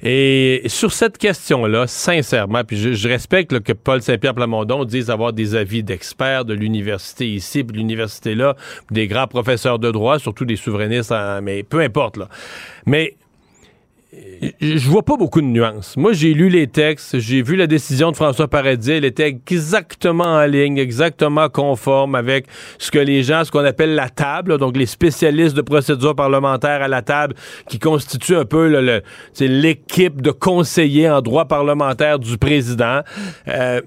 Et sur cette question-là, sincèrement, puis je, je respecte là, que Paul Saint-Pierre Plamondon dise avoir des avis d'experts de l'université ici, puis de l'université là, des grands professeurs de droit, surtout des souverainistes, mais peu importe. Là. Mais je vois pas beaucoup de nuances. Moi, j'ai lu les textes, j'ai vu la décision de François Paradis, elle était exactement en ligne, exactement conforme avec ce que les gens, ce qu'on appelle la table, donc les spécialistes de procédure parlementaire à la table, qui constituent un peu l'équipe de conseillers en droit parlementaire du président. Euh,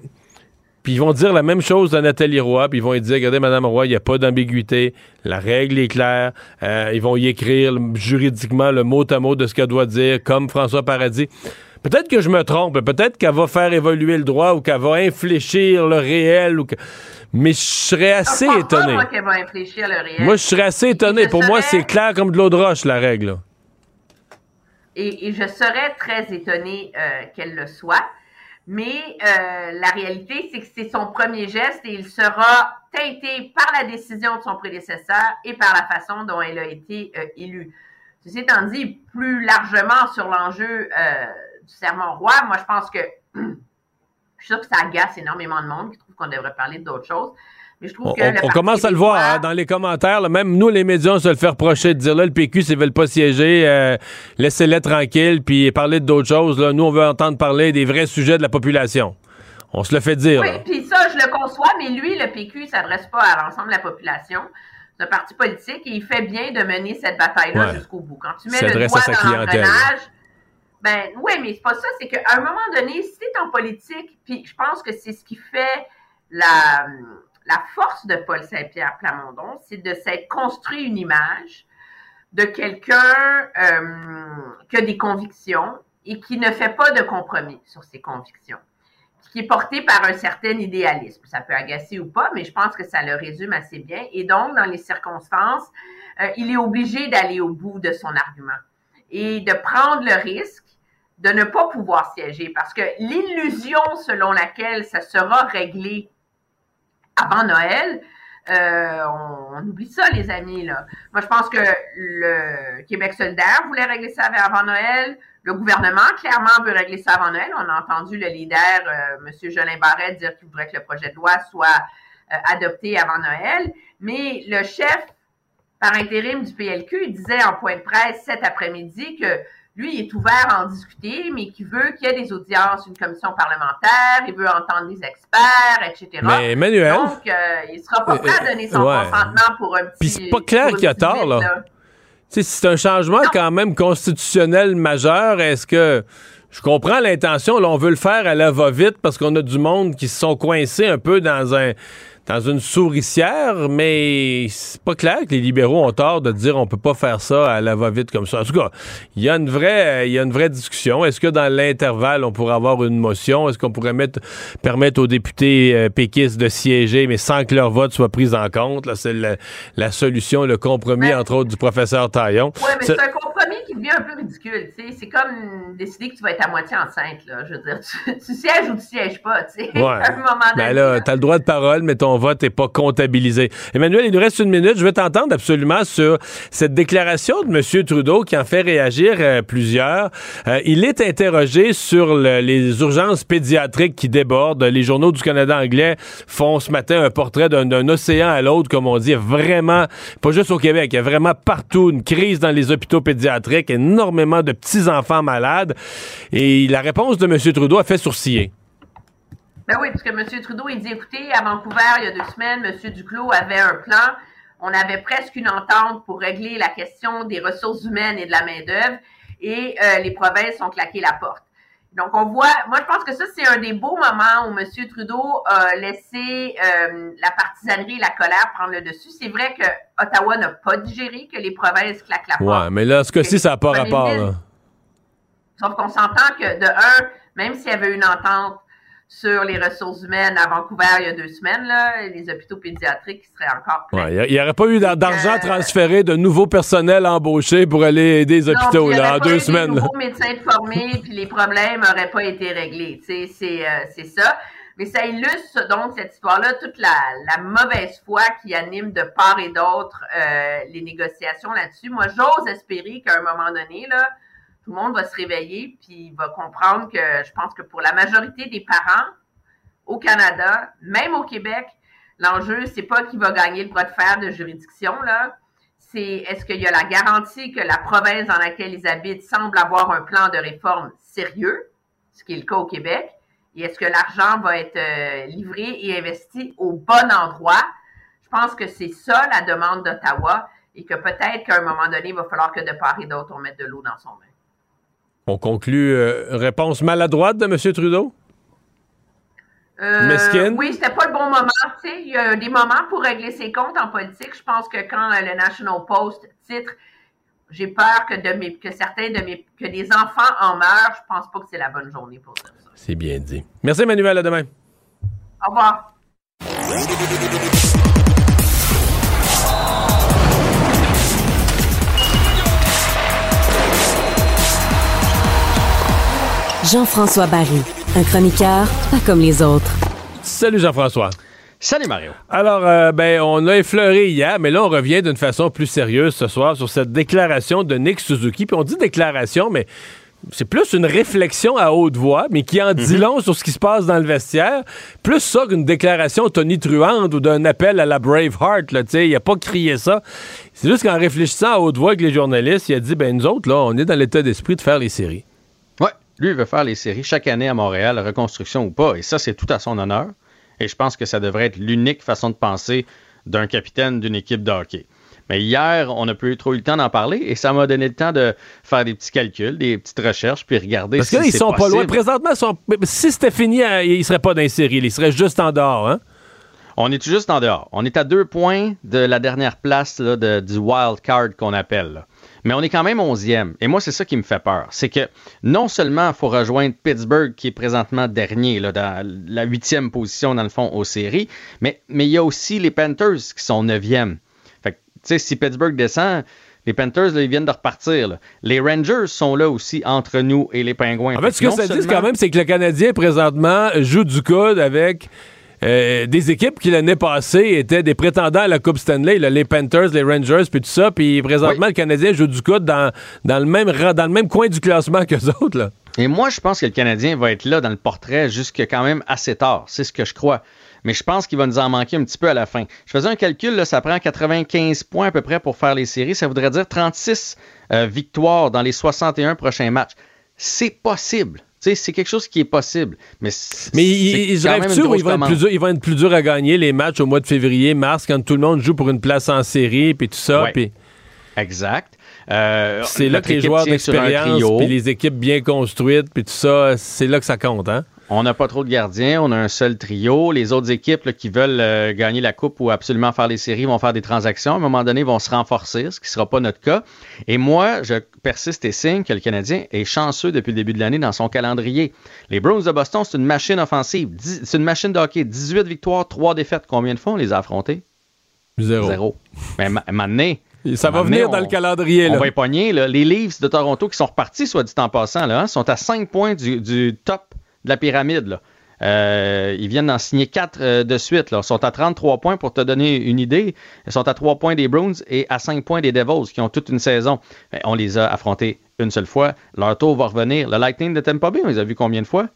Puis ils vont dire la même chose à Nathalie Roy, puis ils vont lui dire, regardez, Madame Roy, il n'y a pas d'ambiguïté, la règle est claire, euh, ils vont y écrire juridiquement le mot à mot de ce qu'elle doit dire, comme François Paradis. Peut-être que je me trompe, peut-être qu'elle va faire évoluer le droit ou qu'elle va infléchir le réel, ou que... mais je serais assez Je pense pas, étonné. moi, qu'elle va infléchir le réel. Moi, je serais assez étonné. Pour moi, c'est clair comme de l'eau de roche, la règle. Et, et je serais très étonnée euh, qu'elle le soit. Mais euh, la réalité, c'est que c'est son premier geste et il sera teinté par la décision de son prédécesseur et par la façon dont elle a été euh, élue. Ceci étant dit, plus largement sur l'enjeu euh, du serment roi, moi je pense que je suis sûre que ça agace énormément de monde qui trouve qu'on devrait parler d'autres choses. Mais je trouve On, que on- commence à le voir hein, dans les commentaires. là. même nous, les médias, on se le fait reprocher de dire là, le PQ, s'ils veulent pas siéger, euh, laissez-les tranquilles, puis parler d'autres choses. Là. Nous, on veut entendre parler des vrais sujets de la population. On se le fait dire. Oui, puis ça, je le conçois, mais lui, le PQ, il s'adresse pas à l'ensemble de la population. C'est un parti politique et il fait bien de mener cette bataille-là Ouais. jusqu'au bout. Quand tu mets le doigt à dans l'engrenage, ben oui, mais c'est pas ça. C'est qu'à un moment donné, si t'es en politique, puis je pense que c'est ce qui fait la, la force de Paul Saint-Pierre Plamondon, c'est de s'être construit une image de quelqu'un euh, qui a des convictions et qui ne fait pas de compromis sur ses convictions qui est porté par un certain idéalisme. Ça peut agacer ou pas, mais je pense que ça le résume assez bien. Et donc, dans les circonstances, euh, il est obligé d'aller au bout de son argument et de prendre le risque de ne pas pouvoir siéger parce que l'illusion selon laquelle ça sera réglé avant Noël, euh, on, oublie ça, les amis. Là. Moi, je pense que le Québec solidaire voulait régler ça avant Noël. Le gouvernement, clairement, veut régler ça avant Noël. On a entendu le leader, euh, M. Jolin Barrette, dire qu'il voudrait que le projet de loi soit euh, adopté avant Noël. Mais le chef par intérim du PLQ disait en point de presse cet après-midi que lui, il est ouvert à en discuter, mais qu'il veut qu'il y ait des audiences, une commission parlementaire, il veut entendre des experts, etc. Mais Emmanuel- Donc, euh, il sera pas prêt à donner son Ouais. consentement pour un petit... Puis c'est pas clair qu'il a tort, là. Tu sais, c'est un changement quand même constitutionnel majeur. Est-ce que je comprends l'intention, là, on veut le faire à la va-vite parce qu'on a du monde qui se sont coincés un peu dans un dans une souricière, mais c'est pas clair que les libéraux ont tort de dire on peut pas faire ça à la va-vite comme ça. En tout cas, il y a une vraie il y a une vraie discussion. Est-ce que dans l'intervalle, on pourrait avoir une motion? Est-ce qu'on pourrait mettre, permettre aux députés euh, péquistes de siéger, mais sans que leur vote soit pris en compte? Là, c'est la, la solution, le compromis, entre autres, du professeur Taillon. Oui, mais c'est un compromis qui devient un peu ridicule. tu sais. C'est comme décider que tu vas être à moitié enceinte. Là. Je veux dire, tu, tu sièges ou tu sièges pas. tu sais. Ouais. À un moment donné. Ben là, t'as le droit de parole, mais ton vote n'est pas comptabilisé. Emmanuel, il nous reste une minute. Je veux t'entendre absolument sur cette déclaration de M. Trudeau qui en fait réagir euh, plusieurs. Euh, il est interrogé sur le- les urgences pédiatriques qui débordent. Les journaux du Canada anglais font ce matin un portrait d'un océan à l'autre, comme on dit. Vraiment, pas juste au Québec, il y a vraiment partout une crise dans les hôpitaux pédiatriques, énormément de petits-enfants malades. Et la réponse de M. Trudeau a fait sourciller. Ben oui, parce que M. Trudeau, il dit, écoutez, à Vancouver, il y a deux semaines, M. Duclos avait un plan. On avait presque une entente pour régler la question des ressources humaines et de la main-d'œuvre. Et euh, les provinces ont claqué la porte. Donc, on voit, moi, je pense que ça, c'est un des beaux moments où M. Trudeau a laissé euh, la partisanerie et la colère prendre le dessus. C'est vrai que Ottawa n'a pas digéré que les provinces claquent la porte. Ouais, mais là, ce cas-ci, ça n'a pas rapport. Sauf qu'on s'entend que, de un, même s'il y avait une entente sur les ressources humaines à Vancouver il y a deux semaines, là, les hôpitaux pédiatriques seraient encore pleins. Ouais, Il n'y aurait pas eu d'ar- d'argent transféré de nouveaux personnels embauchés pour aller aider les hôpitaux y là, aurait en pas deux eu semaines. Nouveaux médecins de formés, puis les problèmes n'auraient pas été réglés. C'est euh, c'est ça. Mais ça illustre donc cette histoire-là, toute la, la mauvaise foi qui anime de part et d'autre euh, les négociations là-dessus. Moi, j'ose espérer qu'à un moment donné, là, tout le monde va se réveiller puis va comprendre que je pense que pour la majorité des parents au Canada, même au Québec, l'enjeu, c'est pas qui va gagner le bras de fer de juridiction, là. C'est est-ce qu'il y a la garantie que la province dans laquelle ils habitent semble avoir un plan de réforme sérieux, ce qui est le cas au Québec, et est-ce que l'argent va être euh, livré et investi au bon endroit? Je pense que c'est ça la demande d'Ottawa et que peut-être qu'à un moment donné, il va falloir que de part et d'autre, on mette de l'eau dans son bain. On conclut euh, réponse maladroite de M. Trudeau? Euh? Oui, c'était pas le bon moment. Tu sais, il y a des moments pour régler ses comptes en politique. Je pense que quand euh, le National Post titre j'ai peur que de mes, que certains de mes, que des enfants en meurent, je pense pas que c'est la bonne journée pour ça. C'est bien dit. Merci, Emmanuel. À demain. Au revoir. Jean-François Barry, un chroniqueur pas comme les autres. Salut, Jean-François. Salut Mario. Alors, euh, ben, on a effleuré hier, mais là, on revient d'une façon plus sérieuse ce soir sur cette déclaration de Nick Suzuki. Puis on dit déclaration, mais c'est plus une réflexion à haute voix, mais qui en dit long sur ce qui se passe dans le vestiaire. Plus ça qu'une déclaration tonitruante ou d'un appel à la Braveheart. Là, il a pas crié ça. C'est juste qu'en réfléchissant à haute voix avec les journalistes, il a dit, ben nous autres, là, on est dans l'état d'esprit de faire les séries. Lui, il veut faire les séries chaque année à Montréal, reconstruction ou pas. Et ça, c'est tout à son honneur. Et je pense que ça devrait être l'unique façon de penser d'un capitaine d'une équipe de hockey. Mais hier, on n'a plus trop eu le temps d'en parler et ça m'a donné le temps de faire des petits calculs, des petites recherches, puis regarder Parce si que là, ils c'est sont pas loin. Présentement, ils sont- si c'était fini, euh, ils seraient pas dans les séries. Ils seraient juste en dehors. Hein? On est juste en dehors. On est à deux points de la dernière place là, de- du wild card qu'on appelle. là. Mais on est quand même onzième. Et moi, c'est ça qui me fait peur. C'est que non seulement il faut rejoindre Pittsburgh, qui est présentement dernier, là, dans la huitième position, dans le fond, aux séries, mais mais il y a aussi les Panthers qui sont neuvième. Fait que, tu sais, si Pittsburgh descend, les Panthers, là, ils viennent de repartir. là. Les Rangers sont là aussi entre nous et les Pingouins. En fait, ce que ça dit quand même, c'est que le Canadien, présentement, joue du coude avec euh, des équipes qui, l'année passée, étaient des prétendants à la Coupe Stanley, là, les Panthers, les Rangers, puis tout ça. Puis présentement, le Canadien joue du coude dans, dans, le même, rang- dans le même coin du classement que autres. Là. Et moi, je pense que le Canadien va être là dans le portrait jusque quand même assez tard. C'est ce que je crois. Mais je pense qu'il va nous en manquer un petit peu à la fin. Je faisais un calcul, là, ça prend 95 points à peu près pour faire les séries. Ça voudrait dire 36 euh, victoires dans les 61 prochains matchs. C'est possible. Sais, c'est quelque chose qui est possible. Mais, Mais ils, rêvent ils vont, être plus durs, ils vont être plus durs à gagner les matchs au mois de février, mars, quand tout le monde joue pour une place en série, puis tout ça. Ouais. Exact. Euh, c'est là que les joueurs d'expérience, puis les équipes bien construites, puis tout ça, c'est là que ça compte. Hein? On n'a pas trop de gardiens, on a un seul trio. Les autres équipes là, qui veulent euh, gagner la coupe ou absolument faire les séries vont faire des transactions. À un moment donné, ils vont se renforcer, ce qui ne sera pas notre cas. Et moi, je persiste et signe que le Canadien est chanceux depuis le début de l'année dans son calendrier. Les Bruins de Boston, c'est une machine offensive. C'est une machine de hockey. 18 victoires, 3 défaites. Combien de fois on les a affrontés? Zéro. Zéro. Mais ma- maintenant, Ça va venir dans le calendrier. on là. va y pogner. là. Les Leafs de Toronto qui sont repartis, soit dit en passant, là, hein, sont à 5 points du, du top de la pyramide. là. Euh, ils viennent d'en signer 4 de suite. Là. Ils sont à 33 points pour te donner une idée. Ils sont à 3 points des Bruins et à 5 points des Devils qui ont toute une saison. Ben, on les a affrontés une seule fois. Leur tour va revenir. Le Lightning de Tampa Bay, on les a vus combien de fois?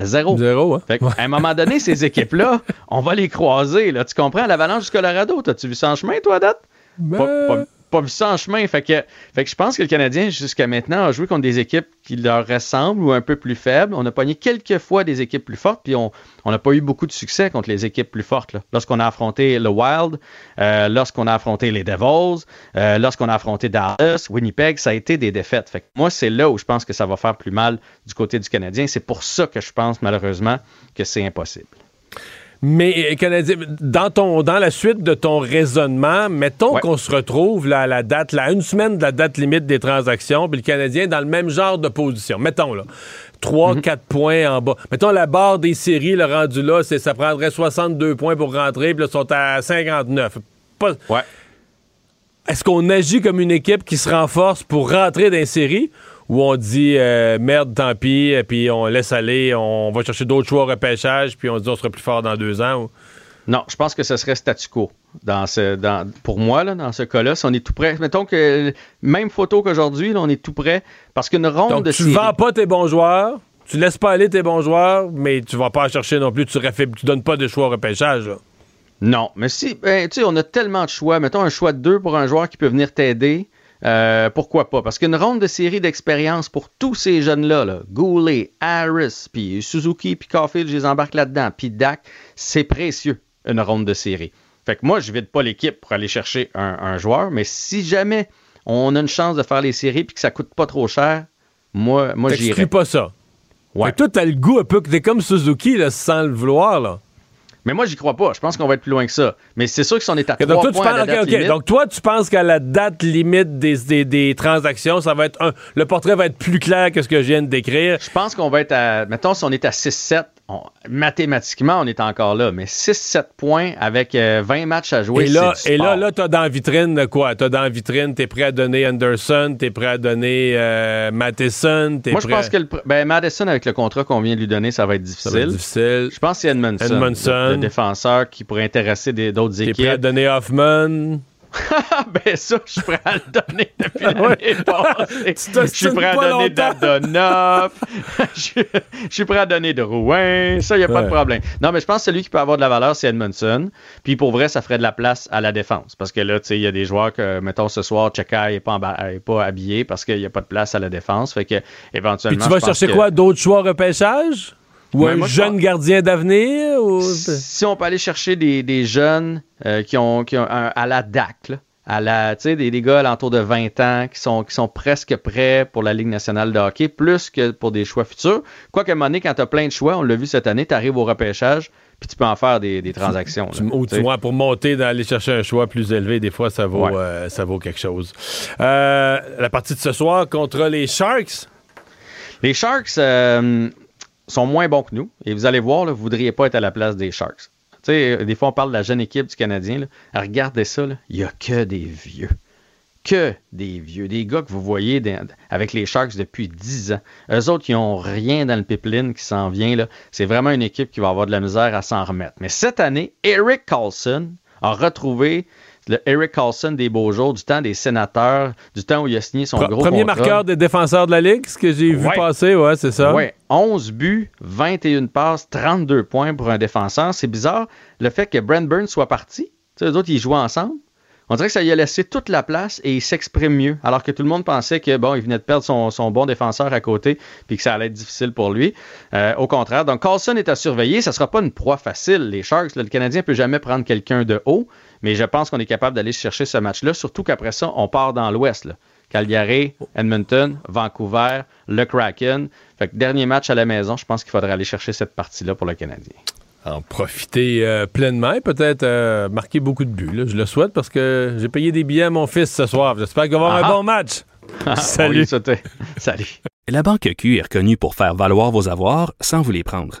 Zéro. Zéro, hein? Fait que, à un moment donné, ces équipes-là, on va les croiser. Là. Tu comprends? L'Avalanche du Colorado, t'as-tu vu ça en chemin, toi, à date? Ben, Pas, pas- pas vu ça en chemin. Je pense que le Canadien, jusqu'à maintenant, a joué contre des équipes qui leur ressemblent ou un peu plus faibles. On a pogné quelques fois des équipes plus fortes, puis on n'a pas eu beaucoup de succès contre les équipes plus fortes. Lorsqu'on a affronté le Wild, euh, lorsqu'on a affronté les Devils, euh, lorsqu'on a affronté Dallas, Winnipeg, ça a été des défaites. Fait que moi, c'est là où je pense que ça va faire plus mal du côté du Canadien. C'est pour ça que je pense, malheureusement, que c'est impossible. Mais euh, Canadien, dans ton dans la suite de ton raisonnement, mettons qu'on se retrouve là, à la date, là, une semaine de la date limite des transactions, puis le Canadien est dans le même genre de position. Mettons là. 3 4 points en bas. Mettons la barre des séries, le rendu là, c'est ça prendrait 62 points pour rentrer, puis là, ils sont à 59. Pas- Est-ce qu'on agit comme une équipe qui se renforce pour rentrer dans les séries? Ou on dit euh, merde, tant pis, puis on laisse aller, on va chercher d'autres choix au repêchage, puis on se dit on sera plus fort dans deux ans? ou- Non, je pense que ce serait statu quo. Dans ce, dans, pour moi, là, dans ce cas-là, si on est tout prêt. Mettons que même photo qu'aujourd'hui, on est tout prêt. Parce qu'une ronde Donc, de tu séries- vends pas tes bons joueurs, tu laisses pas aller tes bons joueurs, mais tu vas pas en chercher non plus, tu, refais, tu donnes pas de choix au repêchage. là. Non, mais si, ben, tu sais, on a tellement de choix. Mettons un choix de deux pour un joueur qui peut venir t'aider. Euh, pourquoi pas? Parce qu'une ronde de série d'expérience pour tous ces jeunes-là, là, Goulet, Harris, puis Suzuki, puis Caulfield, je les embarque là-dedans, puis Dak, c'est précieux, une ronde de série. Fait que moi, je vide pas l'équipe pour aller chercher un, un joueur, mais si jamais on a une chance de faire les séries puis que ça coûte pas trop cher, moi, moi j'irai. pas ça. Fait que toi, t'as le goût un peu que t'es comme Suzuki, là, sans le vouloir, là. Mais moi, j'y crois pas. Je pense qu'on va être plus loin que ça. Mais c'est sûr que si on est à Ok, trois donc, toi, tu points à la date limite- donc toi, tu penses qu'à la date limite des, des- des transactions, ça va être un, le portrait va être plus clair que ce que je viens de décrire. Je pense qu'on va être à. Mettons, si on est à 6-7, on- mathématiquement, on est encore là. Mais 6-7 points avec euh, 20 matchs à jouer. et là, et là, là, t'as dans la vitrine quoi? T'as dans la vitrine, t'es prêt à donner Anderson, t'es prêt à donner euh, Matheson, t'es Moi, je pense que le, ben, Madison, avec le contrat qu'on vient de lui donner, ça va être difficile. va être difficile. Je pense que c'est Edmondson, Edmondson. Le, le défenseur qui pourrait intéresser d'autres T'es équipes. prêt à donner Hoffman. ben ça, je suis prêt à le donner depuis l'année passée. Je suis prêt à donner. Dadonov. je, suis prêt à donner de Rouen. Ça, il n'y a pas de problème. Non, mais je pense que celui qui peut avoir de la valeur, c'est Edmondson. Puis pour vrai, ça ferait de la place à la défense. Parce que là, tu sais, il y a des joueurs que, mettons, ce soir, Cheka n'est pas, habillé parce qu'il n'y a pas de place à la défense. Fait que, Puis éventuellement. tu vas chercher que- quoi? D'autres choix repêchage? Ou Ouais, un moi, jeune pense- gardien d'avenir? Ou... si on peut aller chercher des, des jeunes euh, qui ont, qui ont un- à la DAC, là, à la, des, des gars alentour de 20 ans qui sont, qui sont presque prêts pour la Ligue nationale de hockey, plus que pour des choix futurs. Quoique, à un moment donné, quand tu as plein de choix, on l'a vu cette année, tu arrives au repêchage, puis tu peux en faire des, des transactions. là, Ou tu vois, pour monter, d'aller chercher un choix plus élevé, des fois, ça vaut, Ouais. euh, ça vaut quelque chose. Euh, la partie de ce soir contre les Sharks. Les Sharks euh, sont moins bons que nous. Et vous allez voir, là, vous ne voudriez pas être à la place des Sharks. Tu sais, euh, des fois, on parle de la jeune équipe du Canadien. là. Regardez ça, il n'y a que des vieux. Que des vieux. Des gars que vous voyez avec les Sharks depuis 10 ans. Eux autres, ils n'ont rien dans le pipeline qui s'en vient. C'est vraiment une équipe qui va avoir de la misère à s'en remettre. Mais cette année, Eric Carlson a retrouvé le Eric Carlson des beaux jours, du temps des sénateurs, du temps où il a signé son Pre- gros premier contrat. marqueur des défenseurs de la Ligue, ce que j'ai vu passer, ouais, c'est ça. Ouais, 11 buts, 21 passes, 32 points pour un défenseur. C'est bizarre le fait que Brent Burns soit parti. Tu sais, les autres, ils jouaient ensemble. On dirait que ça lui a laissé toute la place et il s'exprime mieux. Alors que tout le monde pensait que bon, il venait de perdre son, son bon défenseur à côté puis que ça allait être difficile pour lui. Euh, au contraire. Donc, Carlson est à surveiller. Ça sera pas une proie facile. Les Sharks, là, le Canadien peut jamais prendre quelqu'un de haut, mais je pense qu'on est capable d'aller chercher ce match-là. Surtout qu'après ça, on part dans l'Ouest. Calgary, Edmonton, Vancouver, le Kraken. Fait que dernier match à la maison, je pense qu'il faudrait aller chercher cette partie-là pour le Canadien. En profiter euh, pleinement et peut-être euh, marquer beaucoup de buts. là. Je le souhaite parce que j'ai payé des billets à mon fils ce soir. J'espère qu'il va avoir Ah un ah. bon match. On Salut. Salut. La Banque Q est reconnue pour faire valoir vos avoirs sans vous les prendre.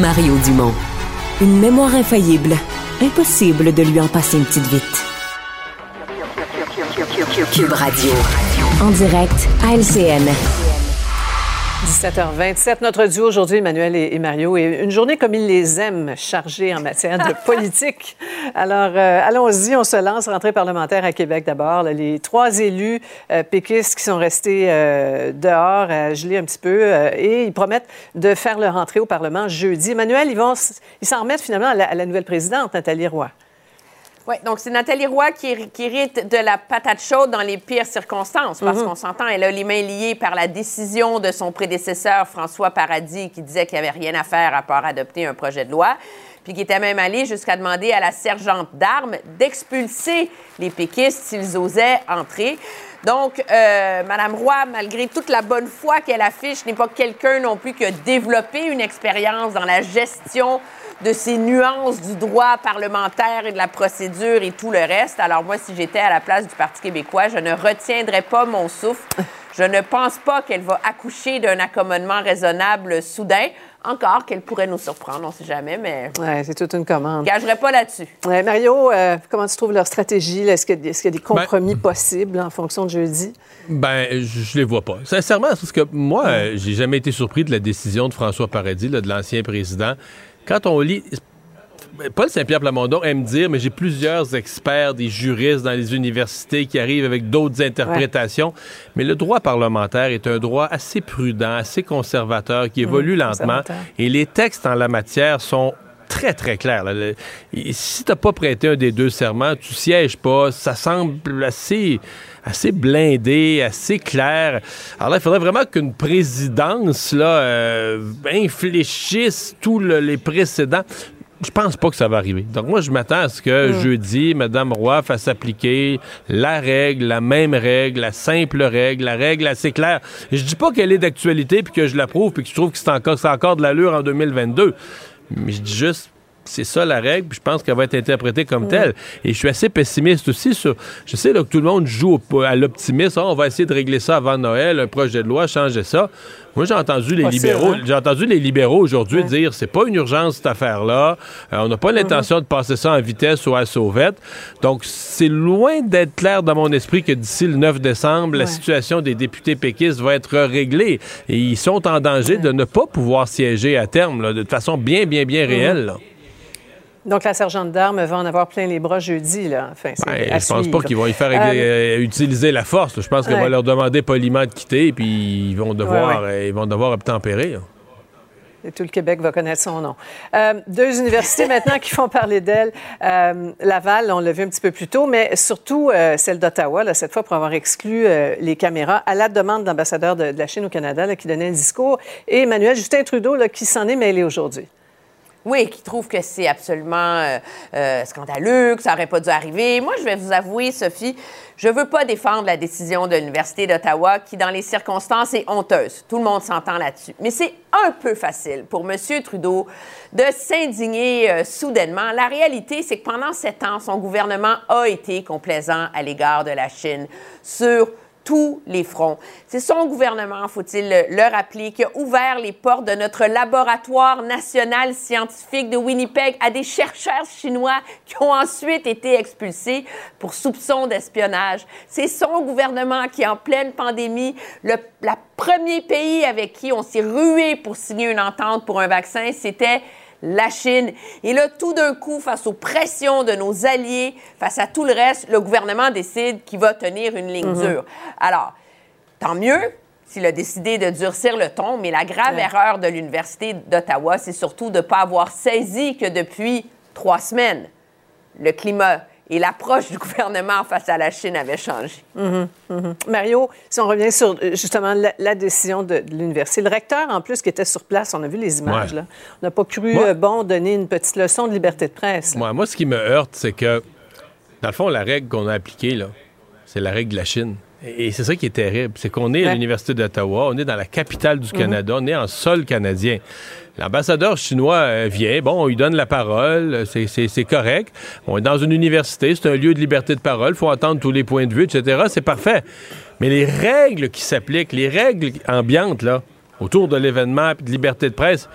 Mario Dumont. Une mémoire infaillible. Impossible de lui en passer une petite vite. Cube Radio. En direct à LCN. 17h27. Notre duo aujourd'hui, Emmanuel et, Mario, et une journée comme ils les aiment, chargée en matière de politique. Alors, euh, allons-y, on se lance. Rentrée parlementaire à Québec d'abord. Les trois élus euh, péquistes qui sont restés euh, dehors à geler un petit peu et ils promettent de faire leur entrée au Parlement jeudi. Emmanuel, ils vont ils s'en remettent finalement à la, à la nouvelle présidente, Nathalie Roy. Oui, donc c'est Nathalie Roy qui, qui hérite de la patate chaude dans les pires circonstances, parce Mhm. qu'on s'entend, elle a les mains liées par la décision de son prédécesseur François Paradis, qui disait qu'il n'y avait rien à faire à part adopter un projet de loi, puis qui était même allé jusqu'à demander à la sergente d'armes d'expulser les péquistes s'ils osaient entrer. Donc, euh, Madame Roy, malgré toute la bonne foi qu'elle affiche, n'est pas quelqu'un non plus qui a développé une expérience dans la gestion de ces nuances du droit parlementaire et de la procédure et tout le reste. Alors moi, si j'étais à la place du Parti québécois, je ne retiendrais pas mon souffle. Je ne pense pas qu'elle va accoucher d'un accommodement raisonnable soudain. Encore qu'elle pourrait nous surprendre, on ne sait jamais, mais. Ouais, c'est toute une commande. Je gagerai pas là-dessus. Ouais, Mario, euh, comment tu trouves leur stratégie? Est-ce qu'il y, a- y des compromis possibles en fonction de jeudi? Ben, je, je les vois pas. Sincèrement, c'est parce que moi, euh, j'ai jamais été surpris de la décision de François Paradis, là, de l'ancien président. Quand on lit. Paul Saint-Pierre Plamondon aime dire, mais j'ai plusieurs experts, des juristes dans les universités qui arrivent avec d'autres interprétations. Mais le droit parlementaire est un droit assez prudent, assez conservateur, qui évolue lentement. Et les textes en la matière sont très, très clairs. là. Le- et si tu n'as pas prêté un des deux serments, tu sièges pas. Ça semble assez, assez blindé, assez clair. Alors là, il faudrait vraiment qu'une présidence là, euh, infléchisse tous le- les précédents. Je pense pas que ça va arriver. Donc moi, je m'attends à ce que Mm. jeudi, Mme Roy fasse appliquer la règle, la même règle, la simple règle, la règle assez claire. Je dis pas qu'elle est d'actualité puis que je l'approuve puis que je trouve que c'est encore, c'est encore de l'allure en 2022. Mais je dis juste, c'est ça la règle, puis je pense qu'elle va être interprétée comme telle. Et je suis assez pessimiste aussi sur. Je sais là, que tout le monde joue au- à l'optimisme. Ah, on va essayer de régler ça avant Noël, un projet de loi, changer ça. Moi, j'ai entendu les libéraux, hein? j'ai entendu les libéraux aujourd'hui dire c'est pas une urgence cette affaire-là. Euh, on n'a pas l'intention de passer ça en vitesse ou à sauvette. Donc, c'est loin d'être clair dans mon esprit que d'ici le 9 décembre, la situation des députés péquistes va être réglée. Et ils sont en danger de ne pas pouvoir siéger à terme, là, de façon bien, bien, bien réelle. là. Donc, la sergente d'armes va en avoir plein les bras jeudi, là. Enfin, Ben, je pense suivre. pas qu'ils vont y faire Euh, euh, utiliser la force. là. Je pense qu'elle Ouais. va leur demander poliment de quitter, puis ils vont devoir, Ouais, euh, ils vont devoir obtempérer. là. Et tout le Québec va connaître son nom. Euh, deux universités maintenant qui font parler d'elle. Euh, Laval, on l'a vu un petit peu plus tôt, mais surtout euh, celle d'Ottawa, cette fois pour avoir exclu les caméras à la demande de l'ambassadeur de, de la Chine au Canada là, qui donnait un discours. Et Emmanuel Justin Trudeau là, qui s'en est mêlé aujourd'hui. Oui, qui trouve que c'est absolument euh, euh, scandaleux, que ça n'aurait pas dû arriver. Moi, je vais vous avouer, Sophie, je veux pas défendre la décision de l'Université d'Ottawa qui, dans les circonstances, est honteuse. Tout le monde s'entend là-dessus. Mais c'est un peu facile pour M. Trudeau de s'indigner euh, soudainement. La réalité, c'est que pendant sept ans, son gouvernement a été complaisant à l'égard de la Chine sur tous les fronts. C'est son gouvernement, faut-il le, le rappeler, qui a ouvert les portes de notre laboratoire national scientifique de Winnipeg à des chercheurs chinois qui ont ensuite été expulsés pour soupçon d'espionnage. C'est son gouvernement qui, en pleine pandémie, le premier pays avec qui on s'est rué pour signer une entente pour un vaccin, c'était la Chine. Et là, tout d'un coup, face aux pressions de nos alliés, face à tout le reste, le gouvernement décide qu'il va tenir une ligne Mhm. dure. Alors, tant mieux s'il a décidé de durcir le ton, mais la grave Ouais. erreur de l'Université d'Ottawa, c'est surtout de ne pas avoir saisi que depuis trois semaines, le climat et l'approche du gouvernement face à la Chine avaient changé. Mhm, mhm. Mario, si on revient sur euh, justement la, la décision de, de l'université, le recteur en plus qui était sur place, on a vu les images Ouais. là, on n'a pas cru euh, bon donner une petite leçon de liberté de presse. Moi, moi, ce qui me heurte, c'est que, dans le fond, la règle qu'on a appliquée, là, c'est la règle de la Chine. Et c'est ça qui est terrible. C'est qu'on est à l'Université d'Ottawa, on est dans la capitale du Mhm. Canada, on est en sol canadien. L'ambassadeur chinois euh, vient, bon, on lui donne la parole, euh, c'est- correct. On est dans une université, c'est un lieu de liberté de parole, il faut entendre tous les points de vue, etc. C'est parfait. Mais les règles qui s'appliquent, les règles ambiantes, là, autour de l'événement puis de liberté de presse,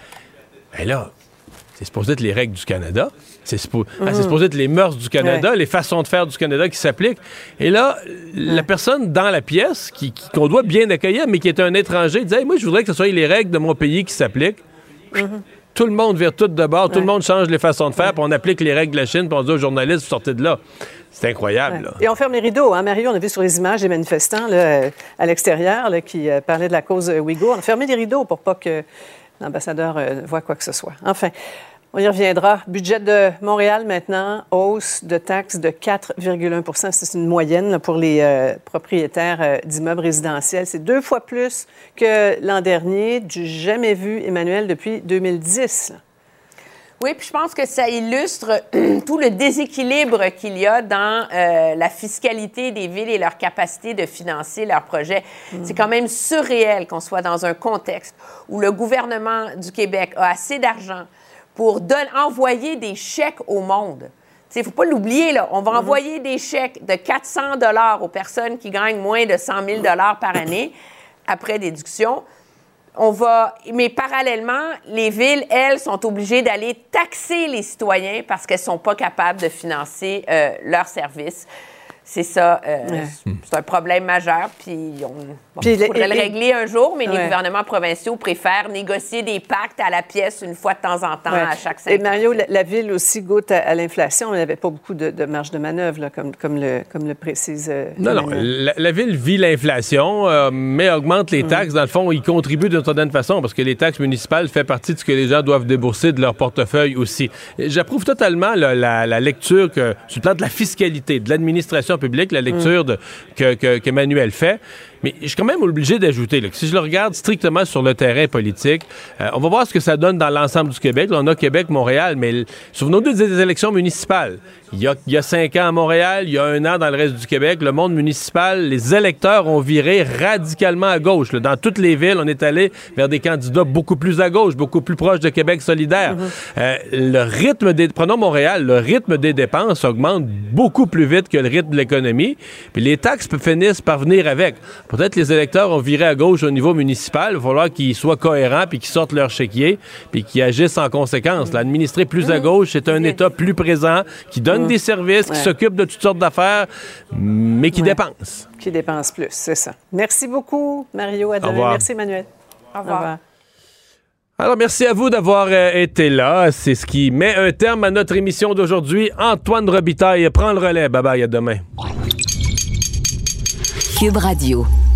ben là, c'est supposé être les règles du Canada. C'est suppo- ah, c'est Mhm. supposé être les mœurs du Canada, les façons de faire du Canada qui s'appliquent. Et là, la personne dans la pièce, qui- qui- qu'on doit bien accueillir, mais qui est un étranger, Hey, Moi, je voudrais que ce soit les règles de mon pays qui s'appliquent. Tout le monde vire tout de bord, tout le monde change les façons de faire, puis on applique les règles de la Chine, puis on dit aux journalistes sortez de là. C'est incroyable. là. Et on ferme les rideaux. Hein? Mario, on a vu sur les images des manifestants là, euh, à l'extérieur là, qui euh, parlaient de la cause euh, ouïghour. On a fermé les rideaux pour pas que l'ambassadeur euh, voit quoi que ce soit. Enfin, on y reviendra. Budget de Montréal maintenant, hausse de taxes de 4,1% C'est une moyenne là, pour les euh, propriétaires euh, d'immeubles résidentiels. C'est deux fois plus que l'an dernier, du jamais vu, Emmanuel, depuis 2010. là. Oui, puis je pense que ça illustre tout le déséquilibre qu'il y a dans euh, la fiscalité des villes et leur capacité de financer leurs projets. C'est quand même surréel qu'on soit dans un contexte où le gouvernement du Québec a assez d'argent pour envoyer des chèques au monde Il ne faut pas l'oublier, là. On va envoyer des chèques de 400 dollars aux personnes qui gagnent moins de 100 000 dollars par année après déduction. On va, mais parallèlement, les villes, elles, sont obligées d'aller taxer les citoyens parce qu'elles sont pas capables de financer euh, leurs services. C'est ça, euh, c'est un problème majeur, puis on bon, Puis faudrait le régler un jour, mais les gouvernements provinciaux préfèrent négocier des pactes à la pièce une fois de temps en temps Ouais. à chaque cinq Et Mario, la, la ville aussi goûte à, à l'inflation. Elle n'avait pas beaucoup de, de marge de manœuvre, là, comme, comme, le, comme le précise. euh, Non, non. La, la ville vit l'inflation, euh, mais augmente les taxes. Dans le fond, il contribue d'une certaine façon parce que les taxes municipales fait partie de ce que les gens doivent débourser de leur portefeuille aussi. J'approuve totalement là, la, la lecture que, sur le plan de la fiscalité, de l'administration publique, la lecture de, que, que, qu'Emmanuel fait. Mais je suis quand même obligé d'ajouter que si je le regarde strictement sur le terrain politique, euh, on va voir ce que ça donne dans l'ensemble du Québec. Là, on a Québec, Montréal, mais souvenons-nous des, élections municipales. Il y, a, il y a cinq ans à Montréal, il y a un an dans le reste du Québec, le monde municipal, les électeurs ont viré radicalement à gauche. là. Dans toutes les villes, on est allé vers des candidats beaucoup plus à gauche, beaucoup plus proches de Québec solidaire. Euh, le rythme des... Prenons Montréal, le rythme des dépenses augmente beaucoup plus vite que le rythme de l'économie. Puis les taxes finissent par venir avec. Peut-être les électeurs ont viré à gauche au niveau municipal. Il va falloir qu'ils soient cohérents puis qu'ils sortent leur chéquier puis qu'ils agissent en conséquence. L'administrer plus à gauche, c'est un État plus présent qui donne des services, qui Ouais. s'occupe de toutes sortes d'affaires, mais qui dépense. Qui dépense plus, c'est ça. Merci beaucoup, Mario. À demain. revoir. Merci, Emmanuel. Au revoir. Alors, merci à vous d'avoir euh, été là. C'est ce qui met un terme à notre émission d'aujourd'hui. Antoine Robitaille prend le relais. Bye bye, à demain. Cube Radio.